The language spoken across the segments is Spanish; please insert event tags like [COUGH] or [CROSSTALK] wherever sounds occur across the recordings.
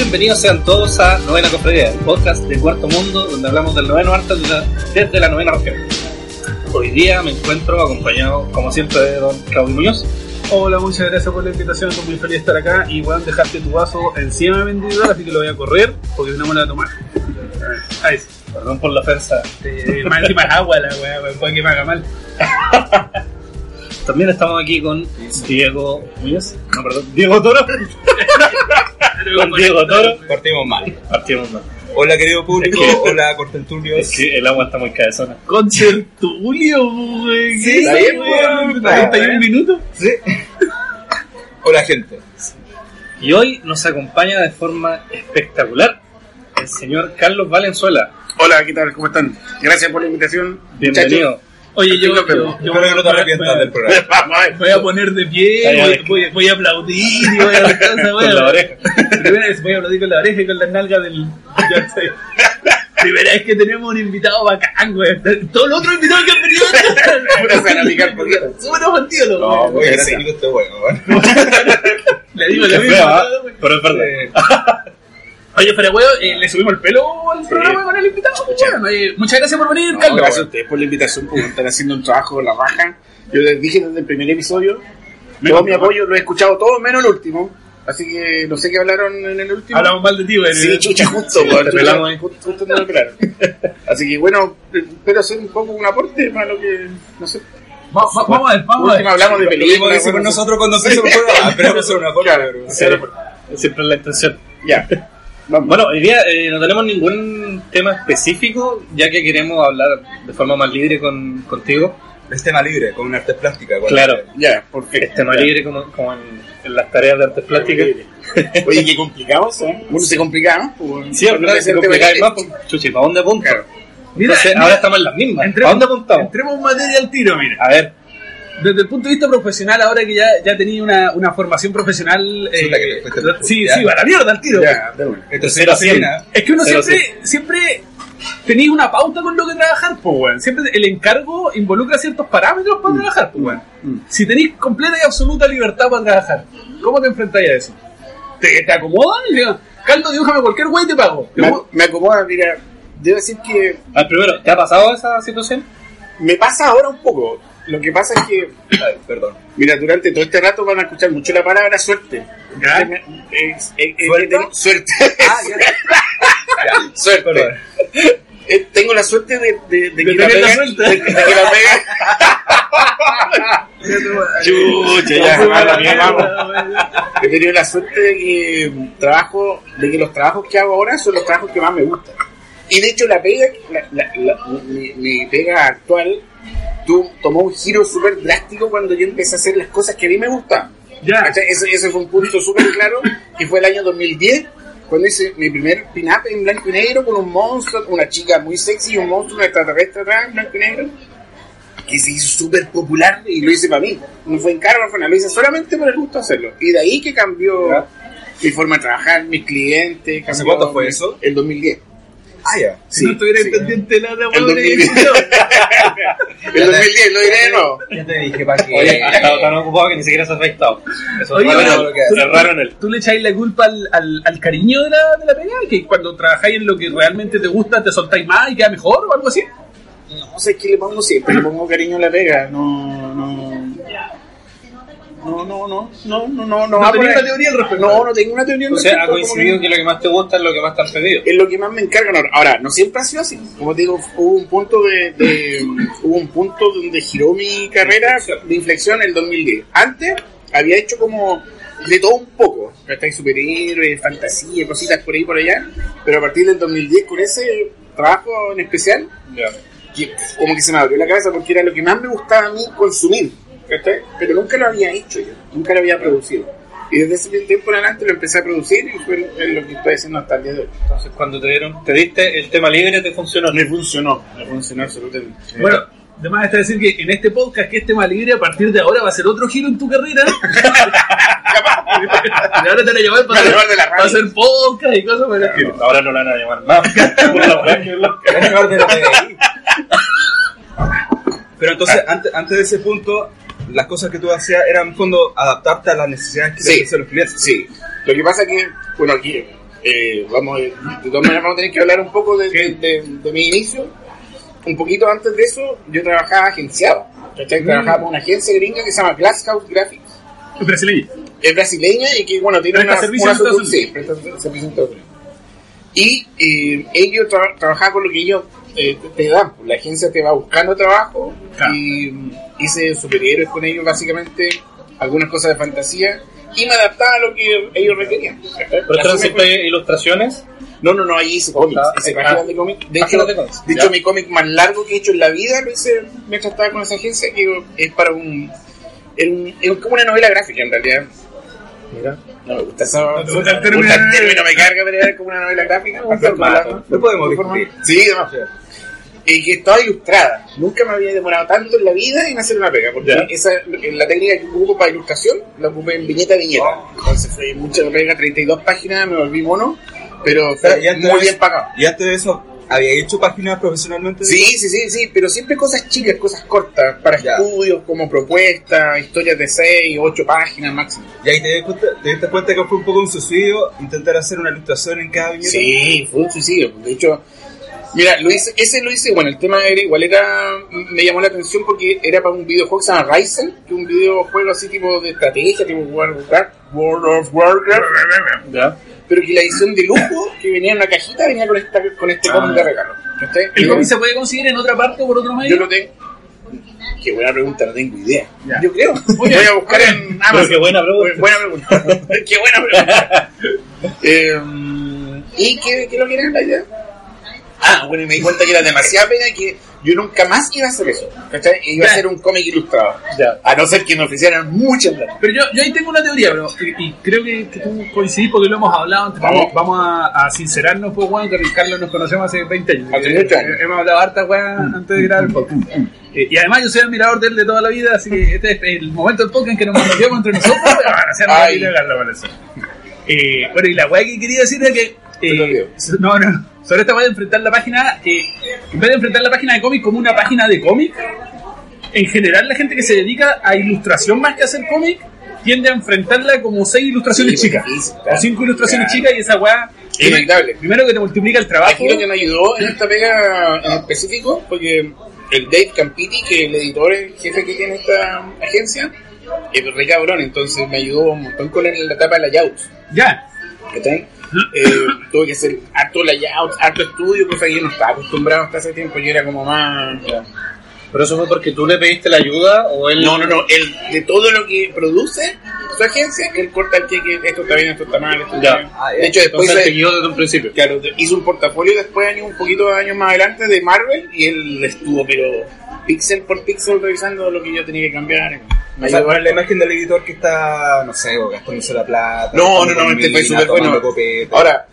bienvenidos sean todos a Novena Cofradía, el podcast de Cuarto Mundo, donde hablamos del noveno arte desde la novena región. Hoy día me encuentro acompañado, como siempre, de don Claudio Muñoz. Hola, muchas gracias por la invitación. Estoy muy feliz de estar acá. Y bueno, dejaste tu vaso encima de individual, así que lo voy a correr porque si no me lo voy a tomar. Ahí sí. Perdón por la ofensa. Eh, más encima es agua la weá, puede que me haga mal. [LAUGHS] También estamos aquí con Diego Muñoz. No, perdón, Diego Toro. [LAUGHS] con Diego Toro. Partimos mal. Partimos mal. Hola querido público, Es que- hola cortentulios. Es que el agua está muy cabezona. Concertulio, weón. Sí, ¿Qué está es, bien, weón? weón. 41 minutos. Sí. Hola gente. Y hoy nos acompaña de forma espectacular el señor Carlos Valenzuela. Hola, ¿qué tal? ¿Cómo están? Gracias por la invitación. Bienvenido. Oye, yo, vemos. yo, yo Espero que no te voy a- arrepientas del programa. a. [LAUGHS] Voy a poner de pie, voy, voy, voy a aplaudir y voy a esa Con weá. la oreja. Primera vez voy a aplaudir con la oreja y con la nalga del. Ya sé. Primera vez que tenemos un invitado bacán, güey. Todos los otros invitados que han venido van a picar por. Súper No, güey. Oye, gracias. sí, este weón. [LAUGHS] Le digo mismo. feo, ¿ah? güey. Pero es verdad. [LAUGHS] Oye, pero güey, eh, le subimos el pelo al programa con el invitado. güey. Oye, muchas gracias por venir, No, Carlos. gracias a ustedes por la invitación, porque están haciendo un trabajo la raja. Yo les dije desde el primer episodio, todo mi apoyo lo he escuchado todo menos el último. Así que no sé qué hablaron en el último. Hablamos mal de ti, güey. Sí, chucha, [LAUGHS] justo, weón, ahí. justo, no me pelaron. Así que bueno, espero hacer un poco un aporte para lo que, no sé. Va- va- Vamos a ver, Por vamos a ver. hablamos de Lo películas. bueno, nosotros cuando hacemos el programa. [LAUGHS] Esperamos hacer una cosa. Claro, siempre es la intención. Ya, vamos. Bueno, hoy día eh, no tenemos ningún tema específico, ya que queremos hablar de forma más libre con, contigo. Es tema libre, con una arte plástica. con- Claro. ya, perfecto. Es tema libre como, como en, en las tareas de artes plásticas. Oye, qué complicado eso, ¿eh? Uno se complica, ¿no? Sí, claro, se tema- más. pues, Chuchi, ¿para dónde apunto? Claro. Mira, Entonces, mira, ahora estamos en las mismas. entremos- ¿Para dónde apuntamos? Entremos en materia al tiro, mira. A ver, Desde el punto de vista profesional, ahora que ya, ya tenía una, una formación profesional. eh, que te fuiste del sí, ya. sí, va a la mierda al tiro. Ya, de una. Esto es que uno Cero, siempre, siempre tenía una pauta con lo que trabajar, pues, weón. Siempre el encargo involucra ciertos parámetros para trabajar, pues, weón. Mm. Si tenéis completa y absoluta libertad para trabajar, ¿cómo te enfrentáis a eso? ¿Te, te acomodan? Caldo, dibújame cualquier güey y te pago. Me, me acomoda, mira, debo decir que al primero, ¿te ha pasado esa situación? me pasa ahora un poco. Lo que pasa es que, Ay, perdón. mira, durante todo este rato van a escuchar mucho la palabra suerte. ¿Ya? Es- es- es- ¿Suerte? suerte. Ah, ya. [LAUGHS] Ya, suerte. perdón. Eh, tengo la suerte de, de, de De que la pega. suerte. De, de que la pega. Chucha, ya, vamos, ya, vamos. He tenido la suerte de que trabajo, de que los trabajos que hago ahora son los trabajos que más me gustan. Y de hecho la pega, la, la- la- mi, mi pega actual, tu- tomó un giro súper drástico cuando yo empecé a hacer las cosas que a mí me gustan. Ya. ¿Cachai? Ese, ese fue un punto súper claro, que fue el año 2010, cuando hice mi primer pin-up en blanco y negro con un monstruo, una chica muy sexy y un monstruo, un extraterrestre atrás en blanco y negro, que se hizo súper popular y lo hice para mí. No fue encargo, no fue nada, lo hice solamente por el gusto de hacerlo. Y de ahí que cambió Ya. mi forma de trabajar, mis clientes. ¿Hace cuánto fue eso? El 2010. Ah, ya. Si no estuviera sí. pendiente la de El 2010. [LAUGHS] El 2010, lo diré de nuevo. Ya te dije para que. Oye, ha estado tan ocupado que ni siquiera se ha afectado. Eso Oye, es raro, lo que hace. es raro en él. ¿Tú le echáis la culpa al, al, al cariño de la, de la pega? ¿Que cuando trabajáis en lo que realmente te gusta te soltáis más y queda mejor o algo así? No sé qué le pongo siempre, le pongo cariño a la pega. No, no. No, no, no, no, no, no, no. ¿No ahí. una teoría al respecto? No, no tengo una teoría al O sea, ha respecto, coincidido que- lo que más te gusta es lo que más te han pedido. es lo que más me encargan ahora. Ahora, no siempre ha sido así. Como te digo, hubo un punto de, de- hubo un punto donde giró mi carrera de inflexión en el 2010. Antes había hecho como de todo un poco, ¿cachai? Superhéroes, fantasía, cositas por ahí por allá. Pero a partir del 2010 con ese trabajo en especial, Ya. que como que se me abrió la cabeza porque era lo que más me gustaba a mí consumir, ¿cachai? Pero nunca lo había hecho yo, nunca lo había producido. Y desde ese tiempo en adelante lo empecé a producir y fue lo que estoy haciendo hasta el día de hoy. Entonces, cuando te dieron, te diste el tema libre, te funcionó. Me funcionó, me funcionó absolutamente. Bueno, además está decir que en este podcast que este más libre, a partir de ahora va a ser otro giro en tu carrera. [LAUGHS] y ahora te van a llamar para, Para hacer, llevar de la radio. para hacer podcast y cosas por el estilo. Ahora no la van a llamar más. [LAUGHS] Es. [LAUGHS] Pero entonces, antes, antes de ese punto, las cosas que tú hacías eran en fondo adaptarte a las necesidades que Sí. los clientes. Sí, lo que pasa que, bueno, aquí eh, vamos, de todas maneras vamos a tener que hablar un poco de, de- de- de mi inicio. Un poquito antes de eso, yo trabajaba agenciado. ¿cachai? Trabajaba en una agencia gringa que se llama Glasshouse Graphics. Es brasileño. Es brasileña y que, bueno, tiene Presta una, servicio una sí, presta servicio en. Y eh, ellos tra- trabajaban con lo que ellos eh, te- dan. pues, La agencia te va buscando trabajo Claro. y hice superhéroes con ellos, básicamente, algunas cosas de fantasía. Y me adaptaba a lo que ellos requerían. Pero eran siempre ilustraciones. no, no, no, ahí hice cómics, Ah, hice ah, páginas de cómics. De páginas hecho, de cómics, de hecho mi cómic más largo que he hecho en la vida lo hice mientras estaba con esa agencia, que es para un- es como una novela gráfica en realidad. Mira. No me gusta esa... No te gusta el me término. gusta el término, me carga, pero es como una novela gráfica. Lo podemos discutir. Sí, además. Y que estaba ilustrada. Nunca me había demorado tanto en la vida en hacer una pega, porque esa la técnica que ocupo para ilustración la ocupé en viñeta a viñeta. Entonces fue mucha pega, 32 páginas, me volví mono, pero fue antes muy bien eso- pagado. Y antes de eso, ¿había hecho páginas profesionalmente? Sí, sí, sí, sí, pero siempre cosas chicas, cosas cortas, para Ya. estudios, como propuestas, historias de 6, 8 páginas máximo. Y ahí te diste cuenta, te diste cuenta que fue un poco un suicidio intentar hacer una ilustración en cada viñeta. Sí, fue un suicidio. De hecho, mira, lo hice, ese lo hice, bueno, el tema era igual, era, me llamó la atención porque era para un videojuego que se llama Ryzen, que es un videojuego así tipo de estrategia, tipo World of Warcraft, World of Warcraft, [LAUGHS] Ya. Pero que la edición de lujo, que venía en una cajita, venía con, esta, con este cómic de regalo. ¿cachai? ¿El cómic se puede conseguir en otra parte o por otro medio? Yo lo tengo. Qué buena pregunta, no tengo idea. Ya. Yo creo. Voy a buscar en Amazon. qué buena pregunta. Buena pregunta. [LAUGHS] qué buena pregunta. Eh, ¿Y qué, qué lo que era la idea? Ah, bueno, y me di cuenta que era demasiada pena y que yo nunca más iba a hacer eso. ¿Cachai? Iba a hacer un cómic ilustrado. Ya. A no ser que me ofrecieran mucha plata. Pero yo, yo ahí tengo una teoría, pero y, y creo que, que tú coincidís porque lo hemos hablado antes. Vamos, Vamos. vamos a, a sincerarnos, pues, bueno, que Carlos nos conocemos hace 20 años. Hace Eh, 20 años. Hemos hablado harta, weá, antes de grabar el podcast. Eh, y además, yo soy admirador de él de toda la vida, así que este es el momento del podcast en que nos conocemos entre nosotros. weón, vida de Carlos, parece. Eh, bueno, y la weá que quería decir es que. Eh, no, no, sobre esta weá de enfrentar la página, que en vez de enfrentar la página de cómic como una página de cómic, en general la gente que se dedica a ilustración más que a hacer cómic tiende a enfrentarla como seis ilustraciones Sí, chicas difícil, o cinco ilustraciones Claro. chicas y esa weá Inevitable. primero que te multiplica el trabajo Aquí lo que me ayudó en esta pega en específico fue que el Dave Campiti, que es el editor, el jefe que tiene esta agencia, es re cabrón, entonces me ayudó un montón con la etapa de layout. ya ¿cachai? Eh, tuve que hacer harto layout, harto estudio, cosa que yo no estaba acostumbrado hasta hace tiempo, yo era como más... Pero eso fue porque tú le pediste la ayuda o él. No, no, no, él, de todo lo que produce su agencia, él corta el cheque, esto está bien, esto está mal, esto Ya. está bien. Ah, ya. De hecho, después Entonces desde un principio. Claro, hizo un portafolio después, años, un poquito de años más adelante, de Marvel, y él estuvo, pero pixel por pixel, revisando lo que yo tenía que cambiar. Me O sea, ayudó la imagen del editor que está, no sé, o gastándose la plata. No, no, no, este fue súper bueno. copete. Ahora,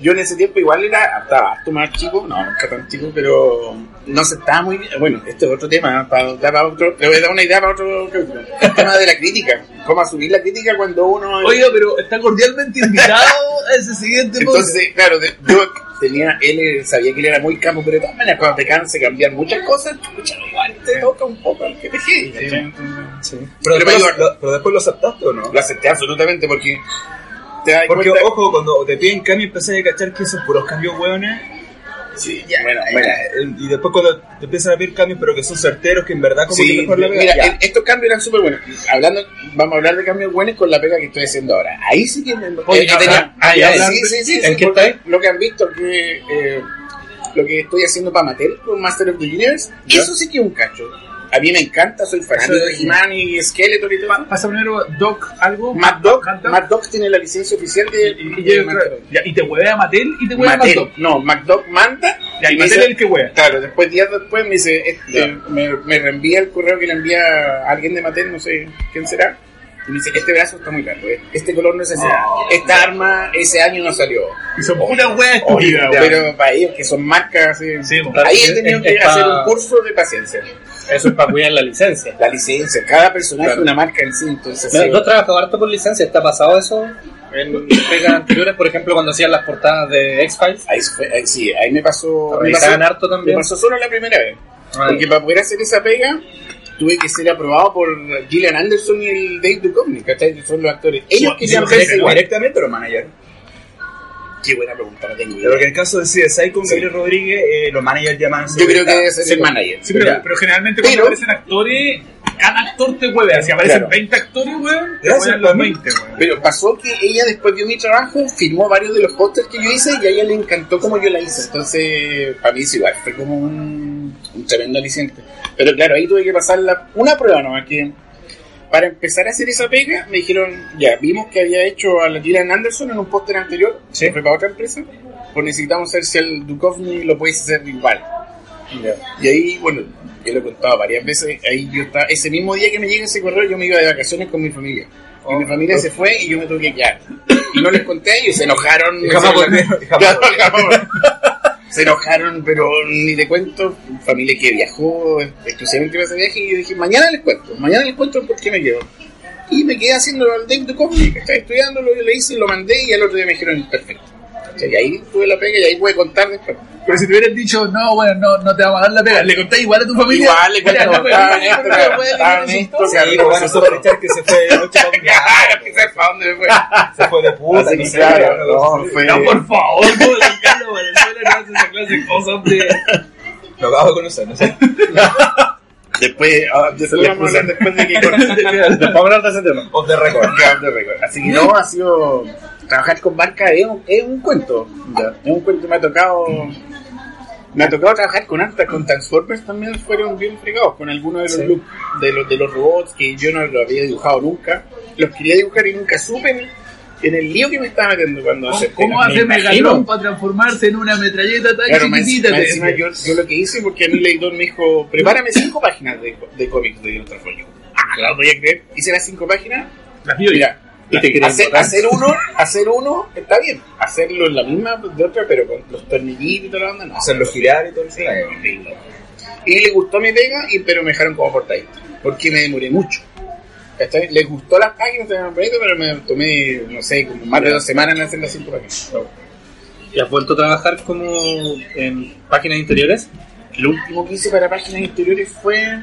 yo en ese tiempo igual era, estaba harto más chico, no, nunca tan chico, pero no se estaba muy bien. Bueno, este es otro tema, para, da para otro, le voy a dar una idea para otro. El [LAUGHS] tema de la crítica, cómo asumir la crítica cuando uno... oiga pero está cordialmente invitado a ese siguiente podcast Entonces, claro, de- yo tenía, él eh, sabía que él era muy campo, pero de todas maneras, cuando te canse cambiar muchas cosas, pucha, igual te toca un poco el que te harto. lo- pero después lo aceptaste o no? Lo acepté absolutamente porque te das Porque, cuenta... ojo, cuando te piden cambio empecé a cachar que son puros cambios hueones. Sí, ya, bueno, bueno. Y después cuando te empiezan a pedir cambios, pero que son certeros, que en verdad como que Sí, mejor la pega. mira, ya. estos cambios eran súper buenos. Hablando, vamos a hablar de cambios buenos con la pega que estoy haciendo ahora. Ahí sí que me... Oye, yo tenía- ah, ya, sí, sí, sí, ¿En sí, qué estáis? Lo que han visto, que, eh, lo que estoy haciendo para Mattel con Master of the Universe, Ya. eso sí que es un cacho. A mí me encanta, soy fanático de He-Man y Skeletor y todo. pasa primero Doc algo Mad Dog, Mad Dog. Mad Dog tiene la licencia oficial de, y, y, de ya, y te huevea Mattel y te huevea Mad Mattel. Dog No, MacDog manda. Ya, y Mattel dice- es el que huea Claro, después, días después, me dice, este, me, me reenvía el correo que le envía a alguien de Mattel, no sé quién será. Y me dice, este brazo está muy largo, eh, este color no es ese. Esta arma ese año no salió. y son pura hueá Oye, estúpida pero para ellos que son marcas, Sí, claro, ahí he tenido es- que es hacer un curso de paciencia. Eso es para cuidar la licencia. La licencia, cada personaje Claro. es una marca en sí, entonces... Mira, sí. Tú has trabajado harto por licencia, ¿te ha pasado eso? En pegas anteriores, por ejemplo, cuando hacían las portadas de X-Files. Ahí, fue- ahí sí, ahí me pasó... Me pasó, harto me también. pasó solo la primera vez. Ah, Porque para poder hacer esa pega, tuve que ser aprobado por Gillian Anderson y el Dave Duchovny, ¿cachai? Que son los actores. Ellos Sí, querían verse directamente los managers. Qué buena pregunta, no tengo Pero que idea. en el caso de CSI con Sí. Gabriel Rodríguez, eh, los managers llaman Yo creo que ser el manager. Sí, pero, pero generalmente cuando Pero- aparecen actores, cada actor te hueve. Si aparecen Claro. 20 actores, weón, te los para mí. 20, weón. Pero pasó que ella después vio mi trabajo, firmó varios de los pósters que yo hice y a ella le encantó como yo la hice. Entonces, para mí es igual, fue como un, un tremendo aliciente. Pero claro, ahí tuve que pasar la- una prueba nomás que para empezar a hacer esa pega me dijeron, ya, vimos que había hecho a la Gillian Anderson en un póster anterior, que fue para otra empresa, pues necesitamos ver si el Duchovny lo puedes hacer igual. Y ahí, bueno, yo lo he contado varias veces, ahí yo estaba, ese mismo día que me llega ese correo yo me iba de vacaciones con mi familia. Y mi familia se fue y yo me tuve que quedar. Y no les conté se enojaron. Y jamás [LAUGHS] se- volvieron, jamás jamás. Se enojaron, pero ni te cuento. Familia que viajó exclusivamente para ese viaje y dije, mañana les cuento, mañana les cuento por qué me quedo. Y me quedé haciendo el Dave de que estaba estudiándolo, yo le hice, lo mandé y al otro día me dijeron, perfecto. Y ahí tuve la pega y ahí pude contar después. Pero si te hubieran dicho, no, bueno, no, no te vamos a dar la pega, le conté igual a tu familia. Igual le [LAUGHS] Sí, pero bueno, sospechar que se fue de noche [LAUGHS] que me fue. Se fue de puta, Así no que sé, claro, una no, cosa así. fue- No, por favor, no, Carlos Valenzuela no hace esa clase de cosas de... Lo acabo de conocer, no sé. Después, ah, a después de que [LAUGHS] Después vamos a hablar de ese tema. Off the record. Off the record. Así que no, ha sido. Trabajar con marca es un, es un cuento. Es un cuento, me ha tocado. Me ha tocado trabajar con hartas, con Transformers también fueron bien fregados, con algunos de los looks de los, de los robots que yo no lo había dibujado nunca. Los quería dibujar y nunca supe en, en el lío que me estaba metiendo cuando acepté ¿Cómo hace me Megalón para transformarse en una metralleta tan Claro, chiquitita? más yo, yo lo que hice, porque a mí el editor me dijo, prepárame cinco páginas de, de cómics de Transformers. Ah, lo voy a creer. Hice las cinco páginas Las vio ya. Mira, Y te quieren hacer, uno, hacer uno está bien. Hacerlo en la misma de otra, pero con los tornillitos y toda la onda, no. Hacerlo girar y todo eso. horrible. Y le gustó mi pega, y, pero me dejaron como portadito. Porque me demoré mucho. Les gustó las páginas de pero me tomé, no sé, como más de dos semanas en hacer las cinco páginas. ¿Y has vuelto a trabajar como en páginas interiores? Lo último que hice para páginas interiores fue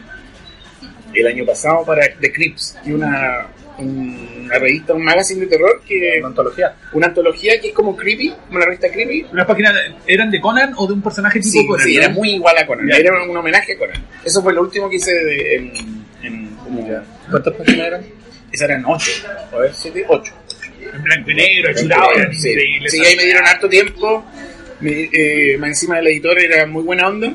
el año pasado para The Crips, que es una, una revista, un magazine de terror, que Una antología. una antología que es como creepy, como la revista creepy, ¿Las páginas eran de Conan o de un personaje tipo Sí, Conan? sí, no? era muy igual a Conan. Ya. Era un homenaje a Conan. Eso fue lo último que hice de- en, en como- ¿Cuántas páginas eran? Esas eran ocho. A ver, siete, ocho. En blanco y negro, chulado, Sí, sí, ahí me dieron harto tiempo. Me- eh, más encima del editor era muy buena onda.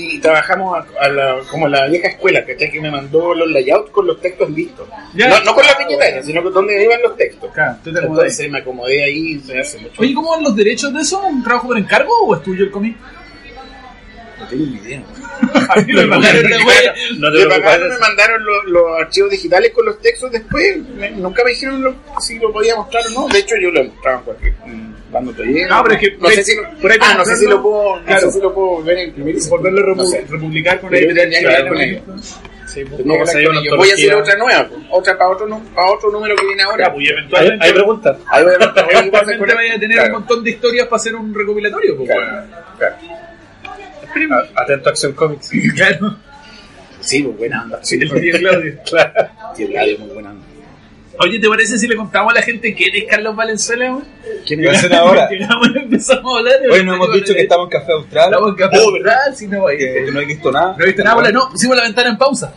Y trabajamos a, a la, como la vieja escuela, ¿cachai? Que me mandó los layouts con los textos listos. Ya. No, no con las viñetas, sino con donde iban los textos. Claro, te. Entonces me acomodé ahí y se hace mucho. Oye, ¿cómo van los derechos de eso? ¿Un trabajo por encargo o es tuyo el cómic? No tengo ni idea. A mí me [LAUGHS] mandaron. No te Me preocupes. pagaron, me mandaron los, los archivos digitales con los textos después. Me- nunca me dijeron lo- si lo podía mostrar o no. De hecho, yo lo mostraba en cualquier. mm, Cuando te llegue. No, pero es que no por sé ahí- si lo, por ahí ah, no sé si lo puedo, no claro. sé si lo puedo volver a imprimir y Volverlo a repu- no sé. republicar con claro, ellos. Sí, pues, ¿Cómo tenía que hablar se llama con una ellos. Voy a hacer otra nueva, pues, otra para otro, para otro número que viene ahora. Pues, y ¿Hay, eventualmente, hay preguntas? Voy a vaya tener Claro, un montón de historias para hacer un recopilatorio. Pues, claro, claro. Atento a Action Comics. [LAUGHS] Claro. Sí, pues buena onda. Sí, El tío [LAUGHS] Claudio. el radio es muy buena onda. Oye, ¿te parece si le contamos a la gente quién es Carlos Valenzuela? weón? ¿Quién va a hacer ahora? [LAUGHS] Llegamos empezamos a hablar. Hoy nos hemos dicho que estamos en Café Austral, Estamos en café, ¿verdad? Sí, no, que no he visto nada. No he visto nada, bola, no, pusimos la ventana en pausa.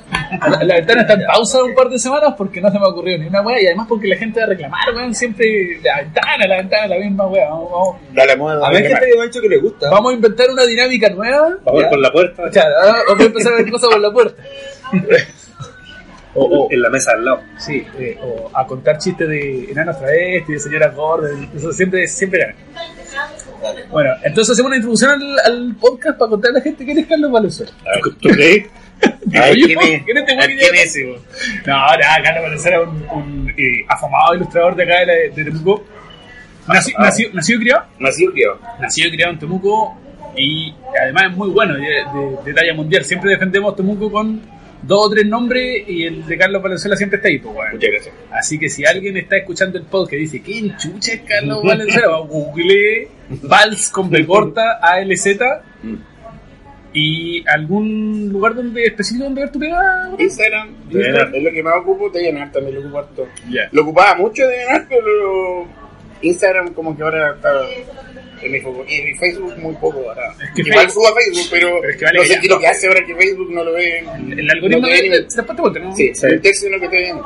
La, la ventana está en pausa un par de semanas porque no se me ha ocurrido ni una wea y además porque la gente va a reclamar, weón, siempre la ventana, la ventana, la misma wea. Vamos, vamos, Da la moda. A hay gente que me ha dicho que le gusta. vamos a inventar una dinámica nueva. Vamos por la puerta. O sea, ah, vamos a empezar a ver cosas por la puerta. [LAUGHS] O, o, En la mesa al lado. sí, eh, o a contar chistes de enanos travestis, de señoras gordas, eso siempre, siempre gana. Bueno, entonces hacemos una introducción al, al podcast para contar a la gente quién es Carlos Valenzuela. ¿Tú crees? [LAUGHS] ¿quién es? ¿quién es este. No, nada, Carlos Valenzuela es un, un eh, afamado ilustrador de acá de, la- de Temuco. Nació, nació, nació y criado. Nacido criado. Nació y criado en Temuco y además es muy bueno, de, de- de talla mundial. Siempre defendemos Temuco con dos o tres nombres y el de Carlos Valenzuela siempre está ahí, pues, bueno. Muchas gracias. Así que si alguien está escuchando el podcast y dice, ¿quién chucha es Carlos [LAUGHS] Valenzuela? Va, Google Vals con B corta, ALZ y algún lugar donde específico donde ver tu pega. Instagram, Instagram es lo que más ocupo, de llenar también lo ocupo harto. Lo ocupaba mucho de llenar, pero Instagram como que ahora está en mi, en mi Facebook muy poco ahora. que Igual Facebook- subo a Facebook, pero, Pero es que vale no sé qué es lo que hace ahora que Facebook no lo ve. El algoritmo no te ve después te cuento, ¿no? Sí, un tercio de lo que te ven.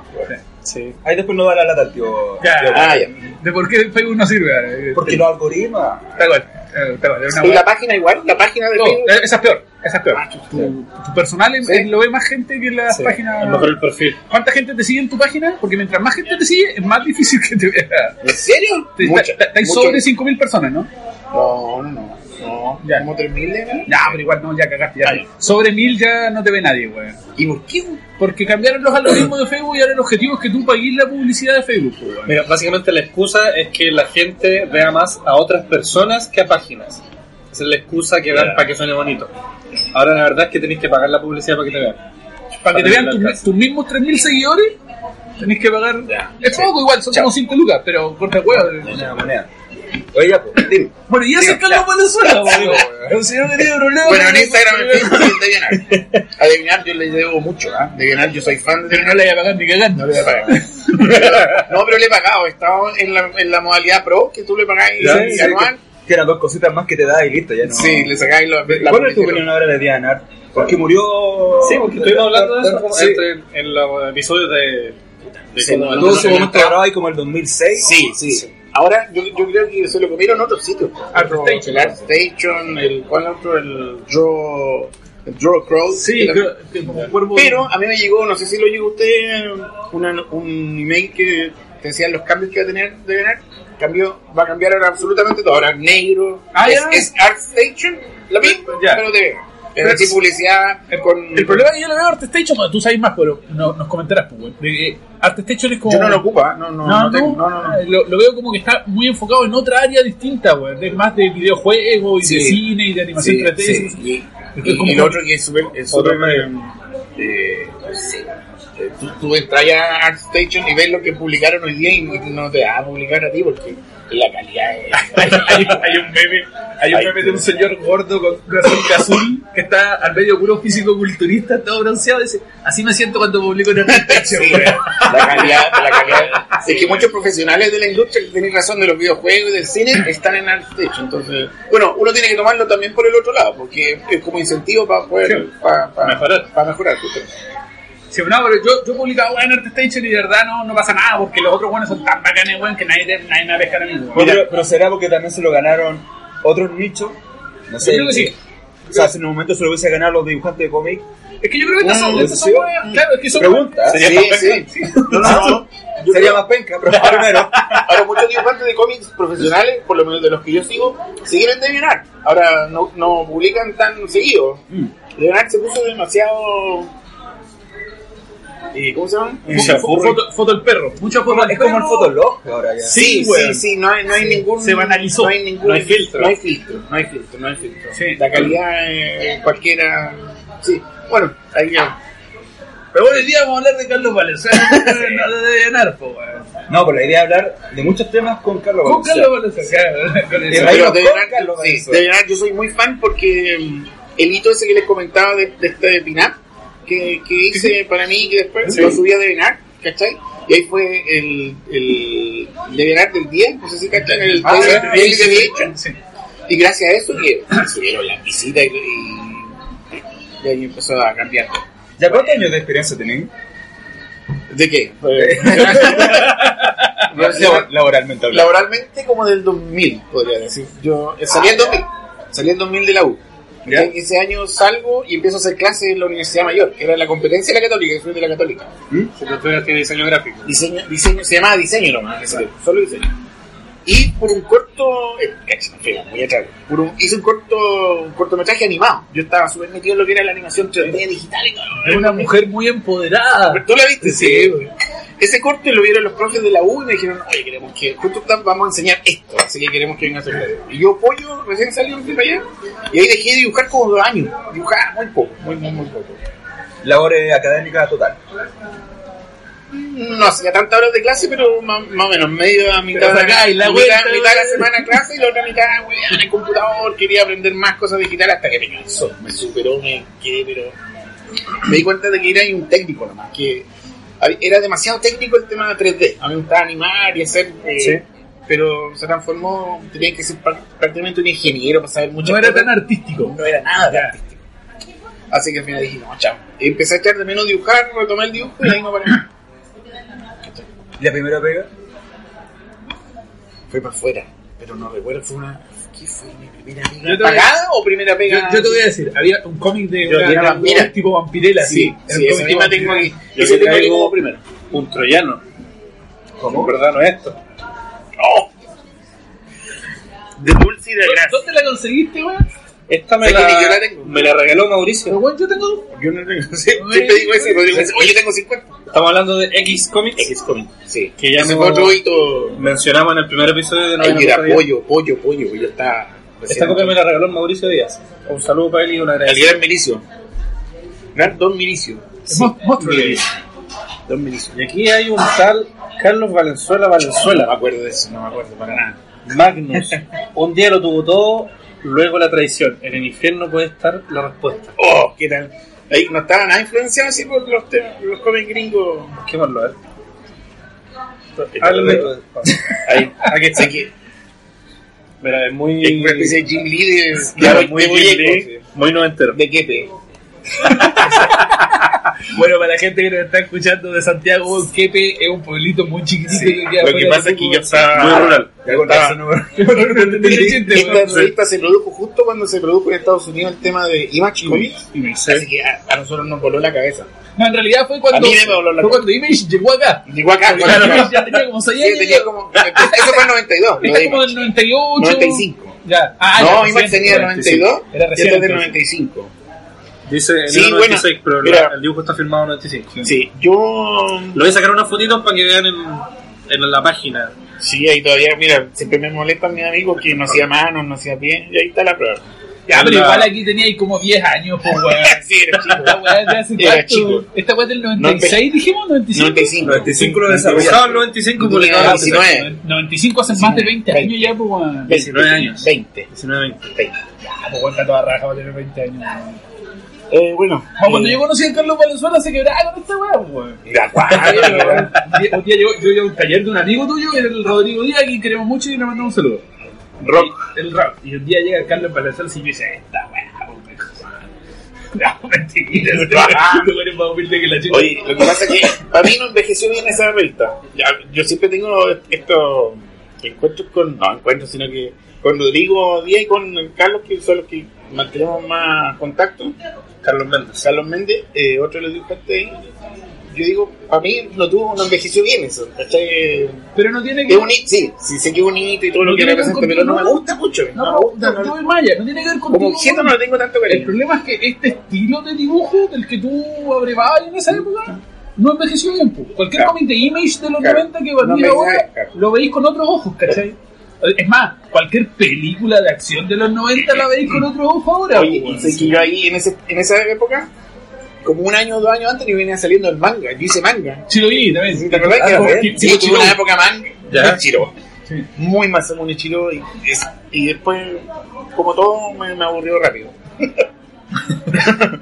Sí. Ahí después no da la lata al tío. Ya. tío- Ah, ya. De por qué Facebook no sirve. Porque los algoritmos. Está igual. eh, Está igual. es una ¿Y la página igual? ¿La página de No, Facebook? eh, esa es peor. Esa es peor. Ah, chuta. Tu, tu personal es- Sí. es- lo ve más gente que las Sí. páginas. Es mejor el perfil. ¿Cuánta gente te sigue en tu página? Porque mientras más gente te sigue, es más difícil que te vea. ¿En serio? Mucho. sobre 5.000 personas, ¿no? No, no, no. no. Ya. ¿Como 3.000 de verdad? Ya, pero igual no, ya cagaste. Ya. Sobre 1.000 ya no te ve nadie, güey. ¿Y por qué? Porque cambiaron los algoritmos de Facebook y ahora el objetivo es que tú pagues la publicidad de Facebook, güey. Mira, básicamente la excusa es que la gente vea más a otras personas que a páginas. Esa es la excusa que dan para que suene bonito. Ahora la verdad es que tenéis que pagar la publicidad para que te vean. Para que te vean tus, tus mismos 3.000 seguidores, tenés que pagar. Ya. Es Sí. poco igual, son Chao. como 5 lucas, pero corta huevo. Moneda, moneda. Oye, ya, pues, dime. Bueno, y ese es Carlos Valenzuela, güey. El señor que tiene problemas. Bueno, en Instagram Facebook y en DeviantArt. A yo le debo mucho, ¿ah? DeviantArt yo soy fan de Pero no le voy a pagar ni cagando. No le voy a pagar. [LAUGHS] No, pero le he pagado. He estado en la, en la modalidad pro, que tú le sí, anual. Que eran dos cositas más que te da y listo, ya no. Sí, le sacáis lo- la ¿Cuál es tu opinión ahora de Diana? Porque murió. Sí, porque estuvimos hablando de eso Sí. entre, en los episodios de... de Sí, como- no, Todo no, momento grabado ahí como el 2006. Sí, sí. Ahora yo, yo creo que se lo comieron otros sitios. Art Otro- Station. El Art Station, el, ¿cuál otro? El Draw, el Draw Crow. Sí, creo como cuervo. Pero a mí me llegó, no sé si lo llegó a usted, una- un email que te decían los cambios que va a tener de ganar. Cambio, va a cambiar ahora absolutamente todo. Ahora negro. Ah, es, es Art Station, lo mismo, Ya. pero de Pero Es publicidad con... El problema es que yo le veo a ArtStation, bueno, tú sabes más, pero no, nos comentarás, pues. De que ArtStation es como. Yo no lo ocupo, ¿ah? no, no, No, no, tengo- no, no, no. Lo, lo veo como que está muy enfocado en otra área distinta, güey. De más de videojuegos y de Sí. cine y de animación Sí, 3D. sí. Y, y como- el otro que es súper... eh. Eh, Tú, tú entras a ArtStation y ves lo que publicaron hoy día y no te va a publicar a ti porque la calidad es... [LAUGHS] hay, hay- hay un meme, hay un meme de un señor gordo con gasolina azul que está al medio puro físico-culturista, todo bronceado. Dice: Así me siento cuando publico en ArtStation, Sí, la calidad, la calidad. Es que muchos profesionales de la industria, tenéis razón, de los videojuegos y del cine, están en ArtStation. Entonces, bueno, uno tiene que tomarlo también por el otro lado, porque es como incentivo para poder para, para Mejorar. Para mejorar. Sí, no, pero yo, yo he publicado weón, en ArtStation y de verdad no, no pasa nada porque los otros buenos son tan bacanes, weón, que nadie, nadie me va a pescar a mí, weón. Bueno, pero, pero será porque también se lo ganaron otros nichos. No sé. Yo creo que sí. O sea, si en un momento se lo hubiese ganado los dibujantes de cómic. Es que yo creo que estas son, Mm, estas son sí. weas- claro, es que son Pregunta. Sería Sí, más sí. penca. [LAUGHS] No, no, no. Yo Sería creo- más penca, pero [LAUGHS] primero. Ahora, muchos dibujantes de cómics profesionales, por lo menos de los que yo sigo, siguen en DeviantArt. Ahora no, no publican tan seguido. Mm. DeviantArt se puso demasiado... eh, ¿Cómo se llama? Mucha Fo- furry. foto, foto del perro. Mucha foto del Es como el. Fotolog ahora ya. Sí, Sí, sí, sí, no hay, no hay Sí. ningún... Se banalizó. No hay ningún... No hay filtro. No hay filtro, no hay filtro, no hay filtro. Sí. La calidad eh, cualquiera... Sí, bueno, ahí ya. Pero bueno, hoy día vamos a hablar de Carlos Valenzuela, [LAUGHS] no de ganar, po, weón. No, pues la idea es hablar de muchos temas con Carlos Con Valenzuela. Carlos Valenzuela, con Eh, Pero de Valenzuela. de verdad, yo soy muy fan porque mm, el hito ese que les comentaba de, de este Pinap, que, que hice para mí que después Sí. lo subí a Devenar, ¿cachai? Y ahí fue el, el Devenar del día, no sé si cachan, el Ah, Daily- sí, Daily Sí. Y gracias a eso que subieron la visita y, y, y ahí empezó a cambiar. ¿Ya cuántos años de experiencia tenéis? ¿De qué? [LAUGHS] Labor- Laboralmente hablando. Laboralmente como del 2000, podría decir. Yo eh, salí en 2000, salí en 2000 de la U. ¿Ya? En ese año salgo y empiezo a hacer clases en la Universidad Mayor, que era la competencia de la Católica, soy de la Católica. Si tú estudias diseño gráfico. Diseño, diseño, se llamaba diseño nomás, ese solo diseño. Y por un corto, eh, feo, muy atrás, por un, hice un corto, un cortometraje animado. Yo estaba súper metido en lo que era la animación 3D digital y todo. Es una mujer muy empoderada. ¿Tú la viste? Sí. güey. Ese corte lo vieron los profes de la U y me dijeron, oye, queremos que, justo vamos a enseñar esto, así que queremos que venga a hacer Y yo, pollo, recién salió para allá, y ahí dejé de dibujar como dos años. Dibujaba muy poco, muy, muy, muy poco. Labores académicas total. No hacía tantas horas de clase, pero más, más o menos, medio a mitad, sacáis la mitad, vuelta, mitad de la güey. semana clase y la otra mitad, en el computador, quería aprender más cosas digitales hasta que me cansó, me superó, me quedé, pero me di cuenta de que era un técnico nomás, que era demasiado técnico el tema de 3D. A mí me gustaba animar y hacer eh, Sí. pero se transformó, tenía que ser prá- prácticamente un ingeniero para saber muchas No era tan artístico. no era nada de artístico. Así que al final dije, no, chao. Y empecé a echar de menos dibujar, retomé el dibujo y ahí no paré. ¿Y la primera pega? Fue para afuera, pero no recuerdo, fue una... ¿Qué fue mi primera ¿Pagada o primera pega? yo te voy a decir, había un cómic de Yo una, un tipo vampirela, Sí, ese tipo tengo aquí. Yo Ese te tengo aquí como primero. Un troyano. ¿Cómo? En verdad no es esto. ¡Oh! De dulce y de ¿Dónde- grasa. ¿Dónde la conseguiste, weón? Esta me la, ni yo la tengo. me la regaló Pero, Mauricio. weón, yo tengo... Yo no tengo. [LAUGHS] Sí, siempre digo eso, oye, tengo 50. Estamos hablando de X Comics. X Comic. Sí. Que ya otro hito. Mencionamos en el primer episodio de Novena era pollo, pollo, pollo. Ya está. Esta copia me la regaló Mauricio Díaz. Un saludo para él y un El agradecimiento. gran Milicio. Gran Don Milicio. De Milicio. Don Milicio. Y aquí hay un tal Carlos Valenzuela No me Valenzuela. acuerdo de eso, no me acuerdo para nada. Magnus. Un día lo tuvo todo, luego la traición. En el infierno puede estar la respuesta. Oh, ¿qué tal? Ahí no estaban nada influenciados así por los, los cómics gringos. Busquémoslo, a ver. Háblame tú. Ahí, Aquí está. Así que Mira, es muy. es una especie de Jim Lee de, Claro, muy, Lee, muy noventero. de Kepe. [LAUGHS] Bueno, para la gente que nos está escuchando de Santiago, Quepe es un pueblito muy chiquitito Sí, que queda Lo que pasa es que yo estaba... Muy rural. Ya chiste, Esta se produjo justo cuando se produjo en Estados Unidos el tema de Image Comics. Image. Así que a, a nosotros nos voló la cabeza. No, en realidad fue cuando, fue cuando Image llegó acá. Digo acá, cuando- ya tenía como 6 Sí, años. tenía como. Eso fue en 92. lo Está como del 98. 95. Ya. Ah, no, ya, Image tenía el 95. 92 Era y recién. este es del entonces. 95. Dice en Sí, el 96, pero mira. el dibujo está firmado en 95. Sí, yo. Lo voy a sacar unas fotitos para que vean en, en la página. Sí, ahí todavía, mira, siempre me molestan mis amigos que no hacía mano, no hacía pie, y ahí está la prueba. Ya, pero igual aquí tenía ahí como 10 años, pues, weón. [LAUGHS] sí, era chico. Esta weá de hace Era chico. Esta weá es del 96, dijimos, 95. 95. 95 lo desarrollaron. en 95, Tenía publicado en 19. 96. 95 hace más de 20 años ya, pues, weón. 19 años. 20. 19, 20. 20. Ya, pues, está toda raja para tener 20 años, weón. Eh, bueno. Como cuando eh, yo conocí a Carlos Valenzuela se quebraba con esta weá, pues, weón. Un día, yo, yo iba a un taller de un amigo tuyo, el Rodrigo Díaz, que queremos mucho y le mandamos un saludo. Rock. El rock. Y un día llega Carlos Valenzuela y me dice, esta weá. [LAUGHS] No, [LAUGHS] que. Oye, lo que pasa es que para mí no envejeció bien esa revista. Yo siempre tengo estos encuentros con, no encuentros, sino que con Rodrigo Díaz y con Carlos, que son los que mantenemos más contacto. Carlos Méndez. Carlos Méndez, eh, otro de los dibujantes ahí. Yo digo, para mí no tuvo, no envejeció bien eso, ¿cachai? Pero no tiene que Es un hito, sí, sí sé que es un hito y todo No lo que representa, pero no me gusta mucho. No, No, me gusta, no, no- Maya, no tiene que ver con como objeto no le tengo tanto El cariño. problema es que este estilo de dibujo del que tú abrevabas en esa época no envejeció bien. pues. Cualquier Claro. de Image de los Claro. 90 que valía me ahora, claro. lo veis con otros ojos, ¿cachai? Es más, cualquier película de acción de los 90 la veis con otros ojos ahora. Oye, y sé que yo ahí en, ese, en esa época, como un año o dos años antes, me venía saliendo el manga. Yo hice manga. Sí lo vi también. ¿Te acordás que Ah, Sí, tuve una época manga. Ya. Chiro. Sí. Muy Masamune Chiro. Y, y después, como todo, me, me aburrió rápido. [LAUGHS]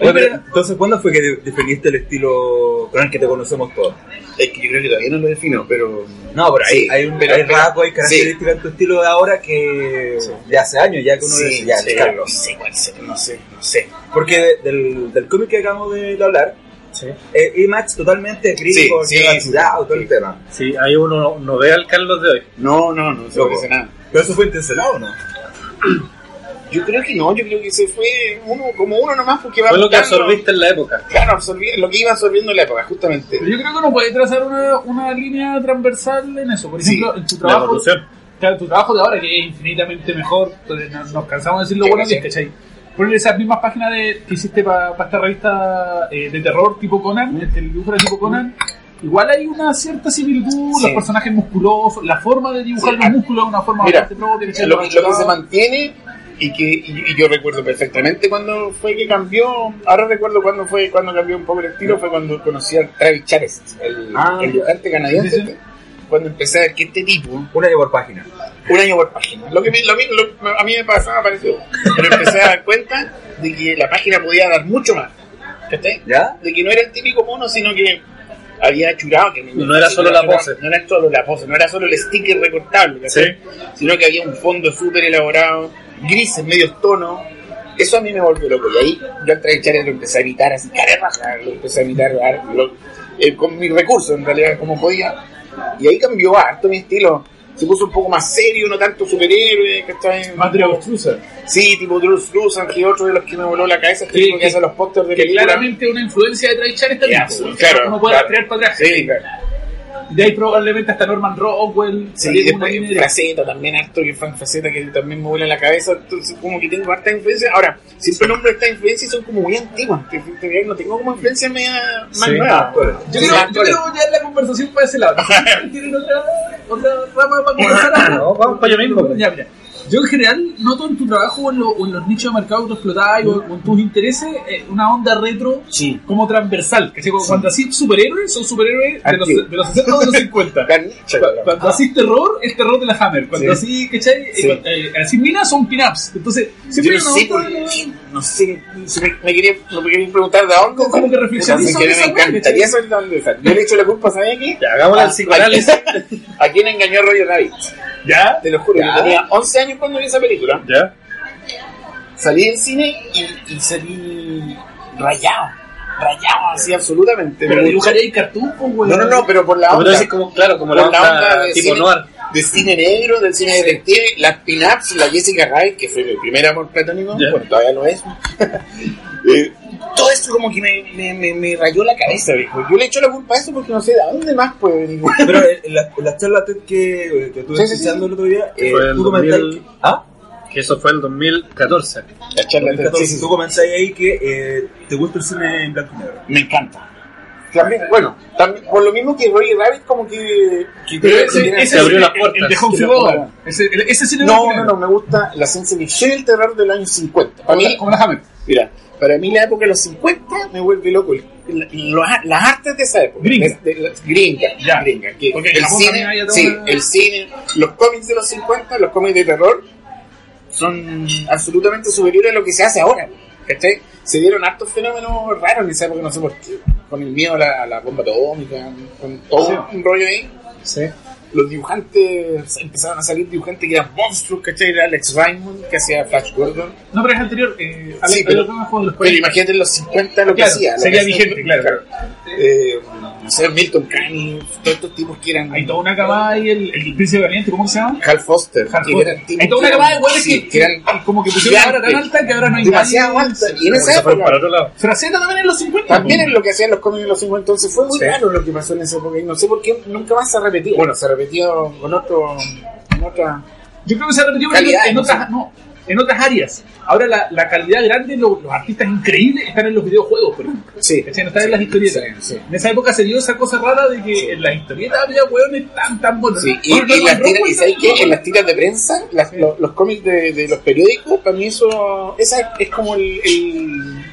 Oye, pero, entonces, ¿cuándo fue que de- definiste el estilo con el que te conocemos todos? Es que yo creo que todavía no lo defino, pero. No, pero hay, Sí, hay, un, pero- hay pero- rasgos, hay características en tu estilo de ahora que de hace años ya que uno Sí, dice, ya, sí, no Carlos. sé cuál ser, no sé, no sé. Porque de- del, del cómic que acabamos de hablar, Sí. eh, Image totalmente gringo, Sí, sí, sí, ciudad, sí, todo el sí. tema. Sí, ahí uno no ve al Carlos de hoy. No, no, no se Loco. parece nada. ¿Pero eso fue intencionado o no? [CLEARS THROAT] Yo creo que no, yo creo que se fue uno como uno nomás porque va Fue lo que absorbiste en la época. Claro, absorbí lo que iba absorbiendo en la época, justamente. Pero yo creo que uno puede trazar una, una línea transversal en eso. Por Sí, ejemplo, en tu trabajo. Claro, tu trabajo de ahora, que es infinitamente mejor, entonces no- nos cansamos de decir lo Sí, bueno sí. que es, ¿cachai? Poner esas mismas páginas de, que hiciste para esta revista eh, de terror tipo Conan, el, el dibujo era tipo Conan, igual hay una cierta similitud, Sí. los personajes musculosos, la forma de dibujar Sí. los músculos es una forma Mira, bastante propia, lo, que- lo que se mantiene y que y, y yo recuerdo perfectamente cuando fue que cambió ahora recuerdo cuando fue cuando cambió un poco el estilo fue cuando conocí a Travis Charest el, Ah, el canadiense Sí, sí, sí. cuando empecé a ver que este tipo Un año por página. un año por página lo que me- lo, lo- a mí me pasaba pareció pero empecé a dar cuenta de que la página podía dar mucho más. ¿Ya? de que no era el típico mono sino que había churado que No era solo la pose. no era solo la pose, no era solo el sticker recortable, ¿cachai? sino que había un fondo súper elaborado, grises, medios tonos. Eso a mí me volvió loco. Y ahí yo al traer lo empecé a evitar así, cara raja, lo empecé a lo- eh, con mis recursos, en realidad, como podía. Y ahí cambió harto mi estilo. Se puso un poco más serio, no tanto superhéroe, ¿cachai? Más Dragon Cruiser. Sí, tipo Drew Struzan, que otro de los que me voló la cabeza, Sí, que que- hace los pósters de Que película. claramente una influencia de Traichar está Ya, bien. pues, claro, Uno puede claro. crear para atrás. Sí, claro. De ahí probablemente hasta Norman Rockwell. Sí, y como una después Faceta también, harto que Frank Faceta que también me vuela la cabeza, entonces como que tengo harta influencia. Ahora, siempre nombro estas influencias y son como muy antiguas, no tengo como influencia media más Sí. nueva. Yo Sí, quiero, yo quiero llevar la conversación para ese lado. [LAUGHS] ¿Tienen otra, conversar? No, vamos para allá mismo. Ya, mira. Yo en general noto en tu trabajo o en, lo- o en los nichos de mercado que tú explotáis o, en tus intereses eh, una onda retro Sí. como transversal. Que cuando así superhéroes son superhéroes de los, de los 60 o de los 50. Carnicha, [LAUGHS] Cu- Cuando así terror, es terror de la Hammer. Cuando así, ¿cachai? Eh, Sí. cuando- eh, así minas son pin-ups. Entonces, Yo siempre no hay sé por qué, no sé, si me, me quería, me quería preguntar de dónde. Como que reflexioné sobre esa me encantaría saber de dónde. Yo le he hecho la culpa, ¿sabes a quién? Ya, hagámosle el A- psicoanálisis. [LAUGHS] ¿A, quién engañó Roger Rabbit? ¿Ya? Te lo juro, yo tenía 11 años cuando vi esa película. ¿Ya? salí del cine y, y salí rayado, rayado así absolutamente. Pero dibujaría el cartoon, pues, weón. No, no, no, pero por la onda, como, claro, como por la onda, de tipo cine, noir. de cine negro, del cine detective, las pin-ups, la Jessica Rabbit, que fue mi primer amor platónico, Ya. bueno, todavía lo es. [LAUGHS] Eh, todo esto como que me, me, me, me rayó la cabeza, viejo. Yo le echo la culpa a eso porque no sé de dónde más puede venir. [LAUGHS] Pero en la, en la charla TED que, que estuve Sí, sí, escuchando sí. el otro día, eh, tú comentabas 2000. que... ¿Ah? Que eso fue el 2014. La charla de 2014, sí, sí, Tú sí. comentáis ahí que eh, te gusta el cine en blanco y negro. Me encanta. También, bueno, también, por lo mismo que Roger Rabbit como que... que Pero ese, ese se abrió las puertas. El de la- Bogart. Ese, el- ese sí le No, no, no, me gusta la ciencia ficción y el terror del año 50. Para mí, la, como la mira, para mí la época de los 50 me vuelve loco. La- la- las artes de esa época. Gringa. De- de la- gringa. Ya. gringa, que Porque en el cine, sí, una- el cine, los cómics de los 50, los cómics de terror, son absolutamente superiores a lo que se hace ahora. ¿Cachai? Se dieron hartos fenómenos raros en esa época, no sé por qué. Con el miedo a la, a la bomba atómica, con todo Sí. un rollo ahí Sí. Los dibujantes empezaron a salir dibujantes que eran monstruos, ¿cachai? Era Alex Raymond que hacía Flash Gordon. No, pero es anterior. Eh, Alex Sí, pero- los Pero 40. imagínate en los 50 lo que Claro, hacía. lo sería que vigente, claro. Eh, no sé, Milton Caniff, todos estos tipos que eran. Hay toda una camada ahí, el, el príncipe valiente, ¿cómo se llama? Hal Foster. Hal que Foster. eran tipos Hay toda una camada de güeyes sí, que, que eran como que pusieron la vara tan alta que ahora no hay demasiado nadie. alta. Y en esa época. para otro lado. Fraceta también en los 50. También pues. es lo que hacían los cómics de los 50, entonces fue muy Sí. raro lo que pasó en esa época y no sé por qué nunca más se repetió. Bueno, se con otro, otra Yo creo que se ha repetido pero Calidad, en, otras, no, en otras áreas. Ahora la, la calidad grande, los, los artistas increíbles están en los videojuegos, por ejemplo. Sí. ¿Cachai? No están en las historietas. Sí, sí. En esa época se dio esa cosa rara de que en las historietas había hueones tan, tan buenos. Sí, y, las tiras, Rockwell y ¿sabes qué? también. En las tiras de prensa, las- los, los cómics de, de los periódicos, para mí eso, esa es, es como el, el-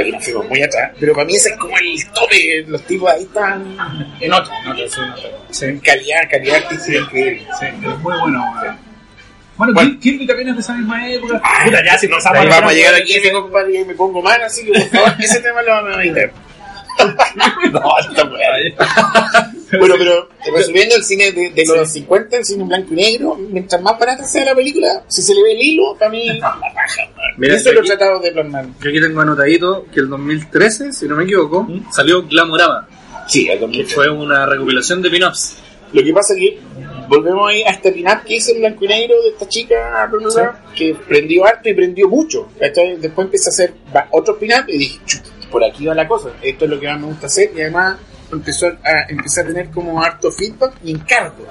aquí nos fuimos muy atrás, pero para mí ese es como el tope, los tipos ahí están en otro, en otro, sí, en otro. Sí. calidad, calidad artística increíble. Sí, es muy bueno. Bueno, Bueno. Kir- Kirby también es de esa misma época. Puta, ya si No, vamos a llegar aquí, me, me pongo mal, así que por favor, [LAUGHS] ese tema lo vamos a evitar. [LAUGHS] no, está bueno. Bueno, pero [LAUGHS] resumiendo el cine de, de los 50, el cine en blanco y negro, mientras más barata sea la película, si se le ve el hilo, para mí [LAUGHS] la raja. man. Mira, Eso lo he tratado de plasmar. Yo aquí tengo anotadito que el 2013, si no me equivoco, salió Glamorama, Sí, el que 2008. fue una recopilación de pin-ups. Lo que pasa es que volvemos ahí a este pin-up que hice en blanco y negro de esta chica bla, que prendió harto y prendió mucho. Después empecé a hacer otros pin-up y dije, "Chuta, por aquí va la cosa. Esto es lo que más me gusta hacer y además empezó a, empecé a tener como harto feedback y encargo.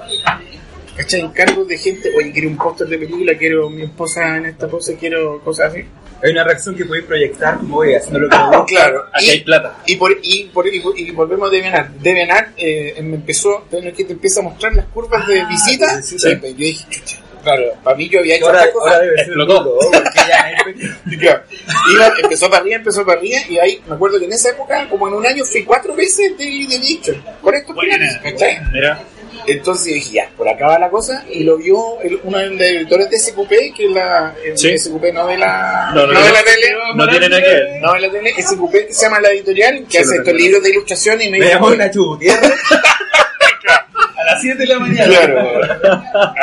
¿Cachai? Encargos de gente, oye, quiero un póster de película, quiero mi esposa en esta pose, quiero cosas así. Hay una reacción que podéis proyectar como voy haciendo lo que gusta. Claro, Aquí hay plata. Y, por, y, por, y, y volvemos a DeviantArt. DeviantArt eh, me empezó, bueno, que te empieza a mostrar las curvas de visita. de visita. Sí, pues yo dije, chucha, claro, para mí yo había hecho Ahora, otras cosas. ahora debe ser Explotó. duro, porque ya [LAUGHS] iba, empezó para arriba, empezó para arriba, y ahí me acuerdo que en esa época, como en un año, fui cuatro veces Daily Deviation. Con estos planes, ¿cachai? Mira, Entonces dije, ya, por acá va la cosa, y lo vio el- uno de los editores de SQP, que es la el Sí. SQP no de la, No, no, no no. de la tele, No tiene nada que ver. no de la tele, SQP que se llama la editorial, que Sí, hace estos libros de ilustración y me Me dijo, llamo Nacho Gutiérrez. A [LAUGHS] las 7 de la mañana. Claro.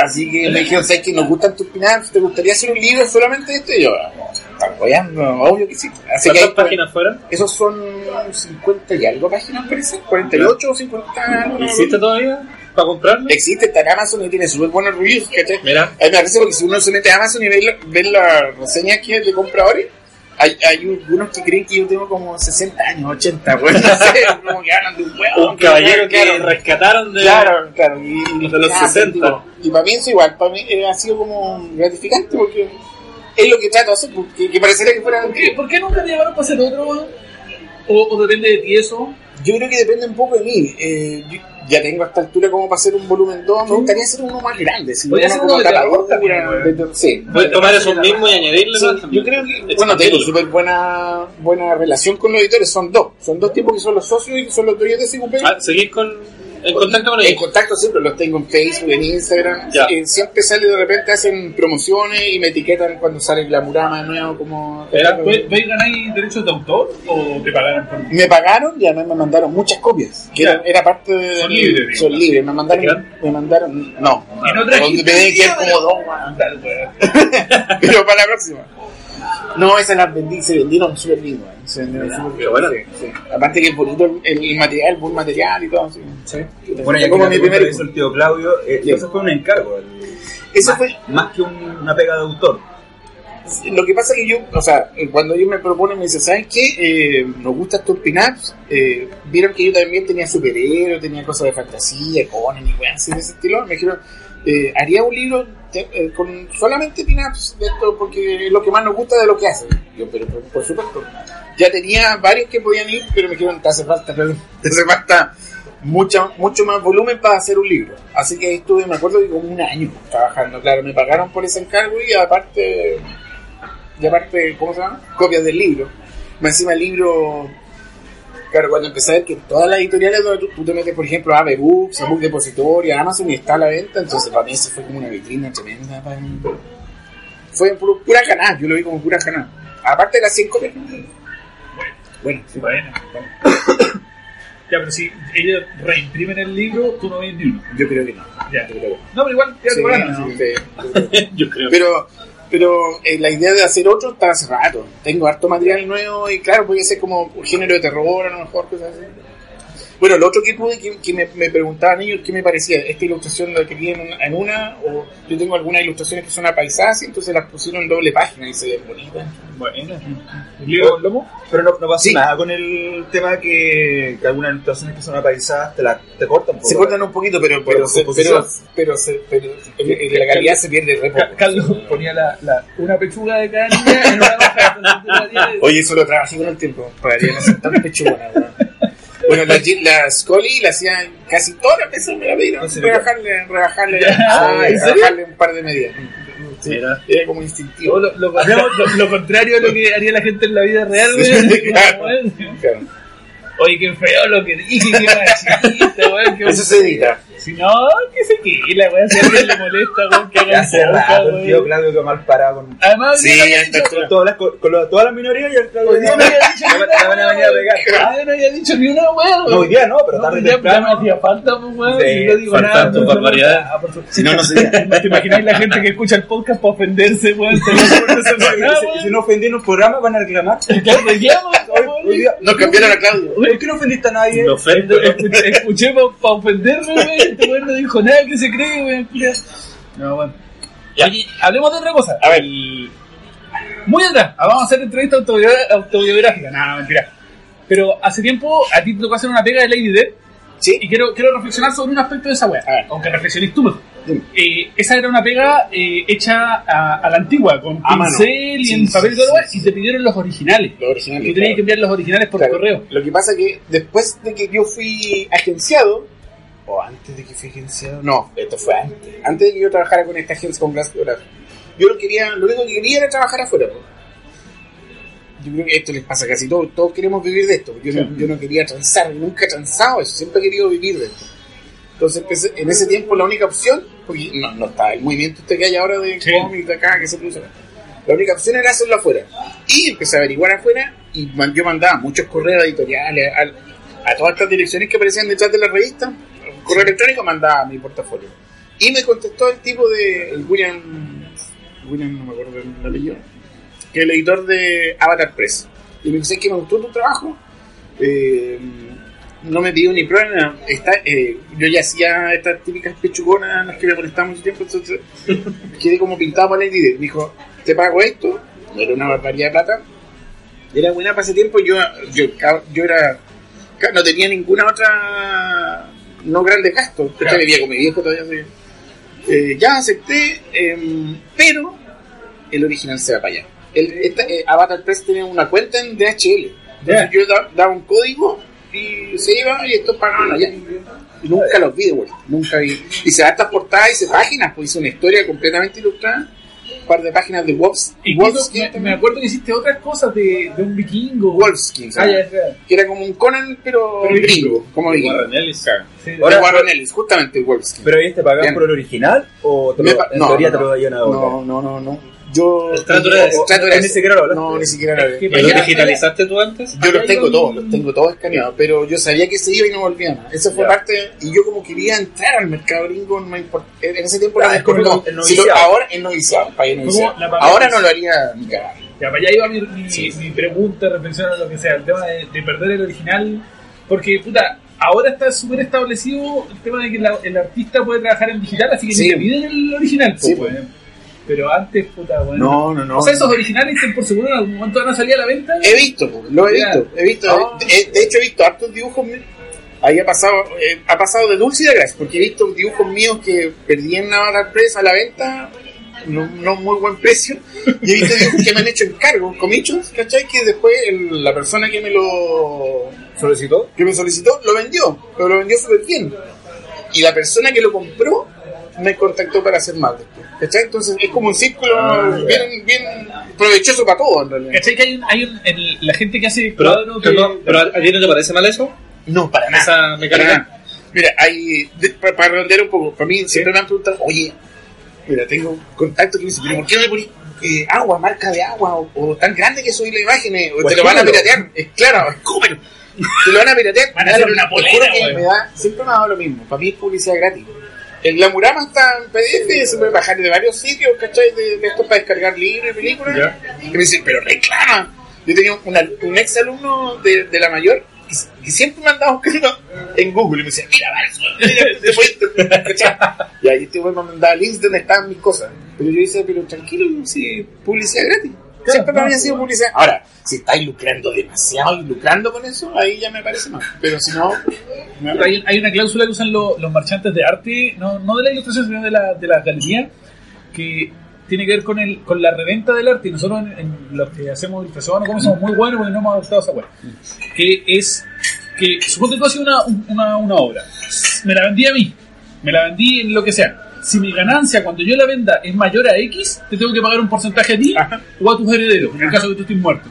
Así que me dijeron, ¿sabes que nos gustan tus pinaps? ¿Te gustaría hacer un libro solamente de esto? Y yo, ¿están apoyando? Obvio que sí. Así que ¿Cuántas ahí- páginas fueron? Esos son 50 y algo páginas, parece. 48 o 50. algo, no me ¿Existe todavía? ¿Para comprarlo? Existe, está en Amazon y tiene súper buenos reviews, ¿cachai? Mira. A mí me parece porque si uno se mete a Amazon y ve, la- ve las reseñas que es de compradores, hay, hay algunos que creen que yo tengo como 60 años, 80, bueno, no sé, como que hablan de un huevo. Un caballero que claro, rescataron de... Claro, claro, y, y de los nada, 60. digo, Y para mí eso igual, para mí eh, ha sido como gratificante porque es lo que trato de hacer, porque que parecería que fuera ¿Por qué, mentira. ¿Por qué nunca te llamaron para hacer otro? O, o depende de ti eso. Yo creo que depende un poco de mí. Eh, yo ya tengo a esta altura como para hacer un volumen 2. Me gustaría hacer uno más grande. Si Podría como uno de terror también, Sí. Puedes tomar eso mismo y añadirle Sí, yo creo que, bueno, tengo súper buena, buena relación con los editores. Son dos. Son dos tipos que son los socios y que son los dueños de CQP. Ah, ¿Seguís con, en contacto con En ellos? contacto siempre los tengo en Facebook, en Instagram. Ya. Eh, siempre sale de repente, hacen promociones y me etiquetan cuando sale Glamurama de nuevo. Como, ¿Era- ¿Ve- ¿Veis ganáis derechos de autor o te pagaron por Me pagaron y además me mandaron muchas copias. Que era, era parte de. Son libres, Son libres. Me mandaron. Me mandaron. No. No Donde trajiste me como dos. [LAUGHS] Pero para la próxima. No, esas las vendí, se vendieron súper bien. Se vendieron súper bien. Qué bueno. Sí, sí. Aparte que es bonito el, el material, el buen material y todo. Sí. Bueno, ya como mi primer. hizo el tío Claudio, eh, eso fue un encargo. el- Ese más, fue. más que un- una pega de autor. Lo que pasa es que yo, o sea, eh, cuando ellos me proponen, me dicen, ¿saben qué? Eh, nos gustan tus pin-ups. Eh, Vieron que yo también tenía superhéroes, tenía cosas de fantasía, Conan y weas así de ese estilo. Me dijeron, eh, haría un libro eh, con solamente pin-ups de esto porque es lo que más nos gusta de lo que hacen. Yo, pero por, supuesto, ya tenía varios que podían ir, pero me dijeron, te hace falta, [LAUGHS] te hace falta mucho, mucho más volumen para hacer un libro. Así que estuve, me acuerdo que como un año trabajando, claro, me pagaron por ese encargo y aparte y aparte, ¿cómo se llama? Copias del libro. Más encima el libro, claro, cuando empecé a ver que en todas las editoriales donde tú, tú te metes, por ejemplo, a AB Books, a Book Depository, a Amazon y está a la venta, entonces para mí eso fue como una vitrina tremenda. para mí. Fue puro, pura canal, yo lo vi como pura canal. Aparte de las 100 copias. Bueno, sí. Bueno, bueno. [COUGHS] Ya, pero si ellos reimprimen el libro, tú no ves ni uno. yo creo que no. Ya. Yo creo que no. No, pero igual, ya Sí, te no, ¿no? sí. [LAUGHS] Yo creo. Pero, pero eh, la idea de hacer otro está hace rato. Tengo harto material nuevo y claro, podría ser como un género de terror, a lo mejor, cosas así. Bueno, lo otro que pude, que, que me, me preguntaban ellos qué me parecía, esta ilustración la quería en una, en una, o yo tengo algunas ilustraciones que son apaisadas, y entonces las pusieron en doble página y se ven bonitas. Bueno. Pero no, no pasa Sí. nada con el tema que, que algunas ilustraciones que son apaisadas te, la, te cortan. Se cortan un poquito, pero, pero, se- pero, pero, la calidad se pierde re poco. Carlos ponía la, la, una pechuga de cada niña en una hoja. [LAUGHS] Oye, eso lo trabajé con el tiempo. Pagaría no ser tan pechugona. Bueno, la, la Scully la hacían casi todas las veces me la. ¿En serio? Rebajarle, rebajarle, Ah, eh, rebajarle un par de medidas. Sí, era como instintivo. lo, lo, lo- lo contrario a lo que haría la gente en la vida real. [LAUGHS] Claro. Claro. Oye, qué feo lo que dije, qué machista, weón. qué- Eso se edita. Si no, que se quila, weón. Si a alguien le molesta, weón, que hagan el tío weón. Claudio que mal parado con, Además, Sí, ya está todas las, con, todas las minorías y el Claudio hoy día no había dicho ni una van a venir a weón. pegar. Hoy día no había dicho ni una weón. No, hoy día no, pero tarde ya, ya me temprano. hacía falta, pues, weón. Sí, si no digo nada. pues, barbaridades. ah. Si no, no sería. ¿No [LAUGHS] te imagináis la gente que escucha el podcast para ofenderse, weón? [LAUGHS] Si- weón. no ofendí en un programa, van a reclamar. [LAUGHS] Claro, reclamo, Hoy, weón. hoy día, Nos cambiaron a Claudio. ¿Por qué no ofendiste a nadie? Me ofendo. Escuché, escuché para ofenderme, weón. Este weón no dijo nada que se cree, culiao. No, bueno. Oye, hablemos de otra cosa. A ver. Muy atrás, ah, vamos a hacer entrevista autobiográfica. No, mentira. Pero hace tiempo a ti te tocó hacer una pega de Lady Dead Sí. y quiero, quiero reflexionar sobre un aspecto de esa weá. Aunque reflexiones tú. Eh, esa era una pega eh, hecha a, a la antigua, con A mano. pincel y Sí, en sí, papel y todo sí, y te pidieron los originales. Lo original. Tú tenías que enviar los originales por Claro. correo. Lo que pasa que después de que yo fui agenciado, o antes de que fui agenciado, no, esto fue antes. Antes de que yo trabajara con esta agencia con Glass yo lo quería, lo único que quería era trabajar afuera. Yo creo que esto les pasa casi todos, todos queremos vivir de esto. Yo, no, yo no quería transar, nunca he transado eso, siempre he querido vivir de esto. Entonces, empecé- en ese tiempo, la única opción, porque no, no está el movimiento este que hay ahora de Sí. cómics de acá que se produce acá. La única opción era hacerlo afuera. Y empecé a averiguar afuera y yo mandaba muchos correos editoriales a, a todas estas direcciones que aparecían detrás de la revista. Correo electrónico mandaba mi portafolio. Y me contestó el tipo de el William, William, no me acuerdo el apellido, que es el editor de Avatar Press. Y me dice que me gustó tu trabajo. Eh, no me pidió ni prueba, ni nada. Está, eh, yo ya hacía estas típicas pechugonas en las que me molestaba mucho tiempo, entonces quedé como pintado por el líder. Me dijo, te pago esto, era una barbaridad de plata. Era buena para ese tiempo, yo, yo, yo era, no tenía ninguna otra, no grande gasto. Yo Claro. vivía con mi viejo todavía. Eh, ya acepté, em, pero el original se va para allá. El, esta, eh, Avatar Press tenía una cuenta en DHL. Entonces yo da- daba un código y se iba y estos pagaban allá. Y nunca los vi de vuelta, nunca vi. Hice hartas portadas, hice páginas, pues hice una historia completamente ilustrada, un par de páginas de Wolfs, Y Wolfskin, me, me acuerdo que hiciste otras cosas de, de un vikingo. Wolfskin, Ah, que era como un Conan, pero, Pero gringo, como gringo. Warren Ellis. Sí, Ahora- Warren Ellis, justamente Wolfskin. ¿Pero ahí te pagan Bien. por el original o te lo, pa- en no, teoría no, te lo a no, no, no, no. Yo. Era era ni siquiera lo hablaste. No, ni siquiera lo hablé. que ¿Y para lo digitalizaste tú antes? Yo los tengo todos, los tengo todos escaneados, pero yo sabía que se iba y no volvía más. Esa fue parte, y yo como quería entrar al mercado gringo, no me importa. En ese tiempo Ah, es como ahora es noviciado, Ahora no lo haría ni cagar. Ya, para allá iba mi, mi, Sí. mi pregunta, reflexión o lo que sea, el tema de, de perder el original, porque, puta, ahora está súper establecido el tema de que la- el artista puede trabajar en digital, así que Sí. ni te piden el original, Sí, weón. Pero antes, puta, bueno. No, no, no. O sea, esos originales, por seguro, en algún momento van a salir a la venta. He visto, lo he visto, he visto. Ah. De, de hecho, he visto hartos dibujos míos. Ahí ha pasado, eh, ha pasado de dulce y de gracia, porque he visto dibujos míos que perdí en la presa a la venta, no, no muy buen precio, y he visto dibujos que me han hecho encargos, comichos, ¿cachai? Que después el- la persona que me lo ¿Solicitó? que me solicitó lo vendió, pero lo vendió súper bien. Y la persona que lo compró me contactó para hacer más después. ¿Cachai? Entonces es como un círculo Ah, bien, bien provechoso para todos en realidad. ¿Cachai que hay, un, hay un, el- la gente que hace Pero, que... ¿a ti no te parece mal eso? No, para nada. Esa Para mecánica. nada. Mira, hay, de- para, para redondear un poco, para mí siempre me han preguntado, oye, mira, tengo contacto que me dice, pero ¿por qué no le pones eh, agua, marca de agua, o, o tan grande que soy la imagen, eh, o te lo van a piratear? Es claro, [LAUGHS] escúpelo. Te lo van a piratear. Van a hacer una polera, que me da, siempre me ha dado lo mismo, para mí es publicidad gratis. El Glamurama está en PDF, se puede bajar de varios sitios, ¿cachai? De, de esto para descargar libros y películas. Y me dicen, pero reclama. Yo tenía una- un ex alumno de, de la mayor que, que siempre me andaba buscando en Google y me decía, mira, mira, te [LAUGHS] ¿cachai? Y ahí este me mandaba links de donde estaban mis cosas. Pero yo decía, pero tranquilo, si publicidad gratis. Siempre me no, había sido sí. publicidad. Ahora, si estáis lucrando demasiado y lucrando con eso, ahí ya me parece más. Pero si no, Pero hay, hay una cláusula que usan lo- los marchantes de arte, no, no de la ilustración, sino de la, de la galería, que tiene que ver con el con la reventa del arte. Y nosotros, en, en los que hacemos ilustración, o como somos muy buenos porque no hemos adoptado esa weá. Que es que, suponte tú haces una, una, una obra, me la vendí a mí, me la vendí en lo que sea. Si mi ganancia cuando yo la venda es mayor a X, te tengo que pagar un porcentaje a ti Ajá. o a tus herederos, en el caso de que tú estés muerto.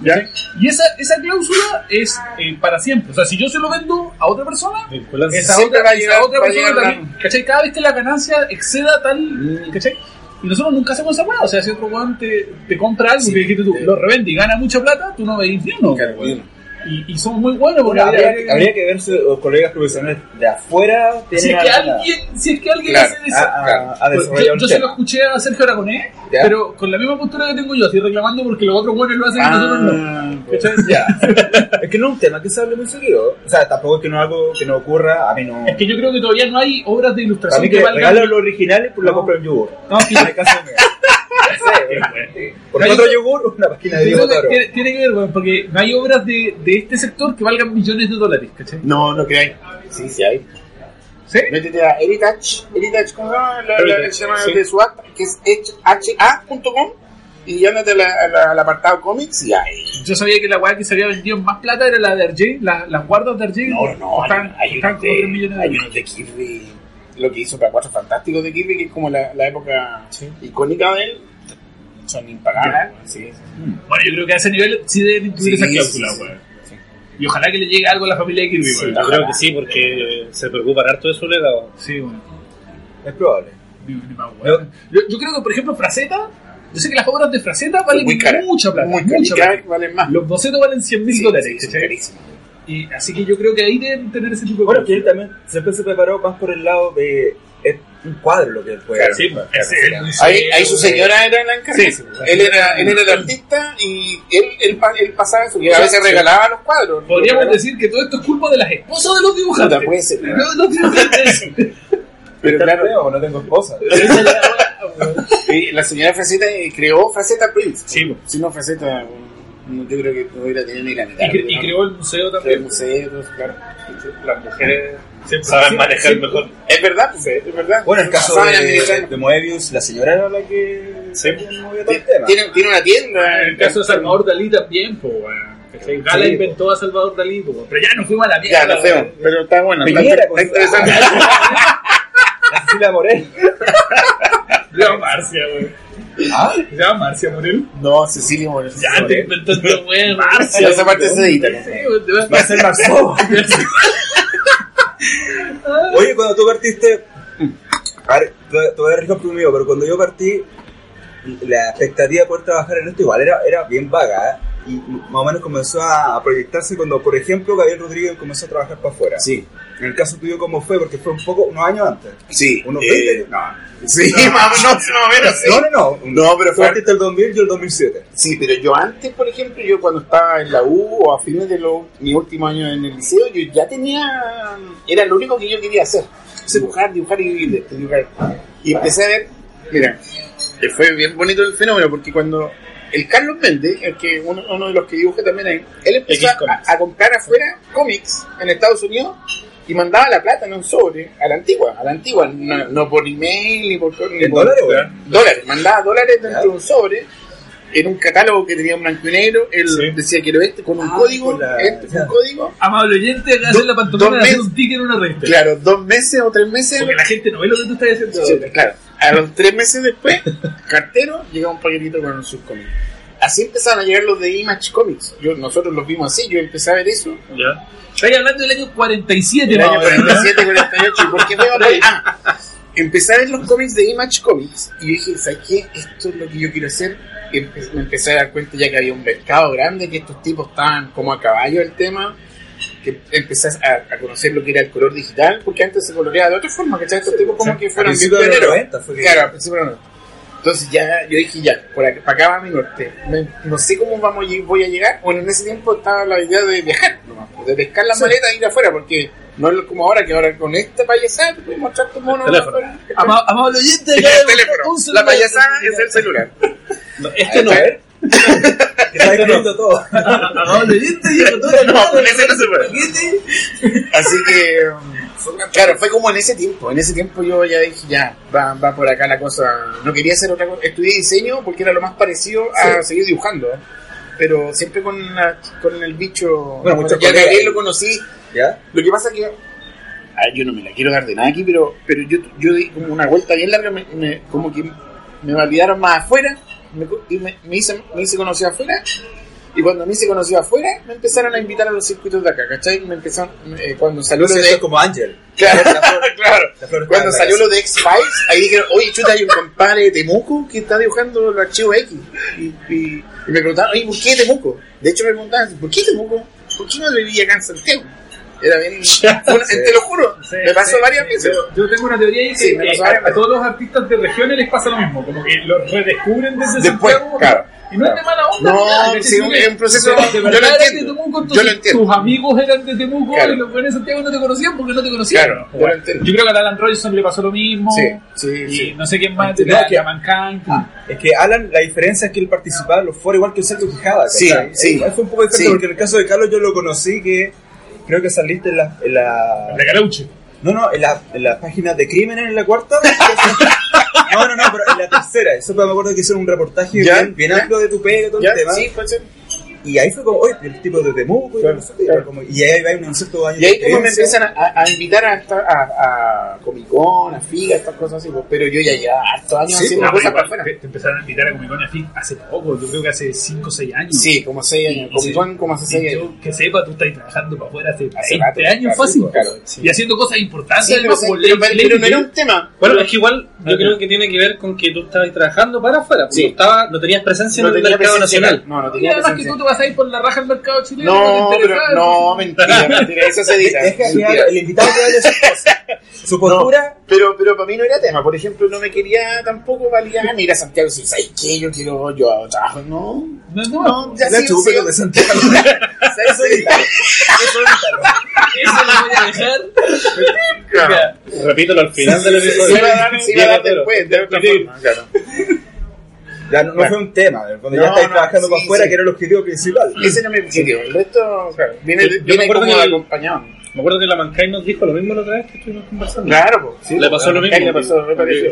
Y esa, esa cláusula es eh, para siempre. O sea, si yo se lo vendo a otra persona, Vinculanza. esa otra, va a esa otra va persona llegar también, ¿cachai? Cada vez que la ganancia exceda Mm. tal, ¿cachai? Y nosotros nunca hacemos esa weá, o sea, si otro weón te, te compra algo Sí. que dijiste tú, Eh. lo revende y gana mucha plata, tú no ves infierno. Claro, weón. bueno. Y, y somos muy buenos porque Bueno, habría, habría- habría que ver si los colegas profesionales de afuera si, es que alguien, si es que alguien Claro. hace eso. a, a- a Pues, desarrollar yo, yo se lo escuché a Sergio Aragonés, Ya. pero con la misma postura que tengo yo, así reclamando porque los otros buenos lo hacen y nosotros no. Ah, ¿Cachai? Ya. [LAUGHS] es que no es un tema que se hable muy seguido. O sea, tampoco es que no algo que no ocurra. A mí no. Es que yo creo que todavía no hay obras de a ilustración mí que, que valgan. los originales por la No. compra un yogur. No, sí. Sí. Por No hay- otro yogur, una página de Diego Toro. tiene, tiene que ver, weón, porque no hay obras de, de este sector que valgan millones de dólares, ¿cachai? No, no creáis. Sí, sí hay. ¿Sí? Métete a Heritage, Heritage, ¿cómo se llama? La, la, llama sí. de su acta, que es ha.com y ándate la- la- al apartado cómics y ahí. Yo sabía que la weá que se había vendido en más plata era la de RJ, la- las guardas de RJ. No, no, hay, costaban- hay costaban unos como 3 de, millones de hay unos de Kirby, lo que hizo para Cuatro Fantásticos de Kirby, que es como la, la época icónica de él, son impagables. Sí, sí. Bueno, yo creo que a ese nivel sí deben incluir Sí, esa cláusula, sí, weón. sí. Y ojalá que le llegue algo a la familia de Kirby. Sí, yo creo que sí, porque se preocupan harto de su legado. Sí, bueno. Es probable. Yo, yo creo que, por ejemplo, Fraceta, yo sé que las obras de Fraceta valen Muy cara. mucha plata. Muy cara. mucha plata. valen más. Los bocetos valen 100 mil Sí, dólares. sí, y así que yo creo que ahí deben tener ese tipo de Bueno, que él también siempre se preparó más por el lado de. Es un cuadro lo que él fue. Claro, Sí, pues, Ahí, su señora era la encargada. Sí, él, era, él era el artista y él, él, pa- él pasaba eso. Y a veces regalaba los cuadros. Podríamos Los decir que todo esto es culpa de las esposas de los dibujantes. Puta, puede ser. No, no dibujantes. [LAUGHS] Pero claro, feo, no tengo esposa. y la señora Fraceta eh, creó Fraceta Prince. Sí, pues. Si no, Fraceta, no, yo creo que no hubiera tenido ni la mitad. Y, cre- y ¿no? creó el museo Creó el también. museo, claro. Las mujeres Siempre- saben sí, manejar sí. mejor. Es verdad, pues, es verdad. Bueno, el caso de, administrar. de Moebius, la señora era la que Sí. movía todo el tema. Tiene, tiene una tienda. En el caso de Salvador Dalí también, pues. Gala Sí, inventó a Salvador Dalí, pues, pero ya nos fuimos a la mierda. Ya, no sé, pero está bueno. Está, está interesante. La Cecilia Morel. Se llama Marcia, weón. ¿Ah? Se llama Marcia Morel. No, Cecilia Morel. Ya te inventando, weón. Marcia. Esa parte se edita. ¿no? Sí, va- Va a ser Marceau. [LAUGHS] Oye, cuando tú partiste. A ver, te voy a pero cuando yo partí, la expectativa de poder trabajar en esto igual era, era bien vaga, ¿eh? Y más o menos comenzó a proyectarse cuando, por ejemplo, Gabriel Rodríguez comenzó a trabajar para afuera. Sí, En el caso tuyo, ¿cómo fue? Porque fue un poco, unos años antes. sí. Unos eh, 20 No. Sí, [LAUGHS] más o menos, sí. No, no, no. No, pero fue partiste el 2000 y el 2007. Sí, pero yo antes, por ejemplo, yo cuando estaba en la U o a fines de los, mi último año en el liceo, yo ya tenía, era lo único que yo quería hacer, dibujar, dibujar y vivir dibujar. Y empecé a ver, mira, que fue bien bonito el fenómeno, porque cuando el Carlos Méndez, el que uno, uno de los que dibujé también ahí, él empezó a comprar afuera cómics en Estados Unidos y mandaba la plata en un sobre a la antigua, a la antigua, no, no por email ni por... Ni ¿En por- dólares, dólares, mandaba dólares dentro de un sobre, en un catálogo que tenía un blanco y negro, él Sí. decía quiero este con un Ah, código, la- este con un código, Amable oyente, que hacer Dos- la pantomima de hacer meses. un ticket en una revista. claro, dos meses o tres meses, Porque la gente no ve lo que tú estás haciendo. Sí, claro, a los tres meses después, cartero, llega un paquetito con sus cómics. Así empezaron a llegar los de Image Comics. Yo, nosotros los vimos así, yo empecé a ver eso. Ya. Estoy hablando del año 47, El año o menos, ¿no? 47, 48. ¿Y por qué veo? [LAUGHS] Ah, empecé a ver los cómics de Image Comics y dije, ¿sabes qué? Esto es lo que yo quiero hacer. Y empe- me empecé a dar cuenta ya que había un mercado grande, que estos tipos estaban como a caballo del tema. Que empecé a, a conocer lo que era el color digital, porque antes se coloreaba de otra forma, que estos tipos como que fueron pioneros. 90 fue Claro, a principios de los 90. Entonces ya, yo dije ya, por acá, para acá va mi norte. Me- no sé cómo vamos voy a llegar. Bueno, en ese tiempo estaba la idea de viajar, nomás, pues, de pescar las maletas e ir afuera, porque no es como ahora, que ahora con esta payasada te puedes mostrar tu mono. Ama- Amable oyente, [LAUGHS] El teléfono. La payasada es el celular. No, este no está [LAUGHS] todo. [LAUGHS] Amable oyente, todo No, con ese no se puede. Así que, um, claro, fue como en ese tiempo. En ese tiempo yo ya dije, ya, va, va por acá la cosa. No quería hacer otra cosa. Estudié diseño porque era lo más parecido a seguir dibujando. Pero siempre con, la- con el bicho. Bueno, muchos ya. Gabriel lo conocí. ¿Ya? Lo que pasa que. Ay, yo no me la quiero dar de nada aquí, pero, pero yo, yo di como una vuelta bien larga, me, me- como que me validaron más afuera, me, y me, me hice, me hice conocido afuera, y cuando me hice conocido afuera, me empezaron a invitar a los circuitos de acá, ¿cachai? Me empezaron, eh, cuando salió lo de... es como Ángel. Claro, La flor- [LAUGHS] claro. la flor Cuando salió lo de X-Files, ahí dijeron, oye, chuta, hay un compadre de Temuco que está dibujando los archivos X. Y, y- y me preguntaron, oye, ¿por qué Temuco? De hecho me preguntaban, ¿por qué Temuco? ¿Por qué no vivía acá en Santiago? Era bien... [LAUGHS] [LAUGHS] una- Te lo juro, Sí, me pasó sí. varias veces. Yo, yo tengo una teoría ahí que, me a, a todos los artistas de regiones les pasa lo mismo, como que los redescubren desde Después, Santiago. claro. Y no es de mala onda. No, ¿cachai? sí, un- es un proceso- de- yo De lo entiendo. de Temuco, Yo entonces lo entiendo. tus amigos eran de Temuco Claro. y los buenos de Santiago no te conocían porque no te conocían. Claro, yo lo entiendo. Yo creo que a Alan Rogerson le pasó lo mismo. Sí, sí, Y sí. no sé quién más, de No, la, que- la Mankind. Ah, es que Alan, la diferencia es que él participaba en los foros igual que el Sergio Quijada. Sí, ¿cachai? sí. Igual fue un poco diferente Sí. porque en el caso de Carlos yo lo conocí que creo que saliste en la... En la La Carauche. no, no, en la, en la página de crímenes en la cuarta. [LAUGHS] no, no, no, pero en la tercera. Eso me acuerdo que hicieron un reportaje bien, bien amplio de tu pega todo el tema. Sí, puede ser. Y ahí fue como, oye, el tipo de Temuco y, Claro, no sé qué, claro. como- y ahí va unos ciertos años Y ahí como me empiezan a, a invitar a, esta- a, a Comic Con, a FIGA, estas cosas así, pues, pero yo ya llevaba hartos años Sí, haciendo No, cosas para te, te empezaron a invitar a Comic Con y a fin hace poco, yo creo que hace 5 o 6 años. Sí, como 6 años. Sí. Comic Con como hace 6 Y años. yo que sepa, tú estás trabajando para afuera hace, Hace 20 rato, años claro, fácil. claro, Y haciendo cosas importantes, Sí, pero, además, como pero, pero, no era un tema. Bueno, es que igual yo creo que tiene que ver con que tú estabas trabajando para afuera, porque Sí. no, estaba, no tenías presencia No en el mercado nacional. No, no Y tenía además que presencia. Ir por la raja del mercado chileno. No, pero no, mentira, mentira, eso se dice. Deja que el invitado que sus cosas. Su postura, Pero, pero para mí no era tema. Por ejemplo, no me quería tampoco validar ni ir a Santiago y decir, ¿sabes qué? Yo quiero, yo hago trabajo. No, No, no, no, ya la sí, sí, de Santiago. Eso evítalo. Eso evítalo. Eso lo voy a dejar. claro. Repítelo al final del episodio. iba a dar, se iba a dar Diego, después, de otra Sí. forma. Claro. Ya no, no fue un tema, cuando No, ya estáis no, trabajando sí, para afuera, sí. que era el objetivo principal. Ese no me objetivo. El resto, claro, viene, Yo- yo me viene acuerdo como que el- acompañado. Me acuerdo que la Mankind nos dijo lo mismo la otra vez que estuvimos conversando. Claro, pues. sí, le pasó lo mismo. Le pasó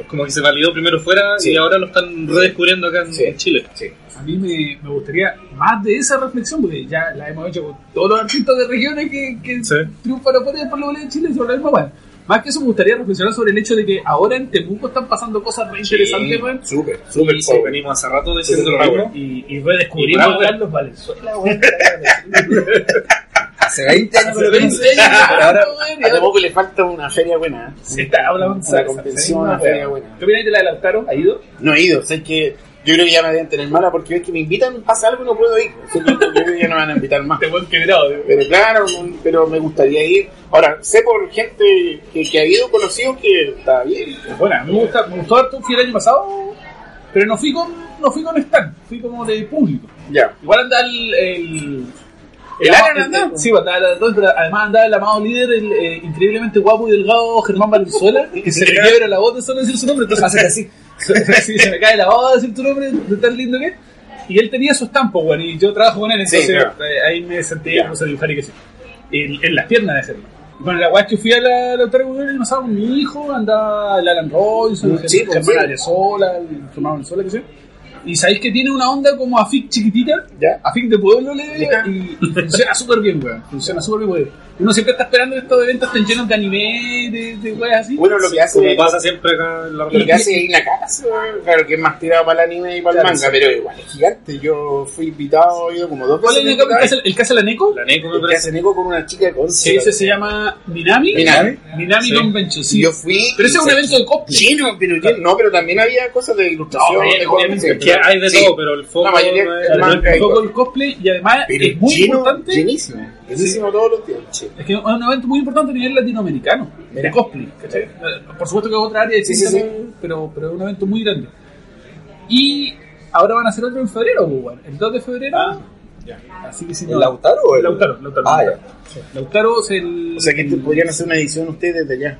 como que se validó primero fuera Sí. y ahora lo están redescubriendo acá en, Sí. en Chile. Sí. A mí me, me gustaría más de esa reflexión, porque ya la hemos hecho con todos los artistas de regiones que, que Sí. triunfan afuera del Polo de Chile sobre la misma weá. Más que eso, me gustaría reflexionar sobre el hecho de que ahora en Temuco están pasando cosas re interesantes, weón. Súper, súper Y power. venimos hace rato diciendo lo mismo. Y, y redescubrimos a Carlos Valenzuela, weón. [LAUGHS] Hace 20 años Hace lo 20 conocí. años, Pero ahora, A tampoco le falta una feria buena. ¿eh? Se está hablando Una convención, una feria buena. ¿Qué opináis de la de Lautaro? ¿Ha ido? No he ido, sé que yo creo que ya me deben tener mala porque ves que me invitan, pasa algo y no puedo ir. Yo creo que ya no me van a invitar más. [LAUGHS] Te buen quebrado, digo. Pero claro, pero me gustaría ir. Ahora, sé por gente que, que ha ido conocido que está bien. Bueno, me, gusta, me gustó harto, fui el año pasado, pero no fui con, no fui con stand, fui como de público. Ya. Igual anda el. ¿El, ¿El Alan andaba? Sí, pues, andaba el- pero además andaba el amado líder, el eh, increíblemente guapo y delgado Germán Valenzuela, [LAUGHS] que se le quiebra la voz de solo decir su nombre, entonces hace así. sí, [LAUGHS] se me cae la voz de decir tu nombre, de tan lindo que es. Y él tenía su estampo, bueno, y yo trabajo con él, Sí, entonces claro. eh, ahí me senté Ya. y puse a dibujar y que sí. En, en las piernas de Germán. Bueno, la weá es que fui a la Lautaro el año pasado con mi hijo, andaba el Alan Robinson, el Sí, Germán pues, sí. Arezola, el Germán Valenzuela, que sé. Y sabéis que tiene una onda como AFIC chiquitita, Ya. AFIC de pueblo le Ya. y, y funciona súper bien, weón. Funciona súper bien, weón. Uno siempre está esperando que estos eventos estén llenos de anime, de, de weas así. Bueno, lo que hace. Como pasa siempre acá en la Lo que hace ahí en la casa, claro que es más tirado para el anime y para el manga, sí. pero igual es gigante. Yo fui invitado, he ido como dos ¿Cuál es veces. el, hace- el la Neko? La Neko me El hace Neko con una chica de Conce. Sí, ese se llama Minami. Minami. Minami Sí. Convention, sí. Y yo fui. Pero ese es un evento de cosplay. Lleno, pero lleno. No, pero también había cosas de ilustración. No, de obviamente. Que hay de Sí. todo, pero el foco mayoría no es el foco del cosplay y además Pero es muy lleno, importante. Llenísimo. Llenísimo todos los días. Sí. Es que es un evento muy importante a nivel latinoamericano, de cosplay. ¿cachai? Eh, Por supuesto que es otra área Sí, sí, Pero, pero es un evento muy grande. Y ahora van a hacer otro en febrero, pues, bueno, el 2 de febrero. Ah, Así que si ¿El no. Lautaro o el Lautaro, Lautaro. Ah, Lautaro. Sí. Lautaro es el. O sea que podrían hacer una edición ustedes desde allá.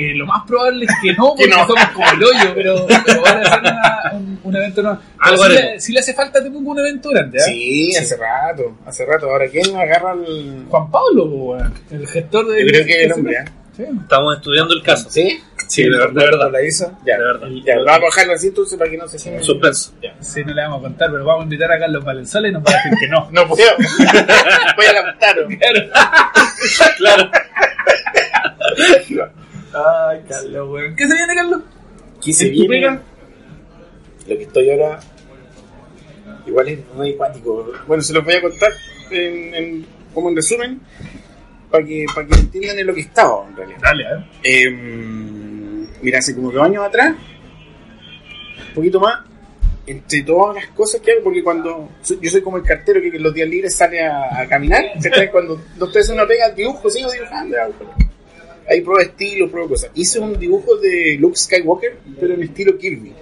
Eh, lo más probable es que no, porque [LAUGHS] Que no. somos como el hoyo, pero, pero van a hacer una- un, un evento Algo sí, haremos. le, sí le hace falta te pongo un evento grande, ¿eh? Sí, hace rato. Hace rato. Ahora, ¿quién agarra el.? Juan Pablo, el gestor de. Yo creo que el hombre, ¿eh? Sí. Estamos estudiando el caso. ¿Sí? Sí, de, ver- de verdad. la hizo. Ya, De verdad. Ya, vamos a bajarlo así entonces para que no se sienta. Suspenso. Sí, no le vamos a contar, pero vamos a invitar a Carlos Valenzuela y nos va a decir que no. [LAUGHS] No puedo. [LAUGHS] Voy a captarlo. Claro. Ay, Carlos, weón. ¿Qué se viene, Carlos? ¿Qué se ¿En tu viene? pega? Lo que estoy ahora. Igual es muy acuático. Bueno, se los voy a contar en, en- como en resumen. Para que, para que entiendan en lo que estaba, en realidad. Dale, a ver. Eh, mira, hace como dos años atrás, un poquito más, entre todas las cosas que hago, porque cuando yo soy como el cartero que en los días libres sale a, a caminar, ¿cachai? cuando no estoy haciendo una pega, dibujo, sigo dibujando. hago Ahí pruebo estilo, pruebo cosas. Hice un dibujo de Luke Skywalker, pero en estilo Kirby.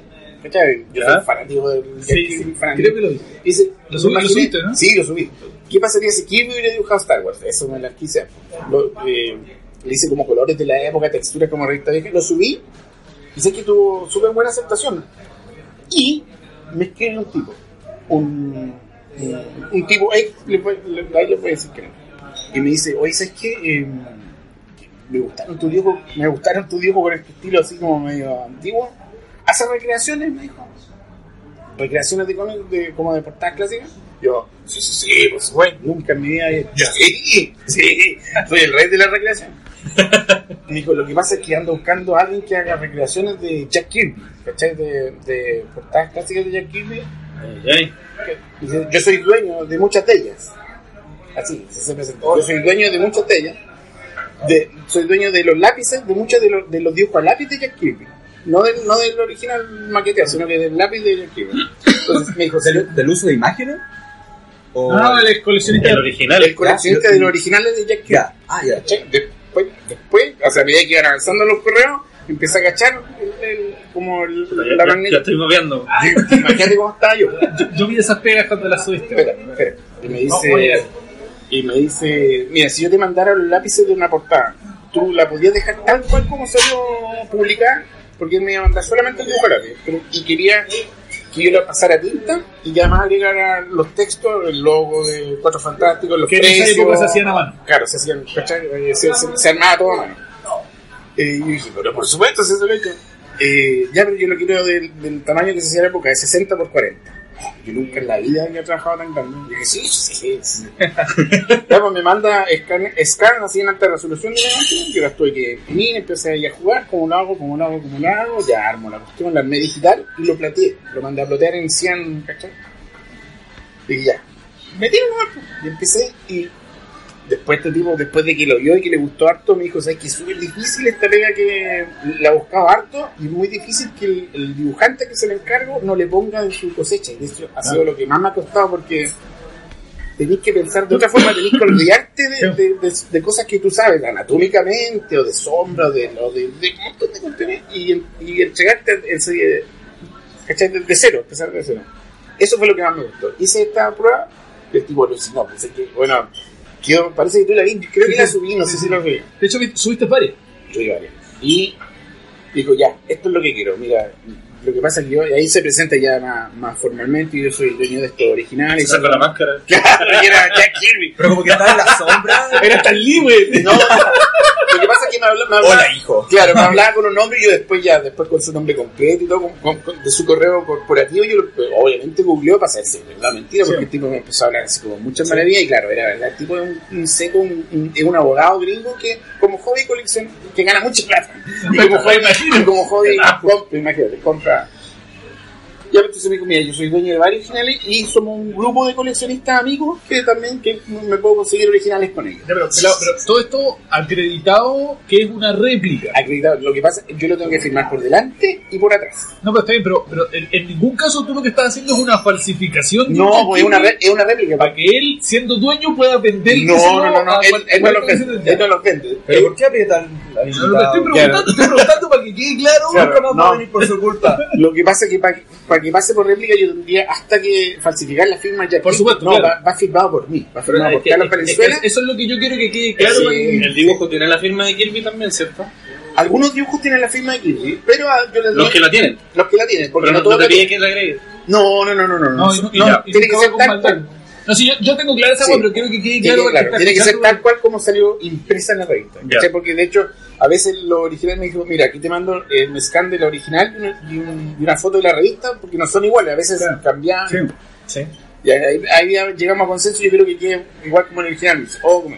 ¿Cachai? Yo soy fanático del, Sí, Kirby, sí, fanático. creo que lo vi. Hice- Lo subí- lo subiste, ¿no? Sí, lo subí. ¿Qué pasaría si Kirby hubiera dibujado Star Wars? Eso me la quise. Lo, eh, le hice como colores de la época, texturas como revista vieja. Lo subí y sé que tuvo súper buena aceptación. Y me escribe un tipo. Un, un, tipo, ahí le, voy- le- le voy a decir que no. Y me dice, oye, ¿sabes qué? Eh, me gustaron tus dibujos, me gustaron tus dibujos con este estilo así como medio antiguo. ¿Hace recreaciones? Me dijo. Recreaciones de cómics, de, como de portadas clásicas. Yo, sí, sí, sí, pues bueno, nunca en mi vida. he- Sí, [LAUGHS] sí, soy el rey de la recreación. Me dijo, lo que pasa es que ando buscando a alguien que haga recreaciones de Jack Kirby, ¿cachai? De, de portadas clásicas de Jack Kirby. Dice, yo soy dueño de muchas de ellas. Así, así se presentó. Yo soy dueño de muchas de ellas. De, soy dueño de los lápices, de muchos de los, de los dibujos a lápiz de Jack Kirby. No del, no del original maqueteado, sino que del lápiz de Jack Kirby. Entonces me dijo, ¿Del, del uso de imágenes? O... Ah, el coleccionista. El original. el coleccionista de los originales de Jack Kirby. Ya, ah, ya. Después, después, o sea, a medida que iban avanzando los correos, empecé a cachar el- el- como el- Ya, la ya- ya estoy moviendo. Imagínate cómo estaba yo. Yo, yo vi esas pegas cuando las subiste. Espera, espera. Y me No, dice, oye. Y me dice, mira, si yo te mandara los lápices de una portada, tú la podías dejar tal cual como salió publicada, porque él me iba a mandar solamente el dibujo lápiz, pero- y quería que yo le pasara a tinta y que además agregara los textos, el logo de Cuatro Fantásticos, los Que precios. época se hacían a mano. Claro, se hacían, ¿cachai? Eh, Se, se- se armaba todo a mano. Eh, y yo dije, pero por supuesto, eso lo he hecho. Eh, ya, pero yo lo quiero del, del tamaño que se hacía en la época, de 60 por 40. Yo nunca en la vida había trabajado tan grande. Y dije, sí, sí, sí. ya, pues me manda scan, scan así en alta resolución de la imagen. Yo las tuve que imprimir, empecé ahí a jugar, como lo hago, como lo hago, como lo hago. Ya armo la cuestión, la armé digital y lo plateé. Lo mandé a plotear en 100, ¿cachai? Y ya. Metí nomás, pues. Y empecé y después este tipo, después de que lo vio y que le gustó harto, me dijo, sabes que es súper difícil esta pega que la buscaba harto y muy difícil que el, el dibujante que se le encargo no le ponga en su cosecha. Y de hecho ha sido lo que más me ha costado porque tenéis que pensar de otra forma, tenéis que olvidarte de, de- de- de cosas que tú sabes, anatómicamente, o de sombra, o de, o de, de un montón de cuestiones, y, y entregarte ese, ¿cachai? de, de cero, empezar de cero. Eso fue lo que más me gustó. Hice esta prueba, y el tipo alucinó, pensé que, bueno, quedó- parece que tú la vi, creo que la subí, no sé si la subí. De hecho, subiste varias. Yo iba bien. Y digo, ya, esto es lo que quiero. Mira, lo que pasa es que yo, y ahí se presenta ya más, más formalmente, y yo soy el dueño de estos originales. Se saca la máscara. Claro, y era Jack Kirby. Pero como que estaba en la sombra. Era tan libre. No, que pasa es que me hablaba, me hablaba- Hola, hijo. Claro, me hablaba [LAUGHS] con un nombre y yo después ya, después con su nombre completo y todo, con- con- con- de su correo corporativo, yo lo- obviamente googleó para hacerse la mentira, porque Sí. el tipo me empezó a hablar así como muchas maravillas y claro, era verdad, el tipo es un, un seco, un, un- es un abogado gringo que como hobby colecciona, que gana mucha plata. Y [LAUGHS] como hobby, como hobby compra, imagínate, compra. Ya entonces me dijo, mira, yo soy dueño de varios originales y somos un grupo de coleccionistas amigos que también que me puedo conseguir originales con ellos. Ya, pero, pero- pero todo esto acreditado que es una réplica. acreditado. Lo que pasa, yo lo tengo que firmar por delante y por atrás. No, pero está bien, pero, pero en, en ningún caso tú lo que estás haciendo es una falsificación. de No, un pues es una, re- es una réplica. Para que él, siendo dueño, pueda vender. No, no, no, no, él, cual- él no. Él no los vende. ¿Pero por qué aprietan la No, no, te estoy preguntando, estoy preguntando para que quede claro. Claro, Nunca más va no. a venir por su culpa. Lo que pasa es que para que pase por réplica yo tendría hasta que falsificar la firma ya. Por supuesto, No, claro. va, va firmado por mí. Va firmado por que- Carlos es que- Valenzuela. Es que eso es lo que yo quiero que quede claro. Sí. que- El dibujo tiene la firma de Kirby también, ¿cierto? Algunos dibujos tienen la firma de Kirby, pero ah, yo les doy Los que la tienen. los que la tienen. Porque Pero no, no, no te la pide que la agregue. No, no, no, no, no. No, no, no- tiene que ser tal. No, sí, yo, yo tengo clara esa Sí. pero quiero que quede Tiene, claro. está tiene que ser tal cual como salió impresa en la revista. Porque de hecho, a veces los originales me dijo, mira, aquí te mando eh, un scan de la original y una, y un- y una foto de la revista, porque no son iguales, a veces Claro. cambian. Sí. Sí. Y ahí, ahí llegamos a consenso y yo creo que quede igual como el original. O como-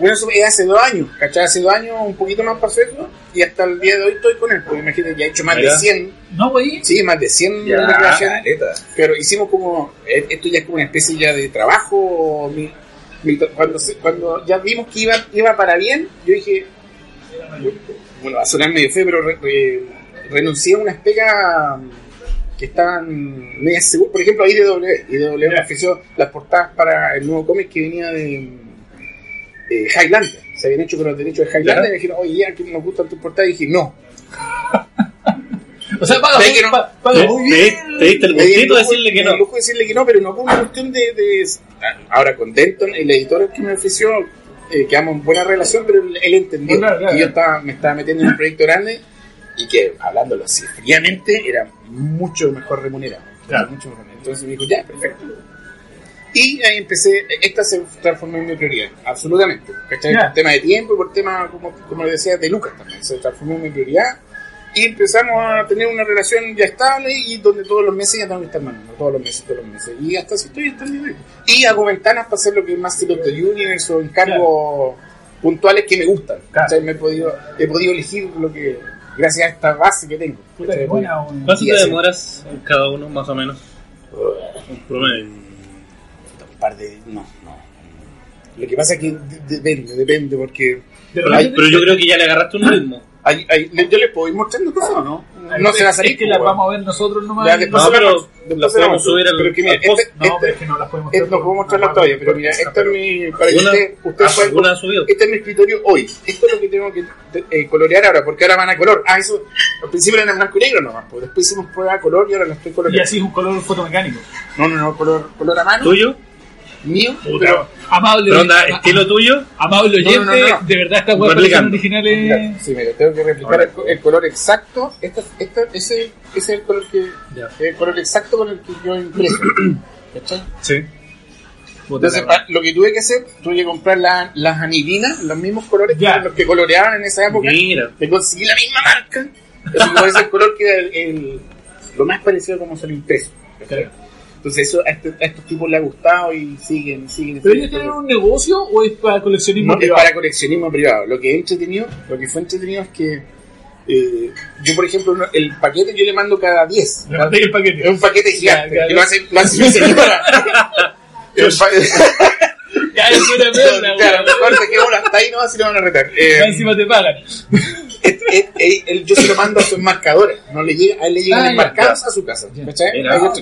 bueno, eso es hace dos años, ¿cachai? Hace dos años un poquito más para hacerlo y hasta el día de hoy estoy con él, porque imagínate, ya he hecho más Mira. de 100, No, güey. sí, más de 100 Ya, recreaciones. Caleta. Pero hicimos como, eh, esto ya es como una especie ya de trabajo. mi- mi- cuando, se- cuando ya vimos que iba, iba para bien, yo dije, bueno, va a sonar medio feo, pero re- re- renuncié a unas pegas que estaban medias seguras. Por ejemplo, IDW. IDW me ofreció las portadas para el nuevo cómic que venía de, de Highlander. Se habían hecho con los derechos de Highlander y me dijeron, oye, ya que nos gustan tus portadas. Y dije, no. [LAUGHS] O sea, paga, Ve muy- que no- pa- paga Te, muy bien. te diste el gustito de decirle que no. lujo decirle que no, pero no por una cuestión de, de- Ahora, con Denton, el editor que me ofreció, eh, quedamos en buena relación, pero él, entendió Claro, claro. que yo estaba, me estaba metiendo en un proyecto grande y que, hablándolo así fríamente, era mucho mejor remunerado. Claro. Mucho mejor remunerado. Entonces me dijo, ya, perfecto. Y ahí empecé, esta se transformó en mi prioridad, absolutamente. ¿cachai? Ya. Por tema de tiempo y por tema, como, como le decía, de Lucas también. Se transformó en mi prioridad y empezamos a tener una relación ya estable y donde todos los meses ya tengo que estar mandando, todos los meses, todos los meses. Y hasta así estoy hasta el día de hoy. Y hago ventanas para hacer lo que es más Master of the Universe o encargos puntuales que me gustan. Claro. ¿cachai? Me he podido, he podido elegir lo que, gracias a esta base que tengo. ¿Cuánto te demoras en cada uno, más o menos? Un promedio. Par de, no, no. Lo que pasa es que de- depende, depende, porque Pero, repente- pero yo creo que ya le agarraste un ritmo. hay, hay, yo les puedo ir mostrando cosas o no. No Es- se va a salir. Es que pues, las vamos a ver nosotros nomás. Ya, y- después No, pero las podemos subir al- Pero que mira, post. este, No, este- pero es que no las podemos este no puedo mostrar la todavía, pero mira, esto es mi. Para que usted, usted ah, pueda-. Este es mi escritorio hoy. Esto es lo que tengo que eh, colorear ahora, porque ahora van a color. Ah, eso. Al principio eran en blanco y negro nomás, pues después hicimos prueba de color y ahora lo estoy Y coloreando. así es un color fotomecánico. No, no, no, color, color a mano, ¿Tuyo? Mío, Pero, pero. amable, ¿Pero onda, ama- estilo tuyo? amable oyente, No, no, no, de verdad estas weas Replicando. parecen Mira, originales. sí, mira, tengo que replicar el, el color exacto. Esta, esta, ese, ese es el color que. Ya. El color exacto con el que yo impreso. [CLEARS THROAT] ¿Cachai? Sí. Entonces, pa- lo que tuve que hacer, tuve que comprar la- las anidinas, los mismos colores que los que coloreaban en esa época. Mira. Me conseguí la misma marca. Es el color que era el, el- lo más parecido a como se lo impreso. ¿cachai? Entonces, eso a, este- a estos tipos les ha gustado y siguen, siguen. ¿Pero ellos tienen un negocio o es para coleccionismo No, es privado? para coleccionismo privado. Lo que he entretenido, lo que fue entretenido es que eh, yo, por ejemplo, el paquete yo le mando cada 10. Le mandé el paquete. Es un paquete gigante. Ya, ya, que ya. lo hace, lo hace mi señora. [LAUGHS] [LAUGHS] El Ya, es una [LAUGHS] mierda, Claro, weón. mejor se queda ahí, no, así lo van a retar. [LAUGHS] Eh, encima te pagan. es- es- es- él- yo se lo mando a su enmarcadora, no le llega, a él le llegan Ah, enmarcados a su casa. ¿cachai?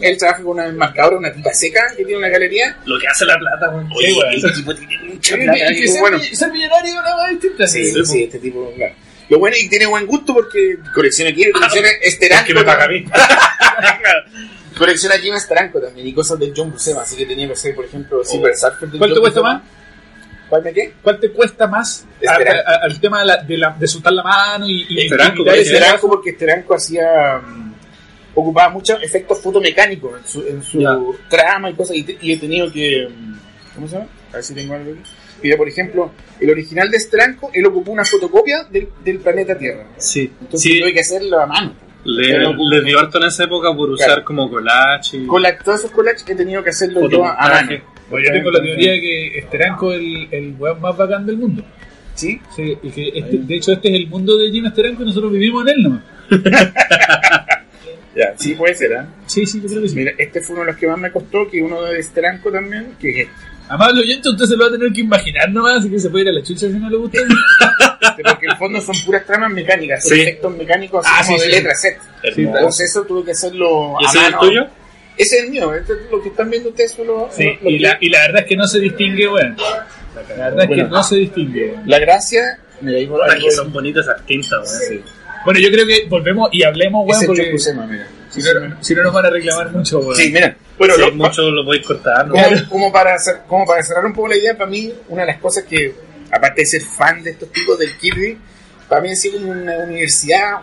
Él, trabaja con una enmarcadora, una tipa seca que tiene una galería. Lo que hace la plata, weón. Sí, weón. Ese tipo tiene mucha Es plata, que y ser, bueno. ser millonario es una distinta. Sí, sí. sí, este tipo, claro. Lo bueno es que tiene buen gusto porque colecciona aquí, colecciona [LAUGHS] Esteranco. que me paga a mí. Colecciona aquí Esteranco también y cosas del John Buscema, así que tenía que ser, por ejemplo, Silver Surfer del ¿Cuál te cuesta más? ¿Cuál de qué? ¿Cuál te cuesta más a- a- al tema de, la, de, la- de soltar la mano y, y Esteranco, imitar ¿qué ese- Esteranco porque Esteranco hacía mm, ocupaba muchos efectos fotomecánicos en su, en su trama y cosas y, te- y he tenido que mm, ¿cómo se llama? a ver si tengo algo aquí Mira, por ejemplo, el original de Esteranco, él ocupó una fotocopia del, del planeta Tierra. Sí. Entonces Sí, tuve que hacerlo a mano. Le, Pero- dio harto en esa época por usar Claro. como collage. y- Con la- todos esos collages he tenido que hacerlo yo a mano. Yo tengo la teoría de que Esteranco es el, el weón más bacán del mundo. ¿Sí? Sí, y que este- de hecho este es el mundo de Jim Esteranco y nosotros vivimos en él nomás. [LAUGHS] Ya, sí puede ser, ¿eh? Sí, sí, yo creo que sí. Mira, este fue uno de los que más me costó, que uno de Esteranco también, que es este. Amable oyente, usted se lo va a tener que imaginar nomás, así que se puede ir a la chucha si no le gusta. [LAUGHS] Porque en el fondo son puras tramas mecánicas, son Sí. efectos mecánicos Ah, así como sí, de sí. letra set. Entonces eso tuve que hacerlo ¿Y a ese es el tuyo? Ese es el mío, este es lo que están viendo ustedes solo. Sí, lo y que- la, y la verdad es que no se distingue, weón. La verdad es que Bueno. no se distingue. La gracia, mira, ahí ahí que son bonitas weón. Sí. Bueno, yo creo que volvemos y hablemos, weón, porque si no, si no nos van a reclamar mucho, weón. Sí, mira. Bueno, Sí, lo- mucho lo podéis cortar. ¿no? como, como para hacer, como para cerrar un poco la idea, para mí, una de las cosas que, aparte de ser fan de estos tipos del Kirby, para mí ha sido una universidad.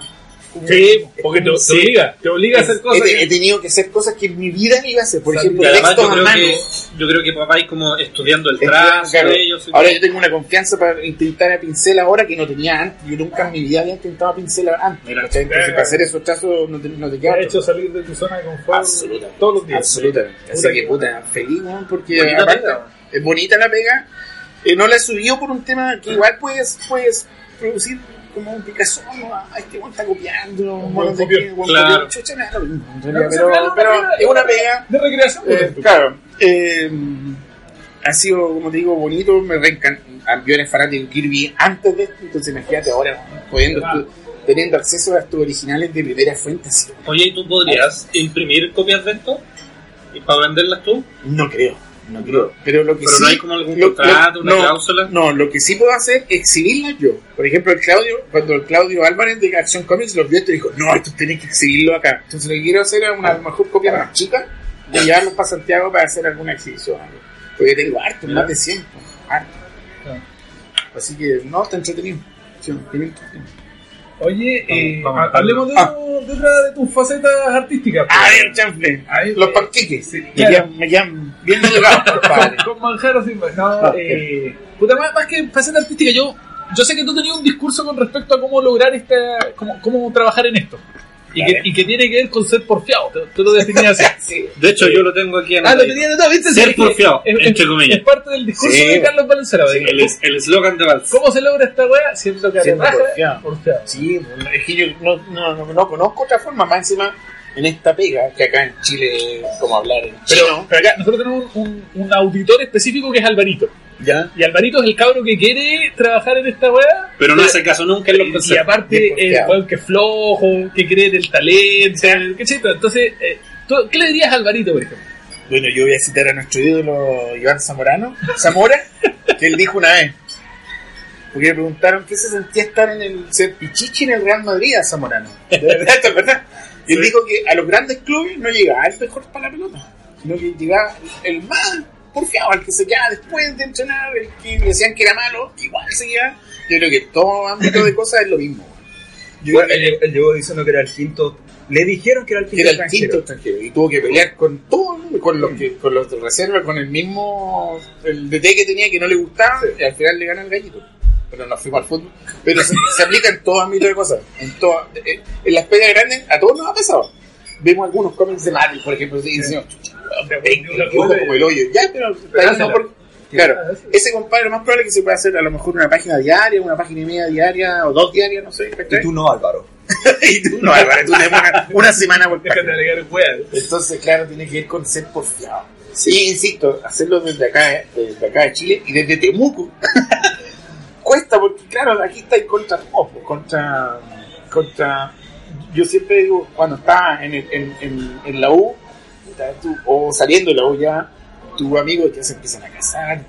Como- Sí, porque te, te Sí. obliga, te obliga a hacer cosas. He, tenido que hacer cosas que en mi vida no iba a hacer. Por ejemplo, Y además textos yo a creo, mano. que, yo creo que papá es como estudiando el Estudiando, trazo claro. de ellos. Ahora yo tengo una confianza para intentar a pincel ahora que no tenía antes. Yo nunca en mi vida había intentado a pincel antes. Mira. ¿cachai? Entonces, para hacer esos trazos no te, no te te queda ha hecho salir de tu zona de confort Absolutamente. todos los días. Absolutamente. Así Puta que puta, feliz, porque Bonita aparte, pega. es bonita la pega. Eh, no la he subido por un tema que igual puedes, puedes producir como un Picasso, ¿no? Ah, este weón está copiando, un de que, Claro. Chucha, lo mismo, pero, es una pega. De recreación, Eh, claro, eh, ha sido, como te digo, bonito. Me reencan... Yo era fanático de Kirby antes de esto, entonces imagínate ahora, pudiendo, Claro. teniendo acceso a estos originales de primera fuente. así, Oye, ¿y tú podrías imprimir copias de esto? ¿Y para venderlas tú? No creo, no creo. Pero lo que Pero sí. no hay como algún lo- contrato, lo- una no, cláusula. No, lo que sí puedo hacer es exhibirlas yo. Por ejemplo, el Claudio, cuando el Claudio Álvarez de Acción Comics los vio, te dijo: No, esto tenés que exhibirlo acá. Entonces, lo que quiero hacer es una a lo mejor copia más chica y llevarlos para Santiago para hacer alguna exhibición. Porque tengo harto, más de 100. pues, harto. Claro. Así que, no, está entretenido. Sí. Oye, eh, Vamos, vamos, ha- hablemos de, Ah. de otra de tus facetas artísticas. A pues. ver, chanfle. Ahí, Los eh, panqueques. me, claro. quedan, me quedan bien delgados, [LAUGHS] compadre. Con manjar o sin manjar. Ah, eh, puta, más, más que faceta artística, yo, yo sé que tú tenías un discurso con respecto a cómo lograr esta, cómo, cómo trabajar en esto. Y, que, y que tiene que ver con ser porfiado. Tú, lo definías así. [LAUGHS] Sí. De hecho, yo lo tengo aquí en Ah, lo todo, ¿viste? Ser Sí, porfiado, es- es- entre comillas. Es parte del discurso Sí, de Carlos Valenzuela. sí, El es- el eslogan de Vals. ¿Cómo se logra esta wea? Siendo que Siendo porfiado. porfiado. Sí, es que yo no, no, no, no conozco otra forma, más encima en esta pega, que acá en Chile es como hablar en Pero, chino. pero acá nosotros tenemos un, un auditor específico que es Alvarito. ¿Ya? Y Alvarito es el cabro que quiere trabajar en esta wea. Pero no hace caso nunca en los Y aparte, Bien el que es flojo, que cree en el talento, ¿cachai? Entonces, eh, ¿tú- ¿qué le dirías a Alvarito, por ejemplo? Bueno, yo voy a citar a nuestro ídolo Iván Zamorano, Zamora, [LAUGHS] que él dijo una vez, porque le preguntaron qué se sentía estar en el ser pichichi en el Real Madrid a Zamorano. [LAUGHS] De verdad, esto es verdad. Y él dijo que a los grandes clubes no llegaba el mejor para la pelota, sino que llegaba el más porfiado, el que se quedaba después de entrenar, el que decían que era malo, igual seguía. Yo creo que en todo ámbito de cosas es lo mismo. Yo Bueno, que él, él llegó diciendo que era el quinto. Le dijeron que era el quinto. era el extranjero. quinto extranjero y tuvo que pelear con todo, con los que, con los de reserva, con el mismo el DT que tenía que no le gustaba y al final le gana el gallito. Pero nos fuimos al fútbol. Pero se, se aplica en todo ámbito de cosas. En, todo, eh, en las pegas grandes a todos nos ha pasado. Vemos algunos cómics de Marvel, por ejemplo, y decimos, "Chucha, weón, ven, el dibujo como el hoyo. Ya, pero, pero no por- Claro, ese compadre lo más probable es que se pueda hacer a lo mejor una página diaria, una página y media diaria o dos diarias, no sé. ¿cachai? Y tú no, Álvaro. [LAUGHS] y tú no, Álvaro, tú tenés una, una semana por. Entonces, claro, tiene que ir con ser porfiado. Sí, insisto, hacerlo desde acá, eh, desde acá de Chile y desde Temuco. [LAUGHS] Cuesta porque, claro, aquí está en contra contra, contra. Yo siempre digo, cuando estaba en, el- en, en, en la U, tú- o saliendo de la U ya, tu amigo ya se empiezan a casar,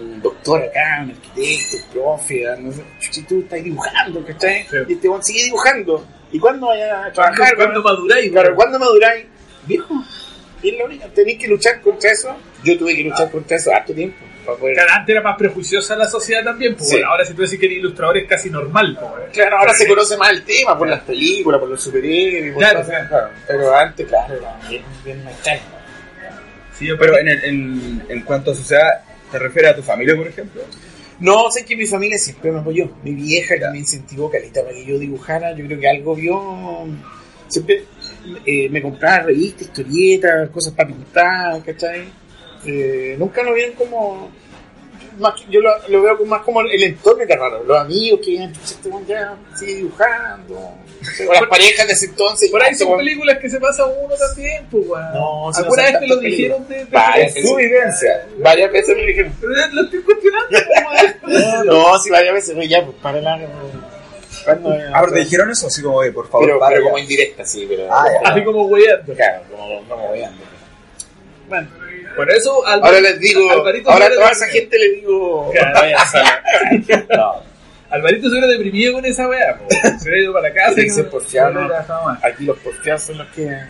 un doctor acá, un arquitecto, un profe, no sé, chuchi, tú estás dibujando, ¿cachai? Sí. Y este sigue dibujando. ¿Y cuándo vaya a trabajar? ¿Cuándo maduráis? Claro? ¿cuándo maduráis? Viejo, es la única. Tenéis que luchar contra eso. Yo tuve que luchar contra eso harto tiempo. Para poder... Claro, antes era más prejuiciosa la sociedad también, pues Sí. bueno, ahora si tú decís que eres ilustrador es casi normal, pues. Claro, ahora se conoce más el tema por las películas, por los superhéroes. por Claro, todo eso, claro. Pero antes, claro, bien, bien machado. Sí, yo- Pero en, el- en, en cuanto a sociedad, ¿te refieres a tu familia, por ejemplo? No, sé que mi familia siempre me apoyó. Mi vieja que me incentivó calita para que yo dibujara. Yo creo que algo vio. Siempre eh, me compraba revistas, historietas, cosas para pintar, ¿cachai? Eh, nunca lo vieron como. Más, que- yo lo, lo veo como- más como el entorno que raro. Los amigos que "Chucha, este ya sigue dibujando. [LAUGHS] O las parejas de ese entonces. Por ahí este son películas que se pasa uno también, pues, weón. No, no ¿Alguna vez te lo dijeron de, de- Varias tu vivencia. Varias veces me dijeron. Pero Lo estoy cuestionando, weón. [LAUGHS] No, si varias veces, ya, pues para la. Cuando, Ah, pero te dijeron eso, así como, oye, por favor, pero, para pero como indirecta, sí, pero. Ah, ya. Así como weyando. Claro, como, como. Bueno, por eso Alvarito- Ahora les digo, Alvarito ahora a toda esa gente le digo. Claro, vaya, No, Alvarito se hubiera deprimido con esa weá, se hubiera ido para la casa y porfiado, no aquí los porteados son los que. De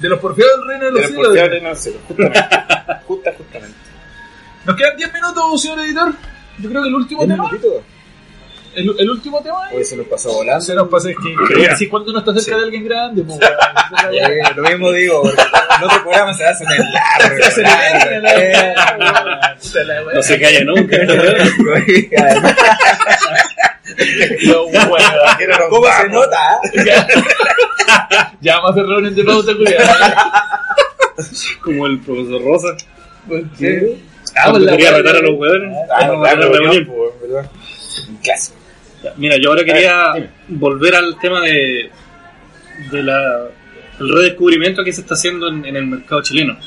De los porfiados del reino de los los cielos. porteados no sé, justamente. Justa, justamente. Nos quedan 10 minutos, señor editor. Yo creo que el último ¿Un tema. minutito? El, el último tema. Oye, se nos pasó volando. Se nos pasa es que, así cuando uno está cerca de alguien grande, weón. [LAUGHS] Eh, lo mismo digo, porque en otro programa se el [LAUGHS] la- puta la weá. No se calla nunca. [LAUGHS] ¿Cómo se nota? ah? Ya vamos a hacer reunión de pauta. Como el profesor Rosa. Ah, Cuando pues la quería retar a los hueones. Ah, no, a hacer claro, la reunión. pues, Mira, yo ahora quería volver al tema de, de la, el redescubrimiento que se está haciendo en, en el mercado chileno.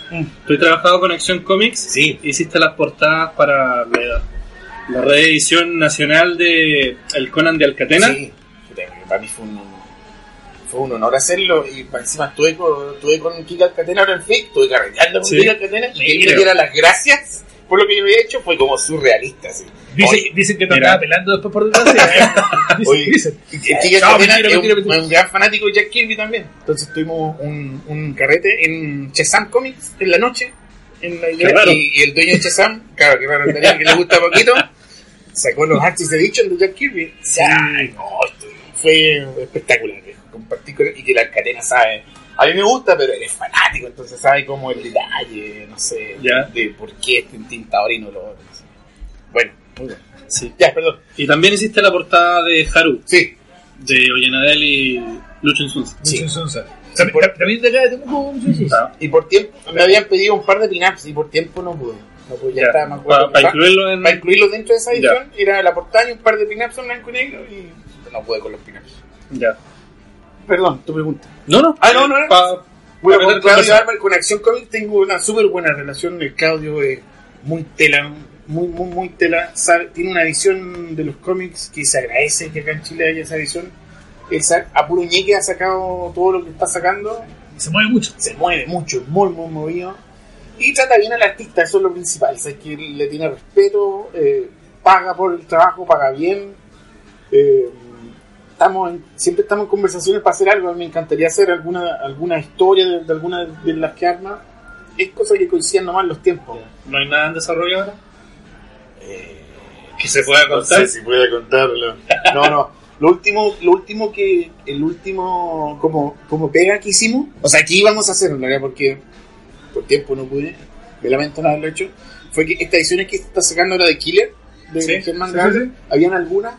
Tú has trabajado con Acción Comics, Sí. hiciste las portadas para la, la reedición nacional de El Conan de Alcatena. Sí, para mí fue un, fue un honor hacerlo y para encima estuve con, estuve con Kika Alcatena ahora en Facebook, estuve carreteando con Sí. Kika Alcatena y que diera las gracias por lo que yo había hecho fue como surrealista. Así. Dicen, Oye, dicen que te andaba pelando después por desgracia. [LAUGHS] Dicen, Oye, dicen. es un, gran fanático de Jack Kirby también. Entonces tuvimos un, un carrete en Chesam Comics en la noche. En la raro. y, y el dueño de Chesam, claro, que raro, que le gusta poquito, [LAUGHS] sacó los Archie Edition de Jack Kirby. Ay, no, esto fue espectacular. viejo. Compartir y que la Alcatena sabe. A mí me gusta, pero él es fanático, entonces sabe como el detalle, no sé, Ya. de por qué este tintador y no lo otro. no sé. Bueno, muy bien. Sí. Ya, perdón. Y también hiciste la portada de Haru, Sí, de Ollanadel y Lucho Insunza. Sí. Mucho Sonsa. También también de acá de Temuco, Mucho Sonsa. y por tiempo me habían pedido un par de pin-ups y por tiempo no pude. No pude, ya, Ya, estaba más Para gordo que pa- incluirlo en. Para incluirlos dentro de esa Ya. edición, era la portada y un par de pin-ups en blanco y negro y no pude con los pin-ups. Ya. Perdón, tu pregunta. No, no. Ah, no, no, no. Pa- Bueno, con Claudio. Armer, con Acción Comic tengo una súper buena relación. El Claudio es muy tela, muy, muy, muy tela. Sabe- tiene una visión de los cómics que se agradece que acá en Chile haya esa visión. Él sa- a puro ñeque ha sacado todo lo que está sacando. Se mueve mucho. Se mueve mucho, es muy, muy movido. Y trata bien al artista, eso es lo principal. Es que le tiene respeto, eh, paga por el trabajo, paga bien. Eh, estamos en- siempre estamos en conversaciones para hacer algo. Me encantaría hacer alguna alguna historia de, de alguna de las que arma. Es cosa que coinciden nomás los tiempos. ¿No hay nada en desarrollo ahora? Eh, Que se pueda no contar. sé si puede contarlo. [LAUGHS] No, no. Lo último, lo último que, el último como, como pega que hicimos, o sea, que íbamos a hacer en realidad porque por tiempo no pude, me lamento no haberlo hecho, fue que esta edición que está sacando ahora de Killer, de Sí, Germán sí, habían algunas,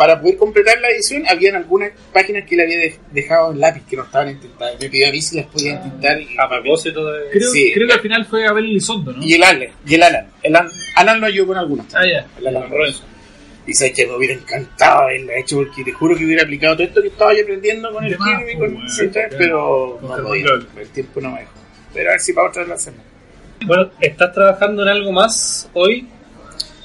para poder completar la edición, habían algunas páginas que le había de- dejado en lápiz que no estaban intentadas. Me pidió a mí si las podía intentar y, A propósito de. Creo, Sí. creo que al final fue Abel Elizondo, ¿no? y el Alan, y el Alan. El Alan, Alan lo ayudó con algunas. Ah, ya. El Alan Robinson. Y sabes que me hubiera encantado haberla hecho porque te juro que hubiera aplicado todo esto que estaba yo aprendiendo con el De Kirby, pues, con bueno, claro. pero no podía, el tiempo no me dejó. Pero a ver si para otra vez lo hacemos. Bueno, ¿estás trabajando en algo más hoy?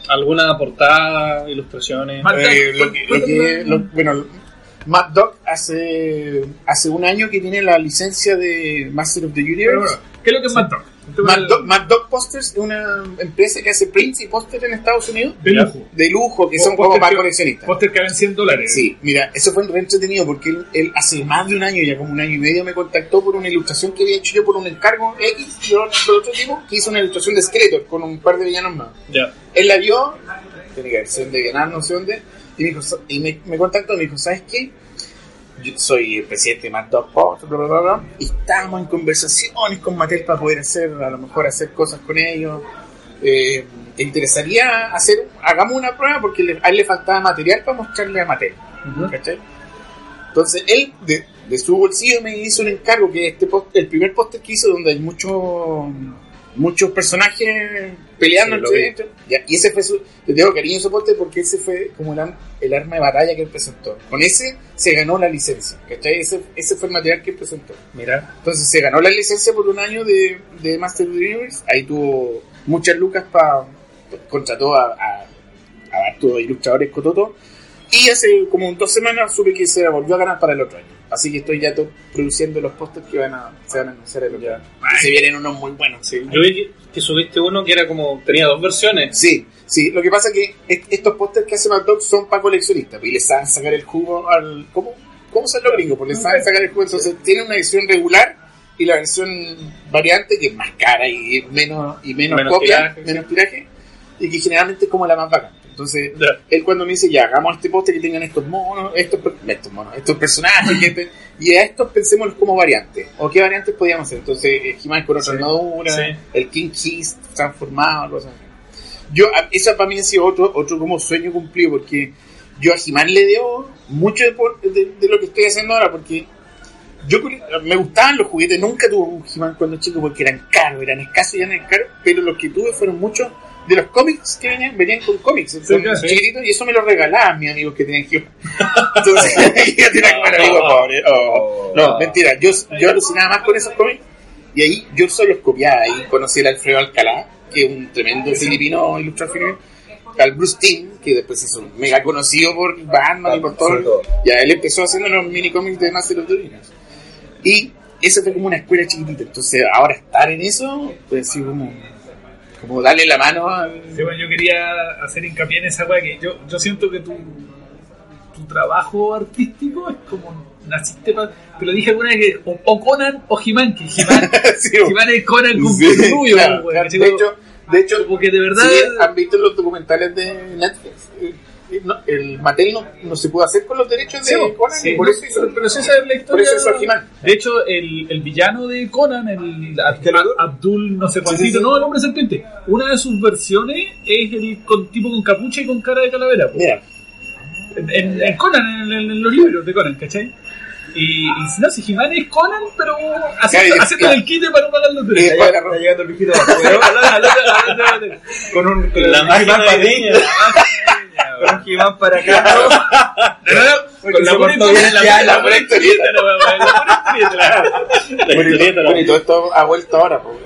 ¿Alguna portada, ilustraciones? Eh, lo que- lo que- lo- bueno, Mad Dog hace, hace un año que tiene la licencia de Master of the Universe. bueno, ¿qué es lo que es Mad Dog? Mad Dog, Mad Dog Posters es una empresa que hace prints y pósters en Estados Unidos De lujo. de lujo, que son como para coleccionistas. Póster que valen 100 dólares. Sí, mira, eso fue re entretenido porque él, él hace más de un año, ya como un año y medio, me contactó por una ilustración que había hecho yo por un encargo X de otro otro tipo, que hizo una ilustración de Skeletor con un par de villanos más. Ya. Él la vio, tiene que sido de ganar, no sé dónde, y me, dijo, y me, me contactó y me dijo, ¿sabes qué? Yo soy el presidente de Mad Dog Post, bla, bla, bla, y estábamos en conversaciones con Mattel para poder hacer, a lo mejor hacer cosas con ellos. Eh, ¿Te interesaría hacer, hagamos una prueba? Porque le- a él le faltaba material para mostrarle a Mattel. ¿cachai? Entonces él, de, de su bolsillo, me hizo un encargo que este post- el primer póster que hizo, donde hay muchos muchos personajes peleando Sí, entre ellos. Y ese fue su. Le tengo cariño ese póster porque ese fue como el, el arma de batalla que él presentó. Con ese se ganó la licencia. ¿cachai? Ese, ese fue el material que él presentó. Mira. Entonces se ganó la licencia por un año de, de Master of the Universe. Ahí tuvo muchas lucas para. Contrató a, a, a ilustradores Cototo. Y hace como dos semanas supe que se volvió a ganar para el otro año. Así que estoy ya produciendo los pósters que van a, se van a anunciar el otro. Y se vienen unos muy buenos. Sí. Yo vi que, subiste uno que era como. tenía dos versiones. Sí, sí, lo que pasa es que est- estos pósters que hace Mad Dog son para coleccionistas y les saben sacar el jugo al. ¿Cómo, cómo son los gringos? Pues les saben sacar el jugo. Entonces tienen una edición regular y la versión variante que es más cara y menos, y menos, Menos copia, tiraje, menos tiraje y que generalmente es como la más bacana. Entonces, él cuando me dice, ya, hagamos este póster que tengan estos monos, estos, estos monos, estos personajes, [LAUGHS] y a estos pensémoslos como variantes. ¿O qué variantes podíamos hacer? Entonces, eh, He-Man con otra Sí. armadura, Sí. el King Kiss transformado, cosas así. Yo, a- eso para mí ha sido otro, otro como sueño cumplido, porque yo a He-Man le debo mucho de, de- de lo que estoy haciendo ahora, porque yo me gustaban los juguetes, nunca tuve un He-Man cuando chico porque eran caros, eran escasos y eran caros, pero los que tuve fueron muchos de los cómics que venían, venían con cómics, claro, sí. chiquititos, y eso me lo regalaban mis amigos que tenían He-Man. [LAUGHS] Entonces, [LAUGHS] yo tenía como amigos pobres. Oh. No, mentira, yo, yo alucinaba más con esos cómics, y ahí yo solo los copiaba, ahí conocí al Alfredo Alcalá, que es un tremendo filipino ilustrador filipino, al Bruce Timm, que después se hizo mega conocido por Batman y por todo. Sobre todo. Ya él empezó haciendo los mini cómics de Master of the Universe. Y eso fue como una escuela chiquitita. Entonces, ahora estar en eso, pues sí, como, como darle la mano al. Sí, bueno, yo quería hacer hincapié en esa weá que yo, yo siento que tu, tu trabajo artístico es como naciste para. Te lo dije alguna vez que o, o Conan o He-Man, que He-Man, [LAUGHS] Sí, es Conan con sí, claro, de hecho, de hecho, Porque de verdad. si han visto los documentales de Netflix. Eh, no, el Mattel no, no se pudo hacer con los derechos de Sí, Conan, sí, y por eso hizo, pero, pero esa es la historia. De hecho, el, el villano de Conan, el. Abdul no sé cuántito, no, el hombre serpiente. Una de sus versiones es el con, tipo con capucha y con cara de calavera. po. Mira, En, en Conan, en- en los libros de Conan, ¿cachai? Y, y no, si He-Man es Conan, pero haciendo, Claro, haciendo claro. el quite para no pagar los Eh, derechos. Está llegando- está llegando el viejito de afuera con un con La máquina de [LAUGHS] con un He-Man para acá. No, no, no, Porque la bien historieta, la historieta, historieta. La Bueno, y, todo esto ha vuelto ahora. Pues.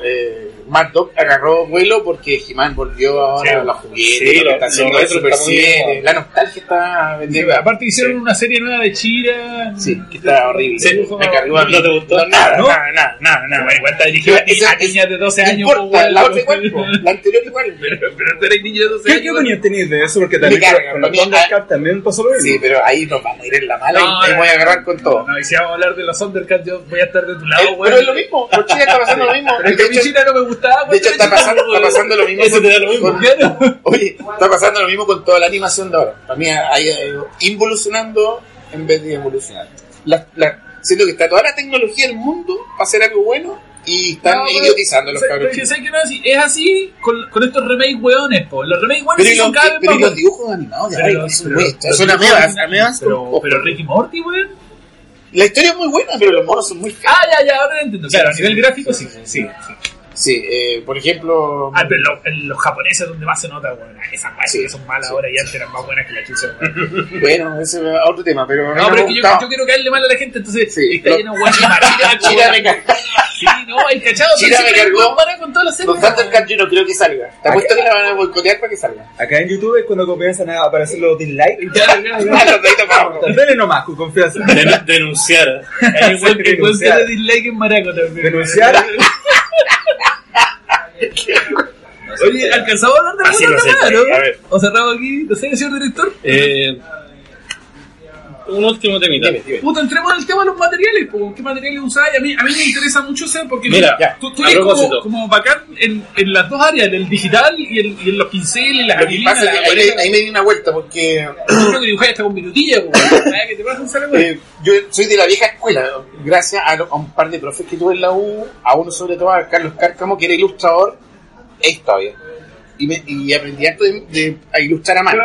Eh, Mad Dog agarró vuelo porque He-Man volvió ahora Sí, a los juguetes, sí, lo que está haciendo Super está muy 7, bien. la nostalgia está Sí, vendiendo. aparte hicieron una serie nueva de Chira. Sí, que está horrible. Sí, me cargó a mí. ¿No te gustó? No, nada, ¿No? nada, nada, nada, nada. Bueno, igual está dirigida a niñas de 12 No años. po, importa, la otra igual, la anterior igual. [LAUGHS] Pero, pero tú eres niño de 12 ¿Qué, años. ¿Qué opinión tenéis de eso? Porque también con los Thundercats también pasó lo mismo. Sí, pero ahí nos vamos a ir en la mala No, y te voy a agarrar con todo. No, y si vamos a hablar de los Thundercats, yo voy a estar de tu Eh, lado, pero weón. es lo mismo, con China está pasando lo mismo. Pero es De que a mí hecho, China no me gustaba. de hecho, está pasando, está pasando lo mismo. Eso te da lo mismo. con- Claro. [LAUGHS] Oye, está pasando lo mismo con toda la animación de ahora. Para mí ha ido involucionando en vez de evolucionar. La, la- siento que está toda la tecnología del mundo para hacer algo bueno y están No, pero- idiotizando los cabros pero que no es así. Es así con, con estos remakes weones, po. Los remakes weones Pero, sí son los, cada pero más los dibujos animados de Pero los- son pero amebas, Pero, pero Ricky Morty, weón. La historia es muy buena, pero los monos son muy feos. Ah, ya, ya, ahora lo entiendo. Claro, a nivel gráfico sí. Sí, sí. Sí, eh, por ejemplo... Ah, pero lo- en los japoneses donde más se nota, weón. Ah, Esas weas Sí, que son malas sí. ahora y antes eran más buenas que la chucha, weón. [LAUGHS] Bueno, ese es otro tema, pero... No, pero es que yo, yo quiero caerle mal a la gente, entonces Sí, está lleno de [LAUGHS] Chira me cargó. Sí, no, hay cachado. Chira me cargó. con todas las series. Los Thundercats yo no creo que salga. Te apuesto que la van a boicotear para que salga. Acá en YouTube es cuando comienzan a aparecer los dislikes. Dale [LAUGHS] nomás, con confianza. Den- denunciar. Hay que Denunciar. dislike en Maraco también. Denunciar. Oye, ¿alcanzamos a hablar de Así lo sé, no? a ver. ¿O cerrado aquí? ¿No sé, señor director? Eh, un último temita. Dime, dime. Puta, entremos en el tema de los materiales, po. ¿qué materiales usáis? A mí, a mí me interesa mucho saber porque Mira, tú, eres como, como bacán en, en las dos áreas, en el digital y en, y en los pinceles, y las Lo que ahí, me- ahí me di una vuelta porque Yo creo que dibujáis hasta con minutilla, po. [LAUGHS] ¿Sabes que te eh, yo soy de la vieja escuela. Gracias a, lo- a un par de profes que tuve en la U, a uno sobre todo, a Carlos Cárcamo, que era ilustrador, es todavía. Y, me, y aprendí harto de, de- a ilustrar a mano.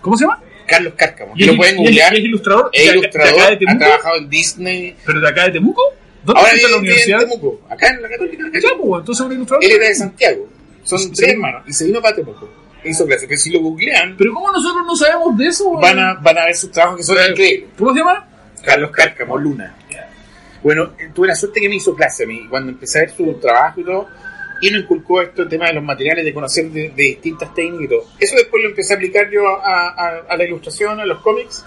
¿Cómo se llama? Carlos Cárcamo. ¿Y lo pueden es- googlear. es ilustrador? Es ¿De acá- de ilustrador, acá de ha Temuco? trabajado en Disney. ¿Pero de acá de Temuco? ¿Dónde Ahora está la en universidad? Temuco, acá en la Católica. Ya, pues, entonces un ilustrador. Él era de Santiago. Son Sí, tres sí. hermanos. Y se vino para Temuco. Hizo clases. Pero si lo googlean, Pero ¿cómo nosotros no sabemos de eso? van a, van a ver sus trabajos que son increíbles. ¿Cómo se llama? Carlos Cárcamo, Luna. Bueno, eh, tuve la suerte que me hizo clase a mí. Cuando empecé a ver su trabajo y todo, y nos inculcó esto, el tema de los materiales, de conocer de, de distintas técnicas y todo. Eso después lo empecé a aplicar yo a, a- a la ilustración, a los cómics,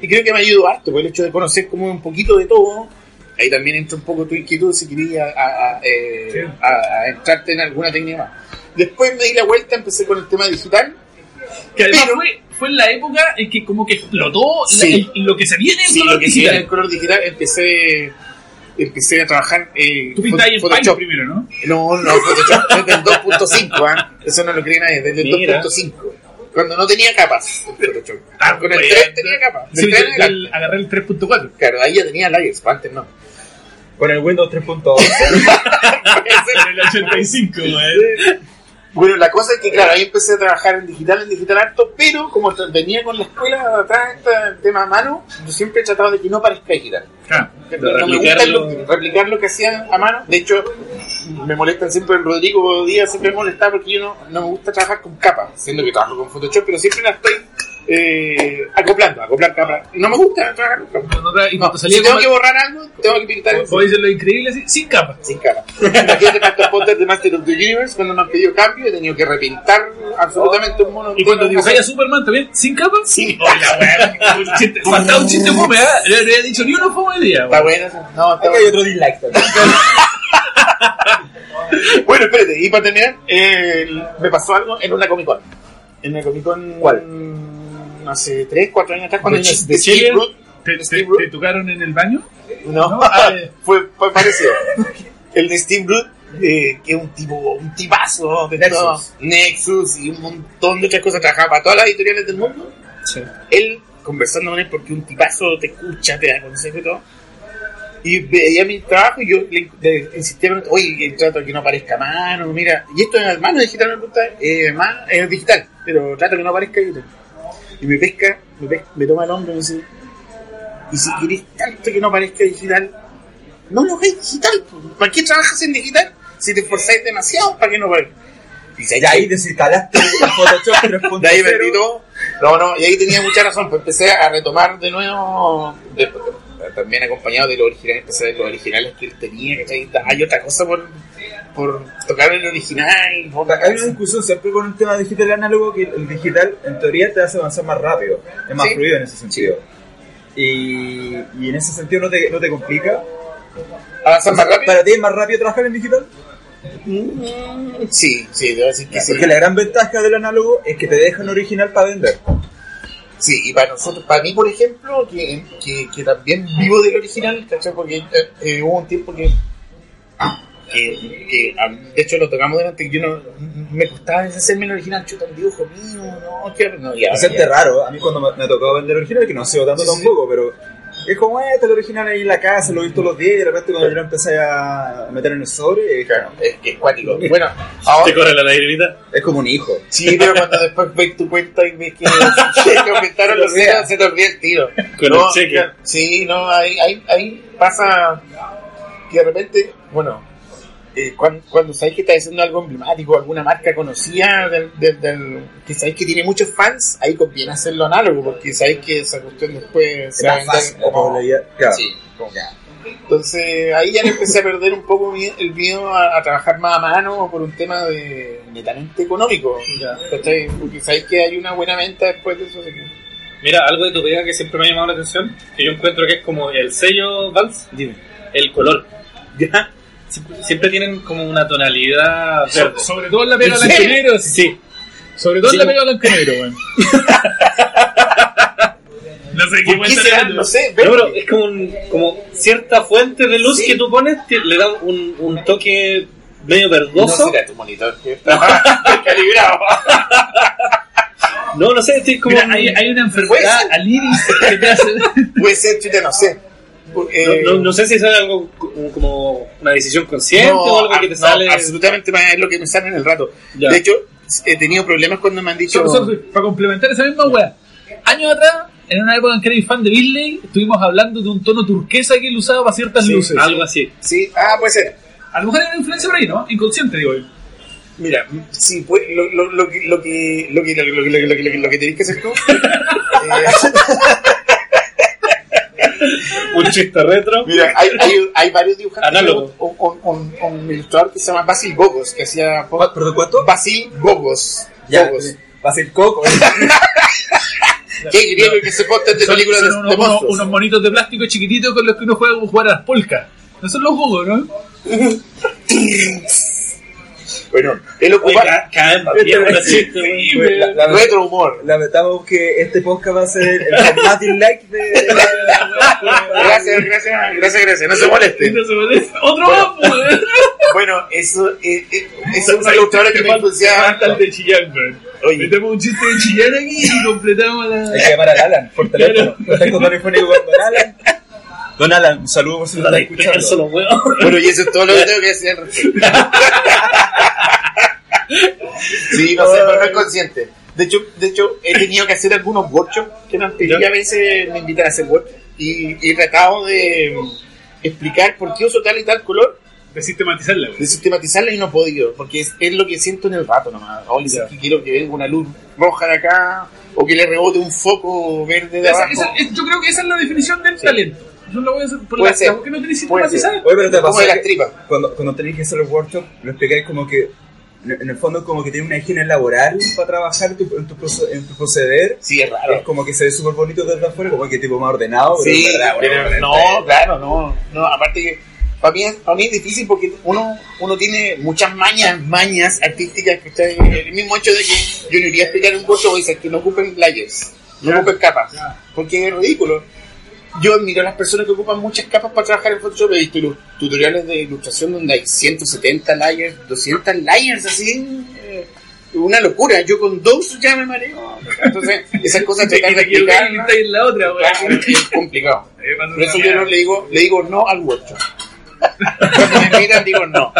y creo que me ayudó harto, por el hecho de conocer como un poquito de todo. Ahí también entra un poco tu inquietud si querías a, a, eh, Sí. a- entrarte en alguna técnica más. Después me di la vuelta, empecé con el tema digital. Que además Pero- fue, fue en la época en que como que explotó la- Sí. el- lo que se viene en Sí, color lo que digital. era el color digital, empecé, empecé a trabajar. Eh, Tú pintabas en Photoshop. primero, ¿no? No, no, Photoshop desde el 2.5, ¿ah? Eso no lo cree nadie, desde el Mira. 2.5. Cuando no tenía capas el Photoshop. Ah, Con el pues, 3 ya- tenía capas. Sí, Del yo, 3 en yo adelante. el- agarré el 3.4. Claro, ahí ya tenía layers, antes no. Con el Windows 3.2. [LAUGHS] en el 85, güey. Bueno, la cosa es que, claro, ahí empecé a trabajar en digital, en digital harto, pero como venía con la escuela atrás, este tema a mano, yo siempre he tratado de que no parezca digital. De no me gusta lo- replicar lo que hacían a mano. De hecho, me molestan siempre el Rodrigo Díaz, siempre me molesta porque yo no, no me gusta trabajar con capas, siendo que trabajo con Photoshop, pero siempre la estoy eh, acoplando, acoplar. Y no me gusta trabajar con y No, si tengo que borrar algo, tengo que pintar como dicen lo increíble, así, sin capa. sin capa. Imagínate [LAUGHS] tantos pósters de Master of the Universe cuando me han pedido cambio, he tenido que repintar absolutamente un mono. Y cuando dibujáis a Superman también, sin capa. Sí. [LAUGHS] Hola, weón. Un chiste- Faltaba un chiste fome, ¿eh? No había dicho ni uno fome de día, Está bueno, eso. no, está Acá hay otro dislike también. [LAUGHS] Bueno, espérate, y para terminar, eh, me pasó algo en una Comic Con. En una Comic Con. ¿Cuál? Hace 3, 4 años atrás, cuando ¿De de, Ch- de de Chile? ¿Te, te, te tocaron en el baño? No, No, [LAUGHS] ah, fue, fue parecido. El de Steve Root, eh, que es un tipo, un tipazo de Nexus. todo. Nexus y un montón de otras cosas. Trabajaba para todas las editoriales del mundo. Él, conversando con él, porque un tipazo te escucha, te da consejos y todo. Y veía mi trabajo y yo le, le insistía, oye, el trato que no aparezca mano, mira. Y esto es a mano digital, me pregunta, eh, más, es digital, pero trato que no aparezca y todo. Y me pesca, me, pesca, me toma el hombro y me dice, y si querés tanto que no parezca digital, no lo hagáis digital. ¿Para qué trabajas en digital? Si te esforzáis demasiado, ¿para qué no parezca? Y Y ahí desinstalaste Photoshop [LAUGHS] 3.0. de ahí perdí todo. No, no, y ahí tenía mucha razón, pues empecé a retomar de nuevo, de- también acompañado de lo original, empecé a ver los originales que él tenía, ¿cachai? Hay otra cosa por, por tocar el original. por- Hay una discusión siempre con el tema digital y análogo que el digital en teoría te hace avanzar más rápido, es más Sí. fluido en ese sentido. Y, y en ese sentido no te, no te complica. ¿Avanzar O más rápido? ¿Para ti es más rápido trabajar en digital? Sí, sí, debo decir que sí. Porque la gran ventaja del análogo es que te dejan original para vender. Sí, y para nosotros, para mí, por ejemplo, que, que, que también vivo del original, ¿cachai? Porque eh, eh, hubo un tiempo que, que, que, ah, de hecho, lo tocamos delante, que yo no, me costaba hacerme el original, chuta, un dibujo mío, no, qué no, ya, Hacerte ya. raro, a mí cuando me, me ha tocado vender original, que no ha sido tanto Sí, sí. tampoco, pero es como, eh, este es el original ahí en la casa, lo he visto los días y de repente cuando yo lo empecé a meter en el sobre, es, Claro, es, es cuático. Bueno, ahora, Te corre la lagrimita. es como un hijo. sí, pero cuando después ves tu cuenta y ves que, que aumentaron los [LAUGHS] días, se te olvida el tiro. Con No, el cheque. claro, Sí, no, ahí, ahí, ahí pasa que de repente, bueno, eh, cuando, cuando sabéis que estás haciendo algo emblemático, alguna marca conocida, del, del, del- que sabéis que tiene muchos fans, ahí conviene hacerlo análogo, porque sabéis que esa cuestión después se va a Es más vender fácil, la como- probabilidad, claro. Sí, como- Entonces ahí ya le empecé a perder un poco mi- el miedo a, a trabajar más a mano por un tema de netamente económico. Porque sabéis que hay una buena venta después de eso. de que- Mira, algo de tu pega que siempre me ha llamado la atención, que yo encuentro que es como el sello Dime. el color. ¿Ya? Siempre, siempre tienen como una tonalidad So- verde. sobre todo en la pega ¿En blanco negro. [LAUGHS] sí. Sí. Sobre todo Sí. en la pega blanco y negro, weón. [LAUGHS] no sé qué ¿Por qué será? No sé. No, pero es como, un- como cierta fuente de luz Sí. que tú pones, te- le da un, un toque medio No verdoso. será tu monitor que está [LAUGHS] calibrado. No, no sé, estoy como... Mira, hay, hay una enfermedad al iris que te hace. Puede ser, chuta, no sé. Eh, no, no- no sé si es algo como, una decisión consciente no, o algo que te no, sale... absolutamente es lo que me sale en el rato. Ya. De hecho, he tenido problemas cuando me han dicho. Para complementar esa misma weá. Años atrás, en una época en que era fan de Disney, estuvimos hablando de un tono turquesa que él usaba para ciertas Sí, luces. Algo así. Sí, ah, puede ser. A lo mejor hay una influencia por ahí, ¿no? Inconsciente, digo yo. Mira, sí, pues, lo, lo, lo, que, lo, que, lo, que, lo, que, lo, que, lo, que, lo, que, lo que tenés que hacer tú. [LAUGHS] eh, [LAUGHS] Un chiste retro. Mira, hay, hay, hay varios dibujantes. Análogo. Un, un, un, un ilustrador que se llama Basil Bogos, que hacía. ¿Cu- ¿Perdón, cuánto? Basil Bogos. Ya, Bogos. a ser coco. [LAUGHS] Qué griego que se posta de Son, películas de, unos, unos, unos monitos de plástico chiquititos con los que uno juega como jugar a las polcas. No son los jugos, ¿no? [LAUGHS] Bueno, bien los chistes, güey. La- la- retro humor. Lamentamos que este podcast va a ser el formato like de... Gracias, gracias, gracias, gracias. No se moleste. No se molesta. Otro más, pues. Bueno, eso, eh, eh, eso es una ilustradora que me el de Chillán, güey. Oye. Metemos un chiste de Chillán aquí y completamos la. Hay que llamar al Alan por teléfono. Telefónico con Don Alan. Don Alan, un saludo por si lo está los huevos. Bueno, y eso es todo lo que tengo que decir al respecto. [LAUGHS] Sí, no sé, pero no es consciente. De hecho, de hecho, he tenido que hacer algunos workshops que me han pedido Ya. a veces me invitan a hacer workshops y, y he tratado de mm, explicar por qué uso tal y tal color, De sistematizarla, güey. de sistematizarla y no he podido, porque es, es lo que siento en el rato nomás. Hoy que quiero que venga una luz roja de acá o que le rebote un foco verde de Esa- abajo. esa- es- yo creo que esa es la definición del talento. Yo lo voy a hacer por Puede la, ser. la- ¿Por qué no tenéis Puede ser. sistematizar? Oye, pero te de las tripas. Cuando, cuando tenéis que hacer el workshop, lo explicáis como que en el fondo como que tiene una higiene laboral para trabajar en tu, en tu, proce- en tu proceder. Sí, es raro. Es como que se ve súper bonito desde afuera, como que tipo más ordenado, pero Sí, verdad, pero bueno, no, claro, no, no, aparte que para mí, es- para mí es difícil porque uno, uno tiene muchas mañas, mañas artísticas que está en el mismo hecho de que yo no iría a explicar un curso y decir que no ocupen layers, no ocupen capas, porque es ridículo. Yo admiro a las personas que ocupan muchas capas para trabajar en Photoshop. He visto tutoriales de ilustración donde hay 170 layers, 200 layers, así. eh, una locura. Yo con dos ya me mareo. Entonces, esas [LAUGHS] cosas tratar de y explicar la otra. Claro, es complicado. [LAUGHS] Por eso yo no le digo, le digo no al workshop. Cuando me miran digo no.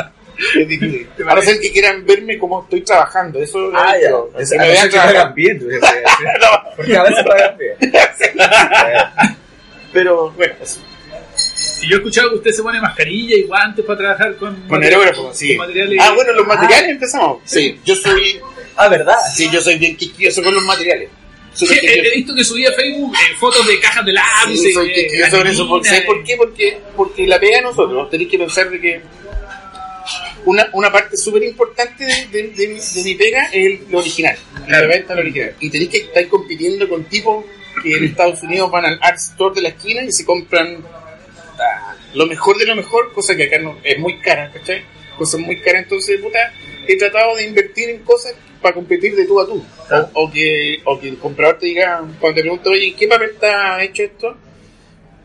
A no ser que quieran verme como estoy trabajando. Eso Ah, ya. Es- Que a me vean pagan bien. [LAUGHS] Porque a veces pagan bien. Pero bueno, eso. Y yo he escuchado que usted se pone mascarilla y guantes para trabajar con, con aerógrafo, sí. materiales. Ah, bueno, los materiales empezamos. Sí, yo soy, Ah, ¿verdad? sí, yo soy bien quisquilloso con los materiales. Sí, he, visto que subía a Facebook eh, fotos de cajas de lápices. Sí, soy eh, quisquilloso con eso. ¿Por, anilinas, ¿sabes por qué? Porque, porque la pega de nosotros, tenéis que pensar de que una, una parte súper importante de, de, de mi, de mi pega es el- lo original, la venta de lo original. Y tenéis que estar compitiendo con tipos que en Estados Unidos van al Art Store de la esquina y se compran ah, lo mejor de lo mejor, cosa que acá no, es muy cara, ¿cachai? Cosas muy caras, entonces, puta, he tratado de invertir en cosas para competir de tú a tú. O, o que, o que el comprador te diga, cuando te pregunto, oye, ¿en qué papel está hecho esto?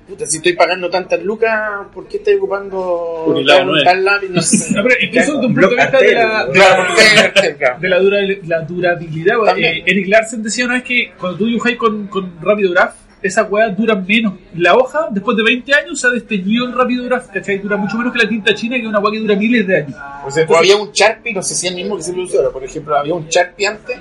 Puta, si estoy pagando tantas lucas, ¿por qué estoy ocupando Un tal- lápiz? No [LAUGHS] sé. No, pero incluso desde un punto de vista de la, de la- de la, dura, la durabilidad. eh, Eric Larsen decía una vez que cuando tú dibujáis con, con Rápido Graph, esas weas duran menos. La hoja, después de 20 años, se ha desteñido el Rápido Graph, ¿cachai? Dura mucho menos que la tinta china, que es una wea que dura miles de años. O sea, había un Sharpie, no sé si es el mismo que se produce ahora, por ejemplo, había un Sharpie antes,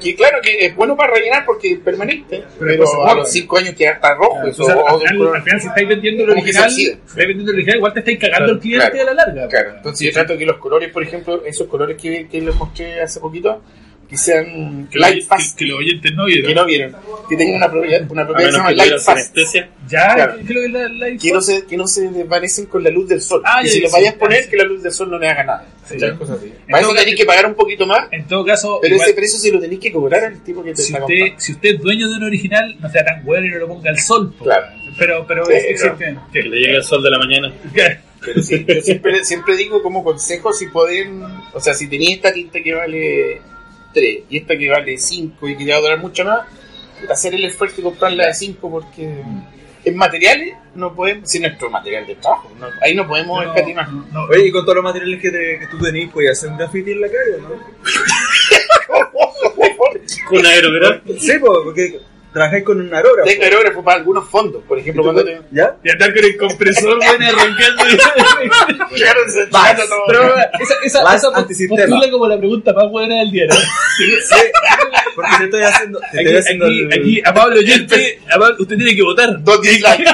que claro que es bueno para rellenar porque es permanente, pero, se a los 5 años queda hasta rojo. eso, O sea, al, final, al final, si estáis vendiendo el original, estáis vendiendo el original, igual te estáis cagando al cliente claro. a la larga. Claro, entonces yo trato que los colores, por ejemplo, esos colores que, que les mostré hace poquito, que sean Que, light los- fast, que, que los oyentes no que vieron. no vieron, que tengan una propiedad, una propiedad que se llama que light fast. anestesia. Ya, Claro. que lo de la, la Que no, se, que no se desvanecen con la luz del sol. Ah, que ya, si sí, vayas a poner, que la luz del sol no le haga nada. Sí. Así. En Para eso todo tenéis caso- que pagar un poquito más, En todo caso, pero igual- ese precio se lo tenéis que cobrar al tipo que te si está usted, comprando. si usted es dueño de un original, no sea tan bueno y no lo ponga al sol. po. Claro. Pero, pero Sí, existe. Que le llegue el sol de la mañana. Pero sí, yo siempre, siempre digo como consejo si pueden, o sea, si tenéis esta tinta que vale 3 y esta que vale 5 y que te va a durar mucho más, hacer el esfuerzo y comprarla de 5 porque en materiales no podemos, si nuestro material de trabajo, no- ahí no podemos No, escatimar. no, no. Oye, y con todos los materiales que, te- que tú tenés, ¿puedes hacer un graffiti en la calle no? [LAUGHS] Con aerografo. Sí, po, porque trabajáis con un aerógrafo. Tengo aerógrafo para algunos fondos, por ¿Y ejemplo, cuando te... ¿Ya? Y andar con el compresor, bueno, arrancando. Claro, se Vas. todo. Pero esa, esa, Más esa antisistema. postula como la pregunta más buena del día, ¿no? Sí, porque te estoy haciendo, te Aquí, estoy haciendo aquí, el aquí, a Pablo Oyente, a Pablo- usted tiene que votar. Dos dislikes.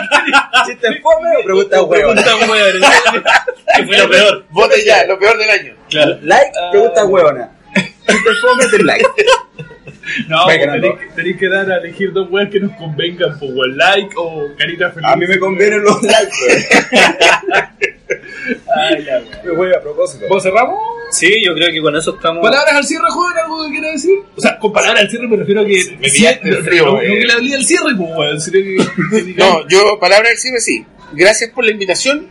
chiste [LAUGHS] fome o pregunta huevo. Pregunta buena. [LAUGHS] Que fue lo peor. Vote ya, lo peor del año. Claro. Like, pregunta huevona. Chiste fome, te like. [LAUGHS] [LAUGHS] No, tenéis que, tenéis que dar a elegir dos weas que nos convengan, por buen like o carita feliz. A mí me convienen los likes, [LAUGHS] Ay, la wea. Me voy a propósito. ¿Vos cerramos? Sí, yo creo que con eso estamos. ¿Palabras al cierre, joven? ¿Algo que quiera decir? O sea, con palabras al cierre me refiero a que. me pillaste no, el frío, no, no que le hablé al cierre, pues, weón. Que. [LAUGHS] No, yo, palabra del cine, sí. Gracias por la invitación,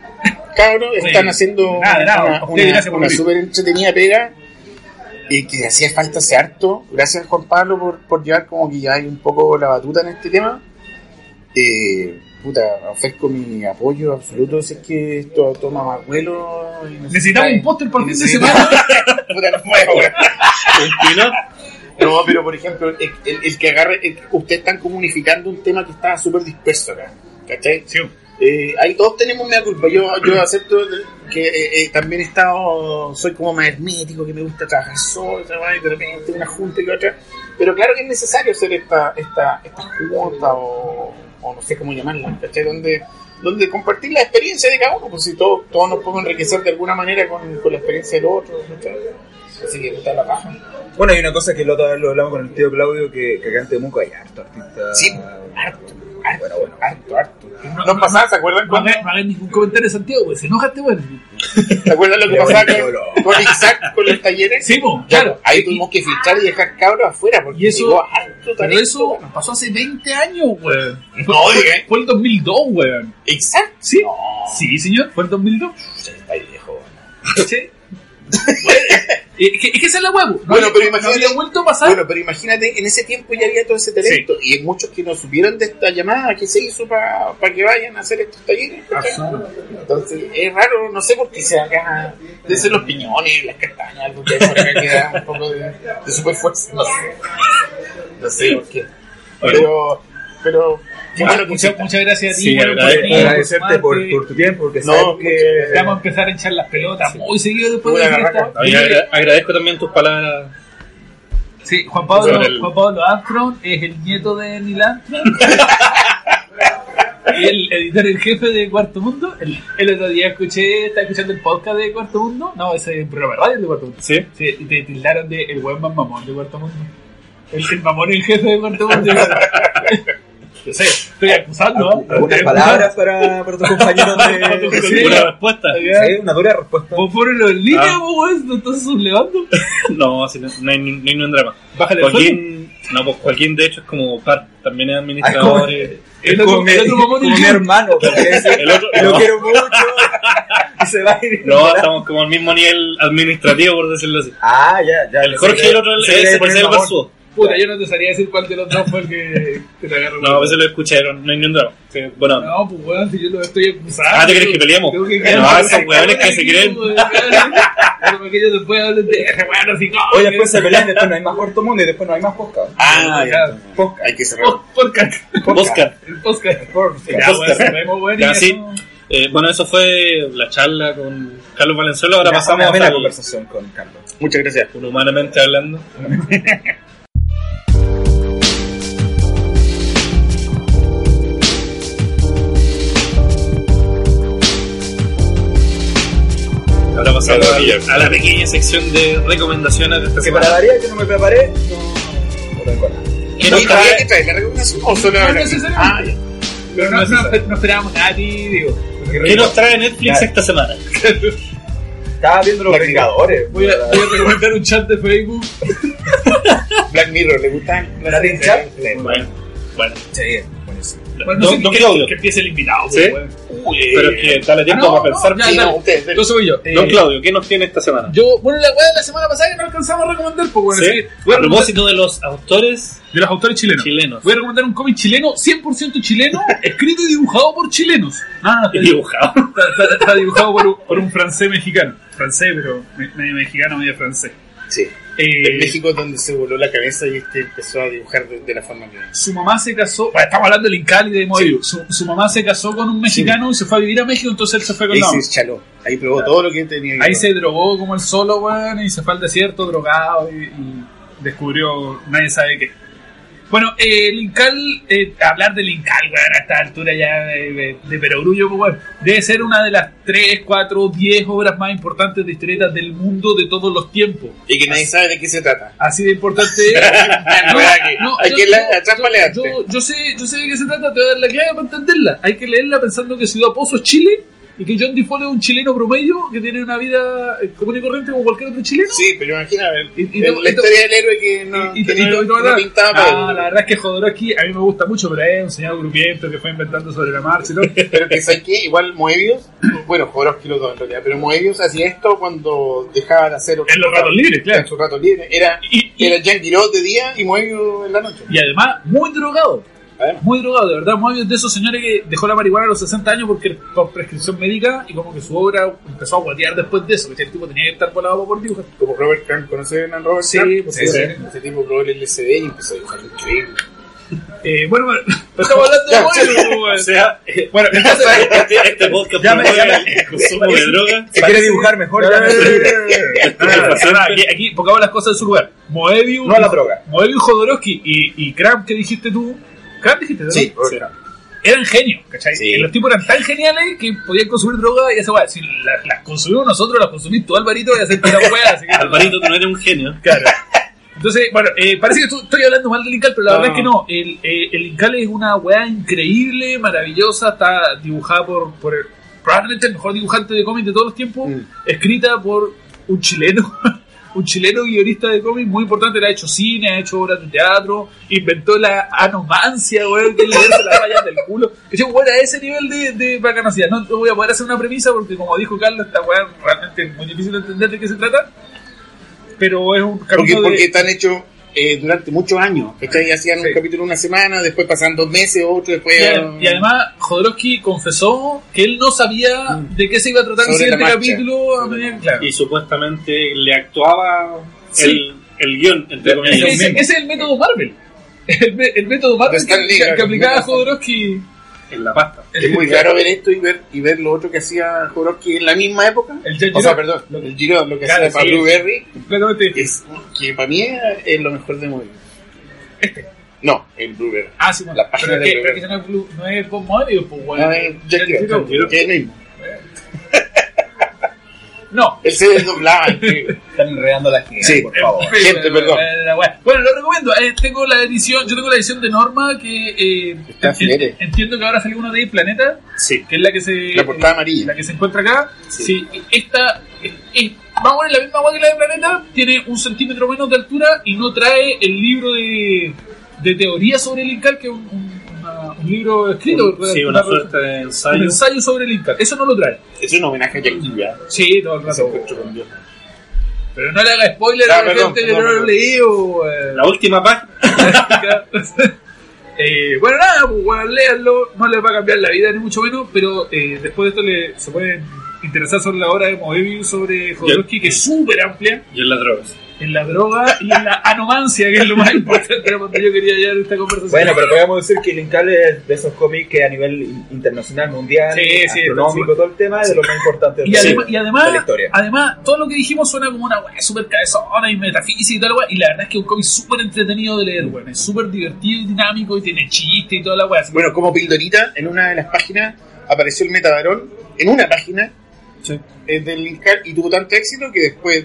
cabros. Están haciendo Nada, de nada. una, una- una súper entretenida pega y que hacía falta hace harto. Gracias, Juan Pablo, por, por llevar como que ya hay un poco la batuta en este tema. Eh, puta, ofrezco mi apoyo absoluto si es que esto toma más vuelo. y Necesitamos un póster por y fin de semana. [LAUGHS] Puta, no pino. No, pero por ejemplo, el, el- el que agarre, el- ustedes están como unificando un tema que estaba súper disperso acá. ¿Cachai? Sí. Eh, ahí todos tenemos mea culpa. Yo, yo acepto que eh, eh, también he estado, soy como más hermético, que me gusta trabajar solo, trabajar y de repente una junta y otra. Pero claro que es necesario hacer esta, esta, esta junta o, o no sé cómo llamarla, ¿cachai? Donde, donde compartir la experiencia de cada uno, pues si todos, todos nos podemos enriquecer de alguna manera con, con la experiencia del otro, ¿cachai? Así que está la paja. Bueno, hay una cosa que la otra vez lo hablamos con el tío Claudio, que, que acá en Temuco hay harto artista. Sí, harto, harto, Bueno, bueno. harto, harto. No, Nos pasaba, ¿se acuerdan No cuando? hagan, no ningún comentario, Santiago, pues se enoja este weón. ¿Se acuerdan lo que Pero pasaba bueno, con, con Isaac con los talleres? Sí, po, Ya, claro. Ahí Y- tuvimos que filtrar y dejar cabros afuera porque Y eso- llegó harto Pero talento, eso bueno. pasó hace 20 años, weón. No, Fue, oiga. fue el 2002, weón. Exacto. ¿Sí? No. Sí, señor, fue el 2002. Está viejo. ¿Sí? [LAUGHS] Bueno, es que, es que esa es la huevo. No Bueno, pero imagínate- había vuelto a pasar. Bueno, pero imagínate, en ese tiempo ya había todo ese talento y hay muchos que no supieron de esta llamada que se hizo para que vayan a hacer estos talleres. Entonces, es raro, no sé por qué se acá, de ser los piñones, las castañas, algo que por acá [LAUGHS] queda un poco de, de super fuerza, no sé. No sé por qué. Pero, pero bueno que muchas, gracias a ti, Sí, weón, por agradecerte por, tu tiempo, porque No, sabemos que... Te vamos a empezar a hinchar las pelotas muy seguido después de. Oye, agra- agradezco también tus palabras. Sí, Juan Pablo, el- Juan Pablo Armstrong es el nieto de Neil Armstrong. y [LAUGHS] el editor en jefe de Cuarto Mundo. El, el otro día escuché, estaba escuchando el podcast de Cuarto Mundo. No, ese es un programa de radio de Cuarto Mundo. ¿Sí? Sí, y te tildaron de el buen más mamón de Cuarto Mundo. El, el mamón en jefe de Cuarto Mundo. [LAUGHS] Yo sé, estoy acusando. ¿ah? ¿Algunas Estoy palabras para, para tus compañeros de... [LAUGHS] Sí. ¿Una respuesta? Sí, una dura respuesta. Vos ponelo en línea, Ah. vos, [LAUGHS] no estás sublevando. No, sí, no, no hay, no hay ningún drama. Bájale. Joaquín, no, pues Joaquín de hecho es como par, también es administrador. eh, El Es otro- como mi, hermano, [LAUGHS] porque es- El otro- lo no. quiero mucho y se va a ir. No, estamos como al mismo nivel administrativo, por decirlo así. Ah, ya, ya. El Jorge y el otro el- Se poner el. Puta, yo no te sabría decir cuál de los dos fue el que, que te agarró. No, a veces lo escuché, no no hay ningún drama. Sí, bueno, No, pues weón, si yo lo estoy acusando. Ah, ¿te crees que peleamos? Tengo que No, esos weones que se creen. Pero porque ellos después hablan de bueno, así como. Oye, después se pelean, después no hay más corto mundo y después no hay más podcast. Ah, ya. Podcast. Hay que cerrar. Podcast. Oscar. El podcast. Podcast. Weón, weón, sí. eso- Eh, bueno, eso fue la charla con Carlos Valenzuela. Ahora Una pasamos a conversación con Carlos. Muchas gracias. un humanamente hablando. [LAUGHS] Ahora pasamos a, a la pequeña sección de recomendaciones de esta Que para semana. variar que no me preparé, no, no tengo nada. ¿Qué ¿Y nos todavía trae? que traes la recomendación o solo No. Ah, ya. Pero no, no, no esperábamos nada a ti, digo. ¿Qué nos trae Netflix Ya. esta semana? Estaba viendo los Vengadores. Voy a, voy a recomendar un chat de Facebook. [LAUGHS] Black Mirror, ¿le gustan? ¿La de chat? Bueno, bueno. Sí, buenísimo. Don- no sé Claudio. que empiece el invitado. ¿Sí? pues. Uy, Pero es que dale tiempo Ah, no, para pensar. no, ya, dale. no, ustedes, Entonces voy yo. Eh, Don Claudio, ¿qué nos tiene esta semana? Yo, bueno, la weá de la semana pasada que no alcanzamos a recomendar, pues bueno, ¿Sí? voy a propósito de los autores de los autores chilenos. chilenos Voy a recomendar un cómic chileno, 100% chileno, [LAUGHS] escrito y dibujado por chilenos. No, no, no, y está, dibujado. está- está- está dibujado por un, por un francés mexicano. Francés, pero me- medio mexicano, medio francés. Sí. Eh, En México es donde se voló la cabeza y este empezó a dibujar de, de la forma que su mamá se casó, bueno, estamos hablando del Incali de Moebius. Su, su mamá se casó con un mexicano y se fue a vivir a México, entonces él se fue con Ahí la mamá. se chaló. Ahí probó todo lo que tenía que Ahí probar. se drogó como el solo, weón, y se fue al desierto drogado y, y descubrió nadie sabe qué. Bueno, eh, el Incal, eh, hablar del Incal, weón, a esta altura ya de, de, de perogrullo, pues, weón, debe ser una de las 3, 4, 10 obras más importantes de historietas del mundo de todos los tiempos. Y que nadie sabe de qué se trata. Así de importante [LAUGHS] es. No, yo sé, yo sé de qué se trata, te voy a dar la clave para entenderla. Hay que leerla pensando que Ciudad Pozo es Chile y que John Default es un chileno promedio que tiene una vida eh, común y corriente como cualquier otro chileno. Sí, pero imagina, a ver, Y- y- el- la historia del héroe que no, Y, que no- no pintaba Ah, la verdad es que Jodorowsky a mí me gusta mucho, pero es un señor grupiento que fue inventando sobre la marcha y todo. [LAUGHS] Pero que sabes que igual Moebius, [CLEARS THROAT] bueno, Jodorowsky los dos en realidad, pero Moebius hacía esto cuando dejaba de hacer En los ratos libres, en claro. sus ratos libres. Era, era Jean Giraud de día y Moebius en la noche. y además, muy drogado. Además. Muy drogado, de verdad, muy de esos señores que dejó la marihuana a los 60 años porque por prescripción médica y como que su obra empezó a guatear después de eso, que el tipo tenía que estar volado por dibujar. Como Robert Crumb, ¿conocen a Robert Sí, Crumb? pues sí. ese tipo probó el LCD y empezó a dibujar increíble. [LAUGHS] Eh, bueno, bueno, estamos hablando de Moebius, [LAUGHS] O sea, eh, Bueno, entonces, este, este podcast Ya me- promueve ya me- el consumo de droga. Si quiere dibujar mejor, ya me [LAUGHS] aquí, aquí pongamos las cosas en su lugar. Moebius, No a la droga. Moebius, Jodorowsky y, y Crumb, que dijiste tú. Dijiste, ¿no? Sí, Sí. Eran genios, ¿cachai? Sí. Los tipos eran tan geniales que podían consumir droga y esa weá. Si las, las consumimos nosotros, las consumís tú, Alvarito, y hacer una weá. [LAUGHS] Alvarito, tú no eres un genio. Claro. Entonces, bueno, eh, parece que estoy hablando mal del Incal, pero la No. verdad es que no. El, eh, el Incal es una weá increíble, maravillosa, está dibujada por, por el- probablemente el mejor dibujante de cómics de todos los tiempos, Mm. escrita por un chileno, [LAUGHS] un chileno guionista de cómics muy importante, le ha hecho cine, ha hecho obras de teatro, inventó la anomancia, weón, que es leerse las rayas del culo. Que yo, weón, a ese nivel de, de bacanosidad. No voy a poder hacer una premisa porque, como dijo Carlos, esta weá realmente es muy difícil de entender de qué se trata. Pero es un Porque, camino de... porque están hechos eh, durante muchos años. ¿cachai? Hacían Sí. un capítulo una semana, después pasan dos meses, otro, después... Y, ad- y además, Jodorowsky confesó que él no sabía de qué se iba a tratar el siguiente capítulo. a medida- la claro. Y supuestamente le actuaba Sí. el, el guion, entre comillas. Ese, ese es el método Marvel. [LAUGHS] el, método Marvel que, que- aplicaba Jodorowsky. En la pasta. Es muy raro ver esto y ver, y ver lo otro que hacía Jodorowsky en la misma época. El Jet o sea, Giro. perdón, el Giro, lo que Claro, hacía para sí. Blueberry, Completamente. es, que para mí es, lo mejor de Moebius. Este. No, el Blueberry. Ah, sí, bueno. La página pero, de que, Blueberry. que no es, no Bob Moebius, pues, bueno. Ah, es Jack Giro, Giro. que es el mismo. No. Él se desdoblaba. [LAUGHS] Están enredando la gente, Sí. por favor. Eh, Gente, perdón. eh. Bueno, lo recomiendo. Eh, tengo la edición, yo tengo la edición de Norma que eh, Está en- filete. entiendo que ahora salió una de Planeta, Sí. que es la que se La portada amarilla. la que se encuentra acá. Sí, esta es, es- vamos a ver la misma agua que la de Planeta, tiene un centímetro menos de altura y no trae el libro de, de teoría sobre el Incal, que es un, un libro escrito, Sí, una- una suerte de un ensayo. ensayo sobre el Incal. Eso no lo trae. Es un homenaje a Jack Giro. Sí, todo el rato. Pero no le haga spoiler Ah, a la perdón, gente que no lo perdón. leído. eh. La última página. [LAUGHS] Eh, bueno, nada, pues bueno, léanlo, no les va a cambiar la vida ni mucho menos, pero eh, después de esto le, se pueden interesar sobre la obra de Moebius sobre Jodorowsky, que es súper amplia, Y en las drogas. En la droga y en la anomancia, que es lo más [LAUGHS] importante de donde yo quería llegar esta conversación. Bueno, pero podríamos decir que el Incable es de esos cómics que a nivel in- internacional, mundial, Sí, sí, astronómico, todo el tema, es de los más importantes Y, de, además, y de además, la historia. además, todo lo que dijimos suena como una weá súper cabezona y metafísica y weá. Y la verdad es que es un cómic súper entretenido de leer, weón. Es súper divertido y dinámico y tiene chiste y toda la weá. Bueno, como pildorita, en una de las páginas apareció el metabarón, en una página eh, del y tuvo tanto éxito que después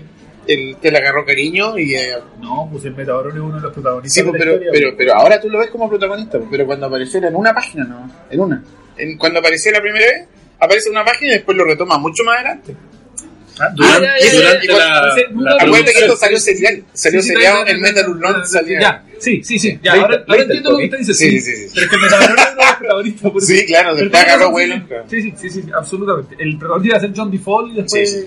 él te le agarró cariño y... eh, No, pues el Metabarón es uno de los protagonistas. sí, de la pues, pero, historia, pero, ahora tú lo ves como protagonista, pues, pero cuando apareció era en una página, no, en una. En- cuando apareció la primera vez, aparece en una página y después lo retoma mucho más adelante. Ah, Durante, ya, ya, ya, durante ya, la, la Acuérdate que esto salió serial, salió Sí, sí, seriado está- en Metal Urlón, salía... Ya, sí, sí, sí. Ya, ahora, entiendo lo que usted dice. Sí, Sí, sí. Pero es que el Metabarón es uno de los protagonistas. por eso. Sí, claro, después agarró vuelo. Sí, sí, sí, absolutamente. El protagonista iba a ser John Default y después.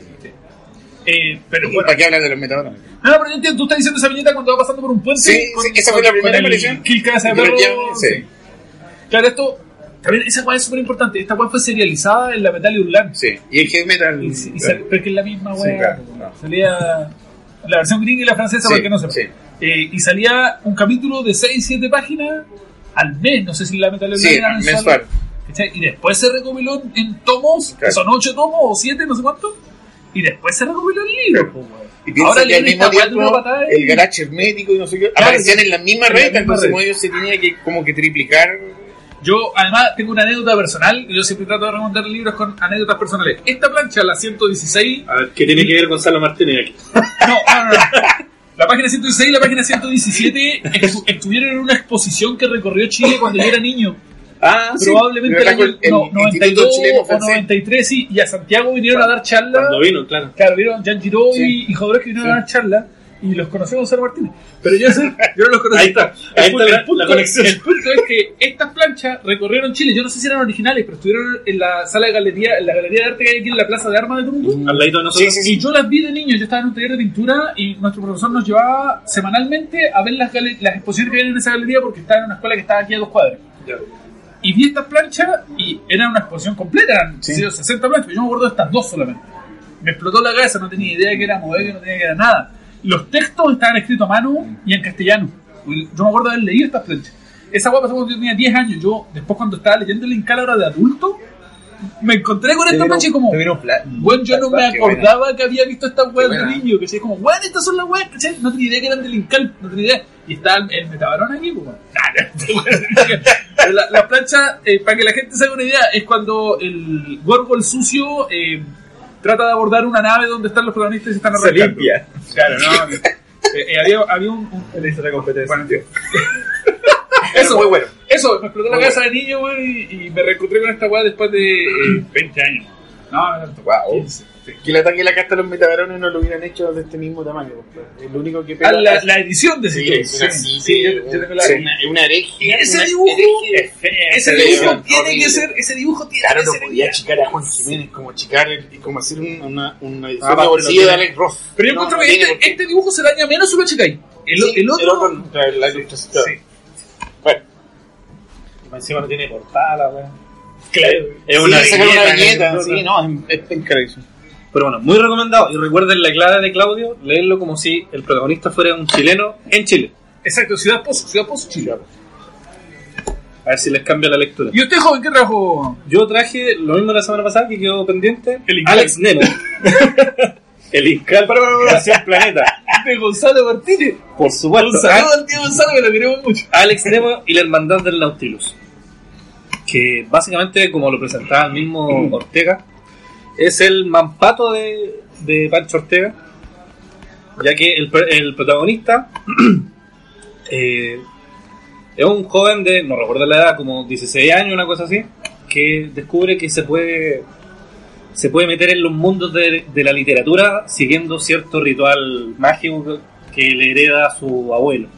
Eh, pero ¿Y bueno. ¿Para qué hablar de los metabarones? No, no, pero yo entiendo, tú estás diciendo esa viñeta cuando va pasando por un puente. Sí, sí, esa fue la primera aparición. Y sí. Claro, esto. También esa weá es súper importante. Esta weá fue serializada en la Metal Urlan. Sí, y el heavy metal... Y, y sal- pero es que es la misma weá. Sí, claro, no. Salía la versión gringa y la francesa, Sí, porque no sé. sí. Eh, y salía un capítulo de 6-7 páginas al mes. No sé si la Metal Urlan Sí, era mensual. Y después se recopiló en, tomos, que Claro. son 8 tomos o 7, no sé cuánto. Y después se recopiló pues, weón. Y piensa Ahora que al mismo tiempo patada y- el garage hermético y no sé qué Claro, aparecían sí. en la misma En la red, misma entonces red. Moebius se tenía que como que triplicar. Yo, además, tengo una anécdota personal. Yo siempre trato de remontar libros con anécdotas personales. Esta plancha, la 116, A ver, ¿qué tiene que ver Gonzalo Martínez aquí? [LAUGHS] No, no, no. no. La página 116 y la página 117 estu- estuvieron en una exposición que recorrió Chile cuando yo era niño. Ah, Probablemente el Pero año el- el no, Instituto 92 Chileno o Francés. 93, sí. Y a Santiago vinieron a dar charlas. Cuando vino, claro. Claro, vieron Jean Giraud Sí. y, y Jodorowsky vinieron a dar charlas. Y los conocí a Gonzalo Martínez. Pero yo, yo no los conocí. Ahí está, ahí El está pu- la- el punto, la conexión. El punto es que estas planchas recorrieron Chile. Yo no sé si eran originales, pero estuvieron en la sala de galería, en la galería de arte que hay aquí en la Plaza de Armas de Temuco. Al ladito de nosotros. Sí, sí, Y yo las vi de niño, yo estaba en un taller de pintura y nuestro profesor nos llevaba semanalmente a ver las, las exposiciones que había en esa galería porque estaba en una escuela que estaba aquí a dos cuadras. Ya. Y vi estas planchas y era una exposición completa, eran Sí. sí, 60 planchas, pero yo me acuerdo de estas dos solamente. Me explotó la cabeza, no tenía idea de que era modelo, no tenía que era nada. Los textos estaban escritos a mano y en castellano. Yo me acuerdo de haber leído estas planchas. Esa guapa pasó cuando yo tenía 10 años. Yo, después cuando estaba leyendo el Incal ahora de adulto, me encontré con esta plancha y como... Bueno, yo no me acordaba que había visto estas weas de niño, que como, weón, estas son las weas, ¿cachai? No tenía idea que eran del Incal, no tenía idea. Y está el, metabarón aquí, pues, [LAUGHS] la, la plancha, eh, para que la gente se haga una idea, es cuando el Gorgol sucio eh, trata de abordar una nave donde están los protagonistas y se están Se arrancando. limpia. Claro, no. [LAUGHS] eh, eh, había, había un, un- Le hizo la competencia. Bueno, [LAUGHS] eso, muy bueno. Eso, me explotó la cabeza de niño, weón, y, y me reencontré con esta weá después de eh, [CLEARS THROAT] 20 años. No, no, no, Wow. 15. Sí. Que el ataque y la casta de los metabarones no lo hubieran hecho de este mismo tamaño. pues, El único que Ah, pega la, es- la edición de Sí, ese es sí, una- sí, sí, yo, yo tengo la- una, una hereje. Ese una dibujo- ese dibujo tiene horrible. que ser, ese dibujo tiene Claro, que no ser. podía achicar a Juan Jiménez como achicar el- y como hacer un- una, una edición Ah, de Alex Ross. Pero yo No, encuentro no que este, este dibujo se daña menos si lo checáis. El, Sí, el otro. claro, la ilustración. Sí. Bueno, Encima no tiene portada, la wea. Claro. Es una viñeta, sí, no, es, es. Pero bueno, muy recomendado. Y recuerden la clave de Claudio, leerlo como si el protagonista fuera un chileno en Chile. Exacto, Ciudad Pozo, Ciudad Pozo, Chile. A ver si les cambia la lectura. ¿Y usted, joven, qué trajo? Yo traje lo mismo la semana pasada que quedó pendiente. El Incal. Alex Nemo. [LAUGHS] el Incal para planeta. De Gonzalo Martínez. Por supuesto. Un saludo al tío Gonzalo, que lo queremos mucho. Alex Nemo y la hermandad del Nautilus. Que básicamente, como lo presentaba el mismo [CLEARS THROAT] Ortega, es el mampato de, de Pancho Ortega. Ya que el, el protagonista [CLEARS THROAT] eh, es un joven de, no recuerdo la edad, como 16 años, una cosa así, que descubre que se puede se puede meter en los mundos de, de la literatura siguiendo cierto ritual mágico que le hereda a su abuelo.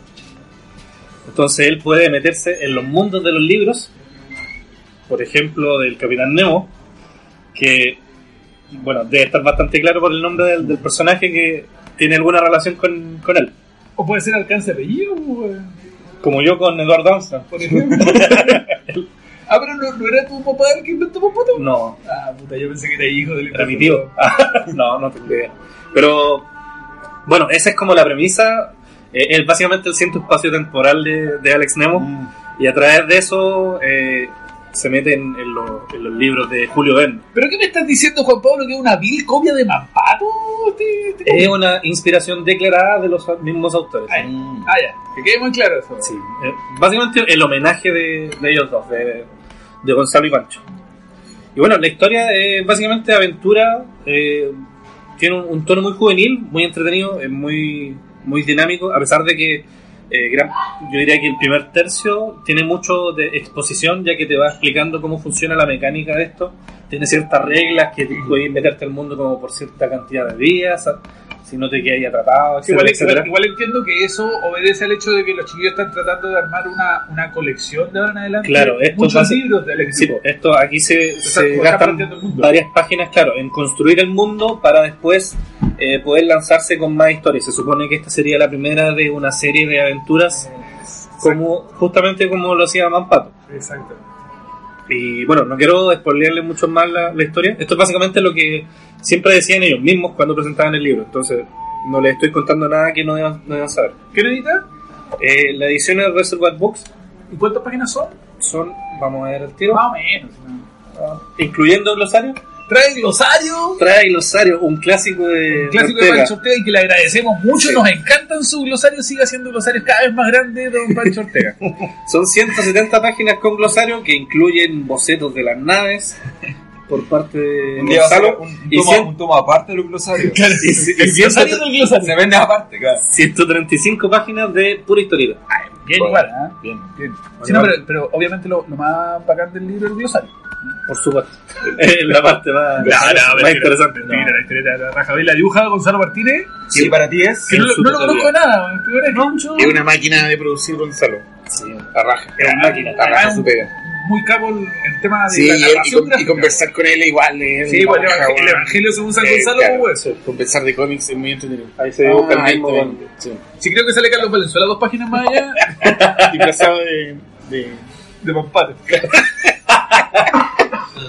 Entonces él puede meterse en los mundos de los libros, por ejemplo, del Capitán Nemo, que, bueno, debe estar bastante claro por el nombre del, del personaje que tiene alguna relación con, con él. O puede ser alcance de apellido, pues, Como yo con Edward Armstrong. por ejemplo. [LAUGHS] ah, pero no, no era tu papá el que inventó Papato. No, Ah, puta, yo pensé que era hijo del era mi tío. [LAUGHS] no, no tengo idea. Pero, bueno, esa es como la premisa. Eh, es básicamente el ciento espacio temporal de, de Alex Nemo. Y a través de eso eh, se mete en, en los- en los libros de Julio Verne. ¿Pero qué me estás diciendo, Juan Pablo, que es una vil copia de Mampato? Este- este- Es una inspiración declarada de los mismos autores. Ah, ya. Ah, ya. Que quede muy claro eso. Sí, eh, básicamente el homenaje de, de ellos dos, de, de Gonzalo y Pancho. Y bueno, la historia es básicamente aventura, eh, tiene un, un tono muy juvenil, muy entretenido, es muy, muy dinámico, a pesar de que eh, gran- yo diría que el primer tercio tiene mucho de exposición, ya que te va explicando cómo funciona la mecánica de esto. Tiene ciertas reglas que puedes meterte al mundo como por cierta cantidad de días, si no te quedas atrapado, Igual, etcétera, igual- igual entiendo que eso obedece al hecho de que los chiquillos están tratando de armar una, una colección de ahora en adelante. Claro, esto muchos libros Sí, aquí se, gastan varias páginas, claro, en construir el mundo para después eh, poder lanzarse con más historias. Se supone que esta sería la primera de una serie de aventuras, como justamente como lo hacía Mampato. Exacto. Y bueno, no quiero spoilearle mucho más la, la historia. Esto es básicamente lo que siempre decían ellos mismos cuando presentaban el libro. Entonces, no les estoy contando nada que no deban, no deban saber. ¿Qué necesitas? Eh, la edición de Reservoir Books ¿Y cuántas páginas son? son, vamos a ver el tiro, Más o menos. ¿no? incluyendo glosario. Trae glosario. Trae glosario, un clásico de Un clásico de Ortega. Pancho Ortega y que le agradecemos mucho. Sí. Nos encantan su glosario. Sigue haciendo glosarios cada vez más grandes, don Pancho Ortega. [LAUGHS] Son 170 páginas con glosario que incluyen bocetos de las naves por parte de Un Gonzalo un, un y cien- un tomo aparte de los glosarios. [LAUGHS] y, y El glosario del glosario. Se vende aparte, claro. 135 páginas de pura historia. Bien Bueno, igual, ¿ah? Bien. Bien. Sí, no, pero, pero obviamente lo, lo más bacán del libro es el glosario. Por supuesto. [LAUGHS] Es la parte más, [LAUGHS] más mentira, interesante. Mentira, la historieta de la raja. ¿La dibuja Gonzalo Martínez? Sí, para ti es. Que no, en no lo conozco de nada. vez que escucho. Es una máquina de producir Gonzalo. Sí. La raja. Es una máquina. La raja su pega. Muy capo el, el tema de Sí, la y, y narración con- y conversar con él igual. Es Sí, pues, el, el evangelio según San Eh, Gonzalo, claro. pues. Conversar de cómics es muy entretenido. Ahí se Ah, dibuja el mismo. sí. Sí, creo que sale Carlos Valenzuela dos páginas más allá [LAUGHS] Disfrazado de, de de Pampate. [LAUGHS]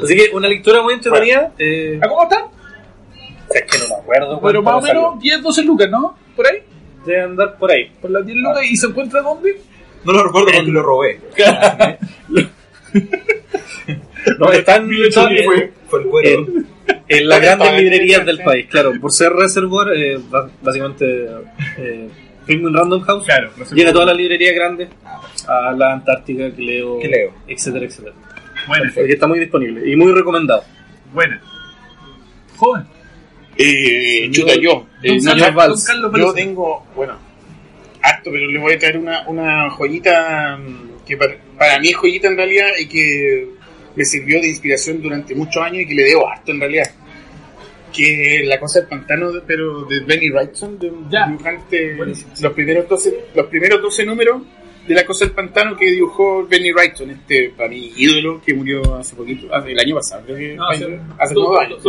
Así que una lectura muy entretenida. Eh, ¿A cómo están? es que no me acuerdo. Pero más o menos 10, 12 lucas, ¿no? Por ahí. Debe andar por ahí. Por las 10 lucas. ¿Y se encuentra dónde? No lo recuerdo porque lo robé. [LAUGHS] No, están [LAUGHS] fue, fue el cuero. en, en las grandes librerías del país, claro. Por ser Reservoir, eh, básicamente eh, Penguin Random House Claro. no llega a todas las librerías grandes, a la Antártica, que leo, Que leo. etcétera, etcétera. Buena, Porque está muy disponible y muy recomendado. buena. Joven. Eh, chuta, yo. Eh, no, Carlos- Valls, yo tengo, bueno, harto, pero le voy a traer una, una joyita mm, que para, para mí es joyita en realidad y que me sirvió de inspiración durante muchos años y que le debo harto en realidad. Que es la cosa del pantano, de- pero de Benny Wrightson, de un Ya. dibujante, Buenísimo. los primeros 12, los primeros 12 números de la cosa del pantano que dibujó Benny Wrightson, este para mí ídolo que murió hace poquito, hace el año pasado, creo que No, hace, hace, hace como dos años.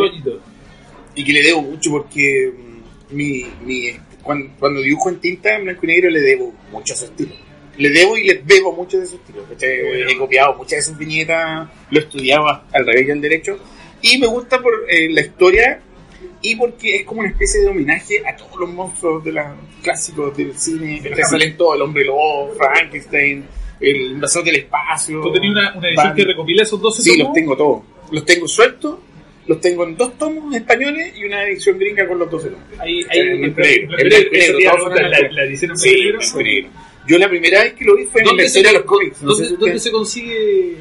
y que le debo mucho porque mm, mi, mi, cuando, cuando dibujo en tinta en blanco y negro le debo mucho a su estilo. Le debo y les bebo mucho de su estilo. Bueno. He copiado muchas de sus viñetas, lo he estudiado a- al revés y al derecho. Y me gusta por eh, la historia y porque es como una especie de homenaje a todos los monstruos de la, clásicos del cine. Te salen todo, el hombre lobo, Frankenstein, el invasor del espacio. ¿Tú tenías una, una edición Van- que recopila esos 12 Sí, los tengo todos. Los tengo sueltos, los tengo en dos tomos españoles y una edición gringa con los 12 tomos. Ahí, ahí, en son en la, edición en Sí. Yo la primera vez que lo vi fue en la ¿Dónde se, historia de los cómics. No ¿dónde, se consigue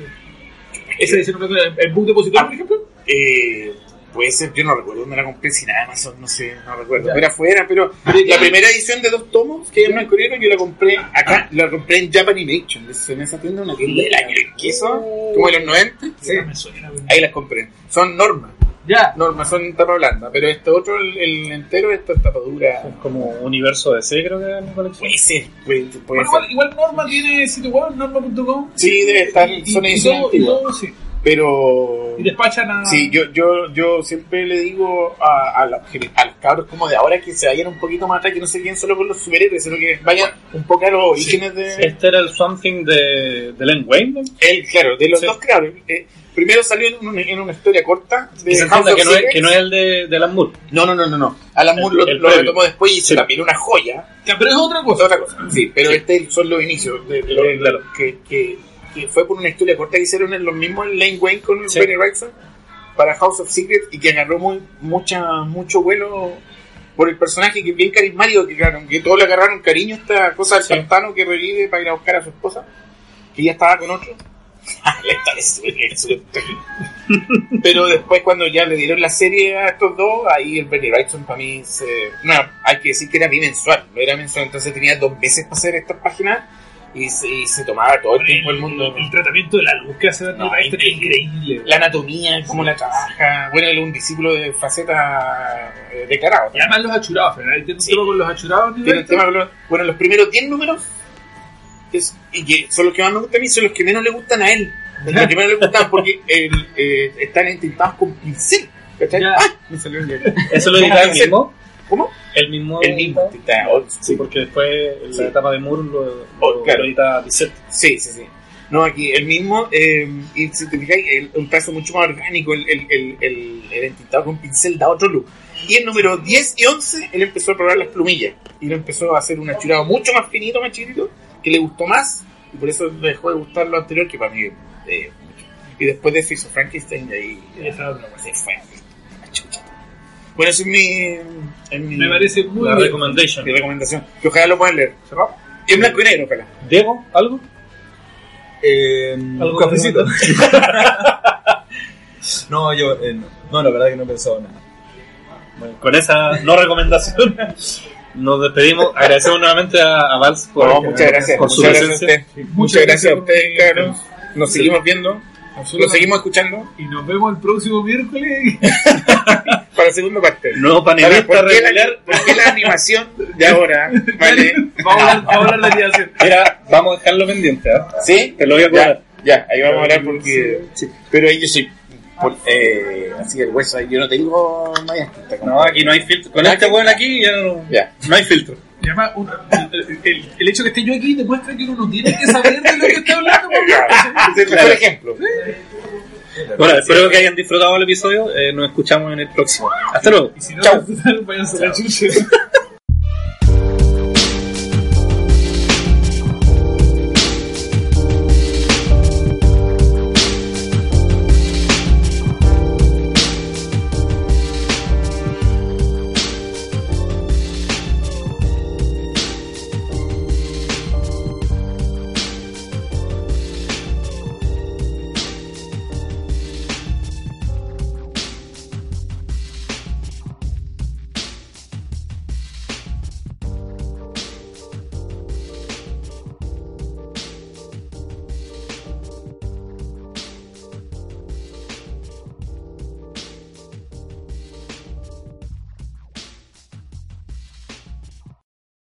esa edición en Book Depository, por ejemplo? Eh, puede ser, yo no recuerdo dónde la compré, si nada más, no sé, no recuerdo. Ya. Pero afuera, pero la primera edición de dos tomos que hay en blanco y negro, yo la compré acá, la compré en Japanimation, en esa tienda, una tienda del año del queso, como de los 90. Sí. Me suena, güey. Ahí las compré. Son normas, Ya. normas, son tapa blanda, pero este otro, el, el entero, esta es tapa dura. Es como universo de C, creo que es mi colección. Puede ser, puede, puede Bueno, ser. igual, igual Norma tiene sitio web, norma.com. Sí, debe estar, Y- son y ediciones todo- y antiguas. todo, sí. Pero. Y despachan a. Sí, yo, yo, yo siempre le digo a, a, los, a los cabros como de ahora que se vayan un poquito más atrás, que no se queden solo con los superhéroes, sino que vayan un poco a los orígenes de... Este era el Something de, de Len Wayne. Él, claro, de los Sí. dos creadores. Eh, primero salió en, un- en una historia corta de Que no, es, que no es el de, de Alan Moore. no, no, no, no, no. Alan Moore lo, El lo retomó después y se Sí. también una joya. Ya, pero es otra Es cosa. otra cosa. Sí, pero este son los inicios de, de Sí, claro. que, que, que fue por una historia corta que hicieron en los mismos en Lane Wayne con Sí. Benny Wrightson para House of Secrets y que agarró muy, mucha, mucho vuelo por el personaje que es bien carismático, que, claro, que todos le agarraron cariño a esta cosa del Sí. pantano que revive para ir a buscar a su esposa, que ya estaba con otro. [LAUGHS] Pero después cuando ya le dieron la serie a estos dos, ahí el Benny Wrightson para mí se... No, hay que decir que era bimensual, no era mensual, entonces tenía dos meses para hacer estas páginas y se, y se tomaba todo el tiempo el mundo. El tratamiento de la luz que hace No, Wrightson es increíble. La anatomía, cómo la trabaja. Bueno, él es un discípulo de faceta eh, declarado. Y además los achurados, ¿verdad? Tiene un Sí. tema con los achurados. Tiene el tema con los- bueno, los primeros 10 números, es- y que son los que más me gustan a mí, son los que menos le gustan a él. Los que menos le gustan porque el, eh, están entintados con pincel. ¿Cachai? Ya. ¡Ah! Me salió el. ¿Eso lo edita el Sí. mismo? ¿Cómo? El mismo. El mismo. Old Sí, porque después en la Sí. etapa de Moore lo, Oh, lo- claro. lo edita Bissett. Sí, sí, sí. No, aquí el mismo, eh, y si te fijáis, el- un trazo mucho más orgánico, el, el, el, el, entintado con pincel da otro look. Y el número 10 y 11, él empezó a probar las plumillas. Y lo empezó a hacer un achurado mucho más finito, más chiquitito, que le gustó más. Y por eso dejó de gustar lo anterior, que para mí, eh, mucho. Y después de eso hizo Frankenstein, y ahí Y esa otra se fue. la chucha. Bueno, esa es mi, es mi, Me parece muy La bien. recommendation. mi recomendación. Que ojalá lo puedan leer. ¿Cerrado? Y en blanco y negro, ojalá. Diego, ¿algo? Eh, ¿Algo un cafecito. [LAUGHS] no, yo, eh, no. no, la verdad que no he pensado nada. Bueno, con esa no recomendación [LAUGHS] nos despedimos. Agradecemos nuevamente a, a Vals por, No, muchas gracias. por su muchas gracias a presencia. usted. Muchas gracias a ustedes, cabros. Nos seguimos viendo. Nos seguimos escuchando Y nos vemos el próximo miércoles. [LAUGHS] para la segunda parte. Nuevo Ahora, panelista ¿por, qué la, por qué la animación de ahora? [LAUGHS] ¿Vale? vamos, a hablar, vamos a hablar de animación. Mira, vamos a dejarlo pendiente, ¿ah? ¿Sí? Te lo voy a Ya, cobrar. ya, ahí vamos a hablar porque... sí. Pero ahí yo soy... por- eh, así el hueso, yo no tengo No, aquí no hay filtro. Con este weón aquí ya no, Ya. no hay filtro. Y además, un- el, el- el hecho de que esté yo aquí demuestra que uno no tiene que saber de lo que está hablando. Es el mejor ejemplo. Bueno, espero que hayan disfrutado el episodio. Eh, nos escuchamos en el próximo. Hasta luego. Y si no, Chau. [LAUGHS] vayan a la chucha.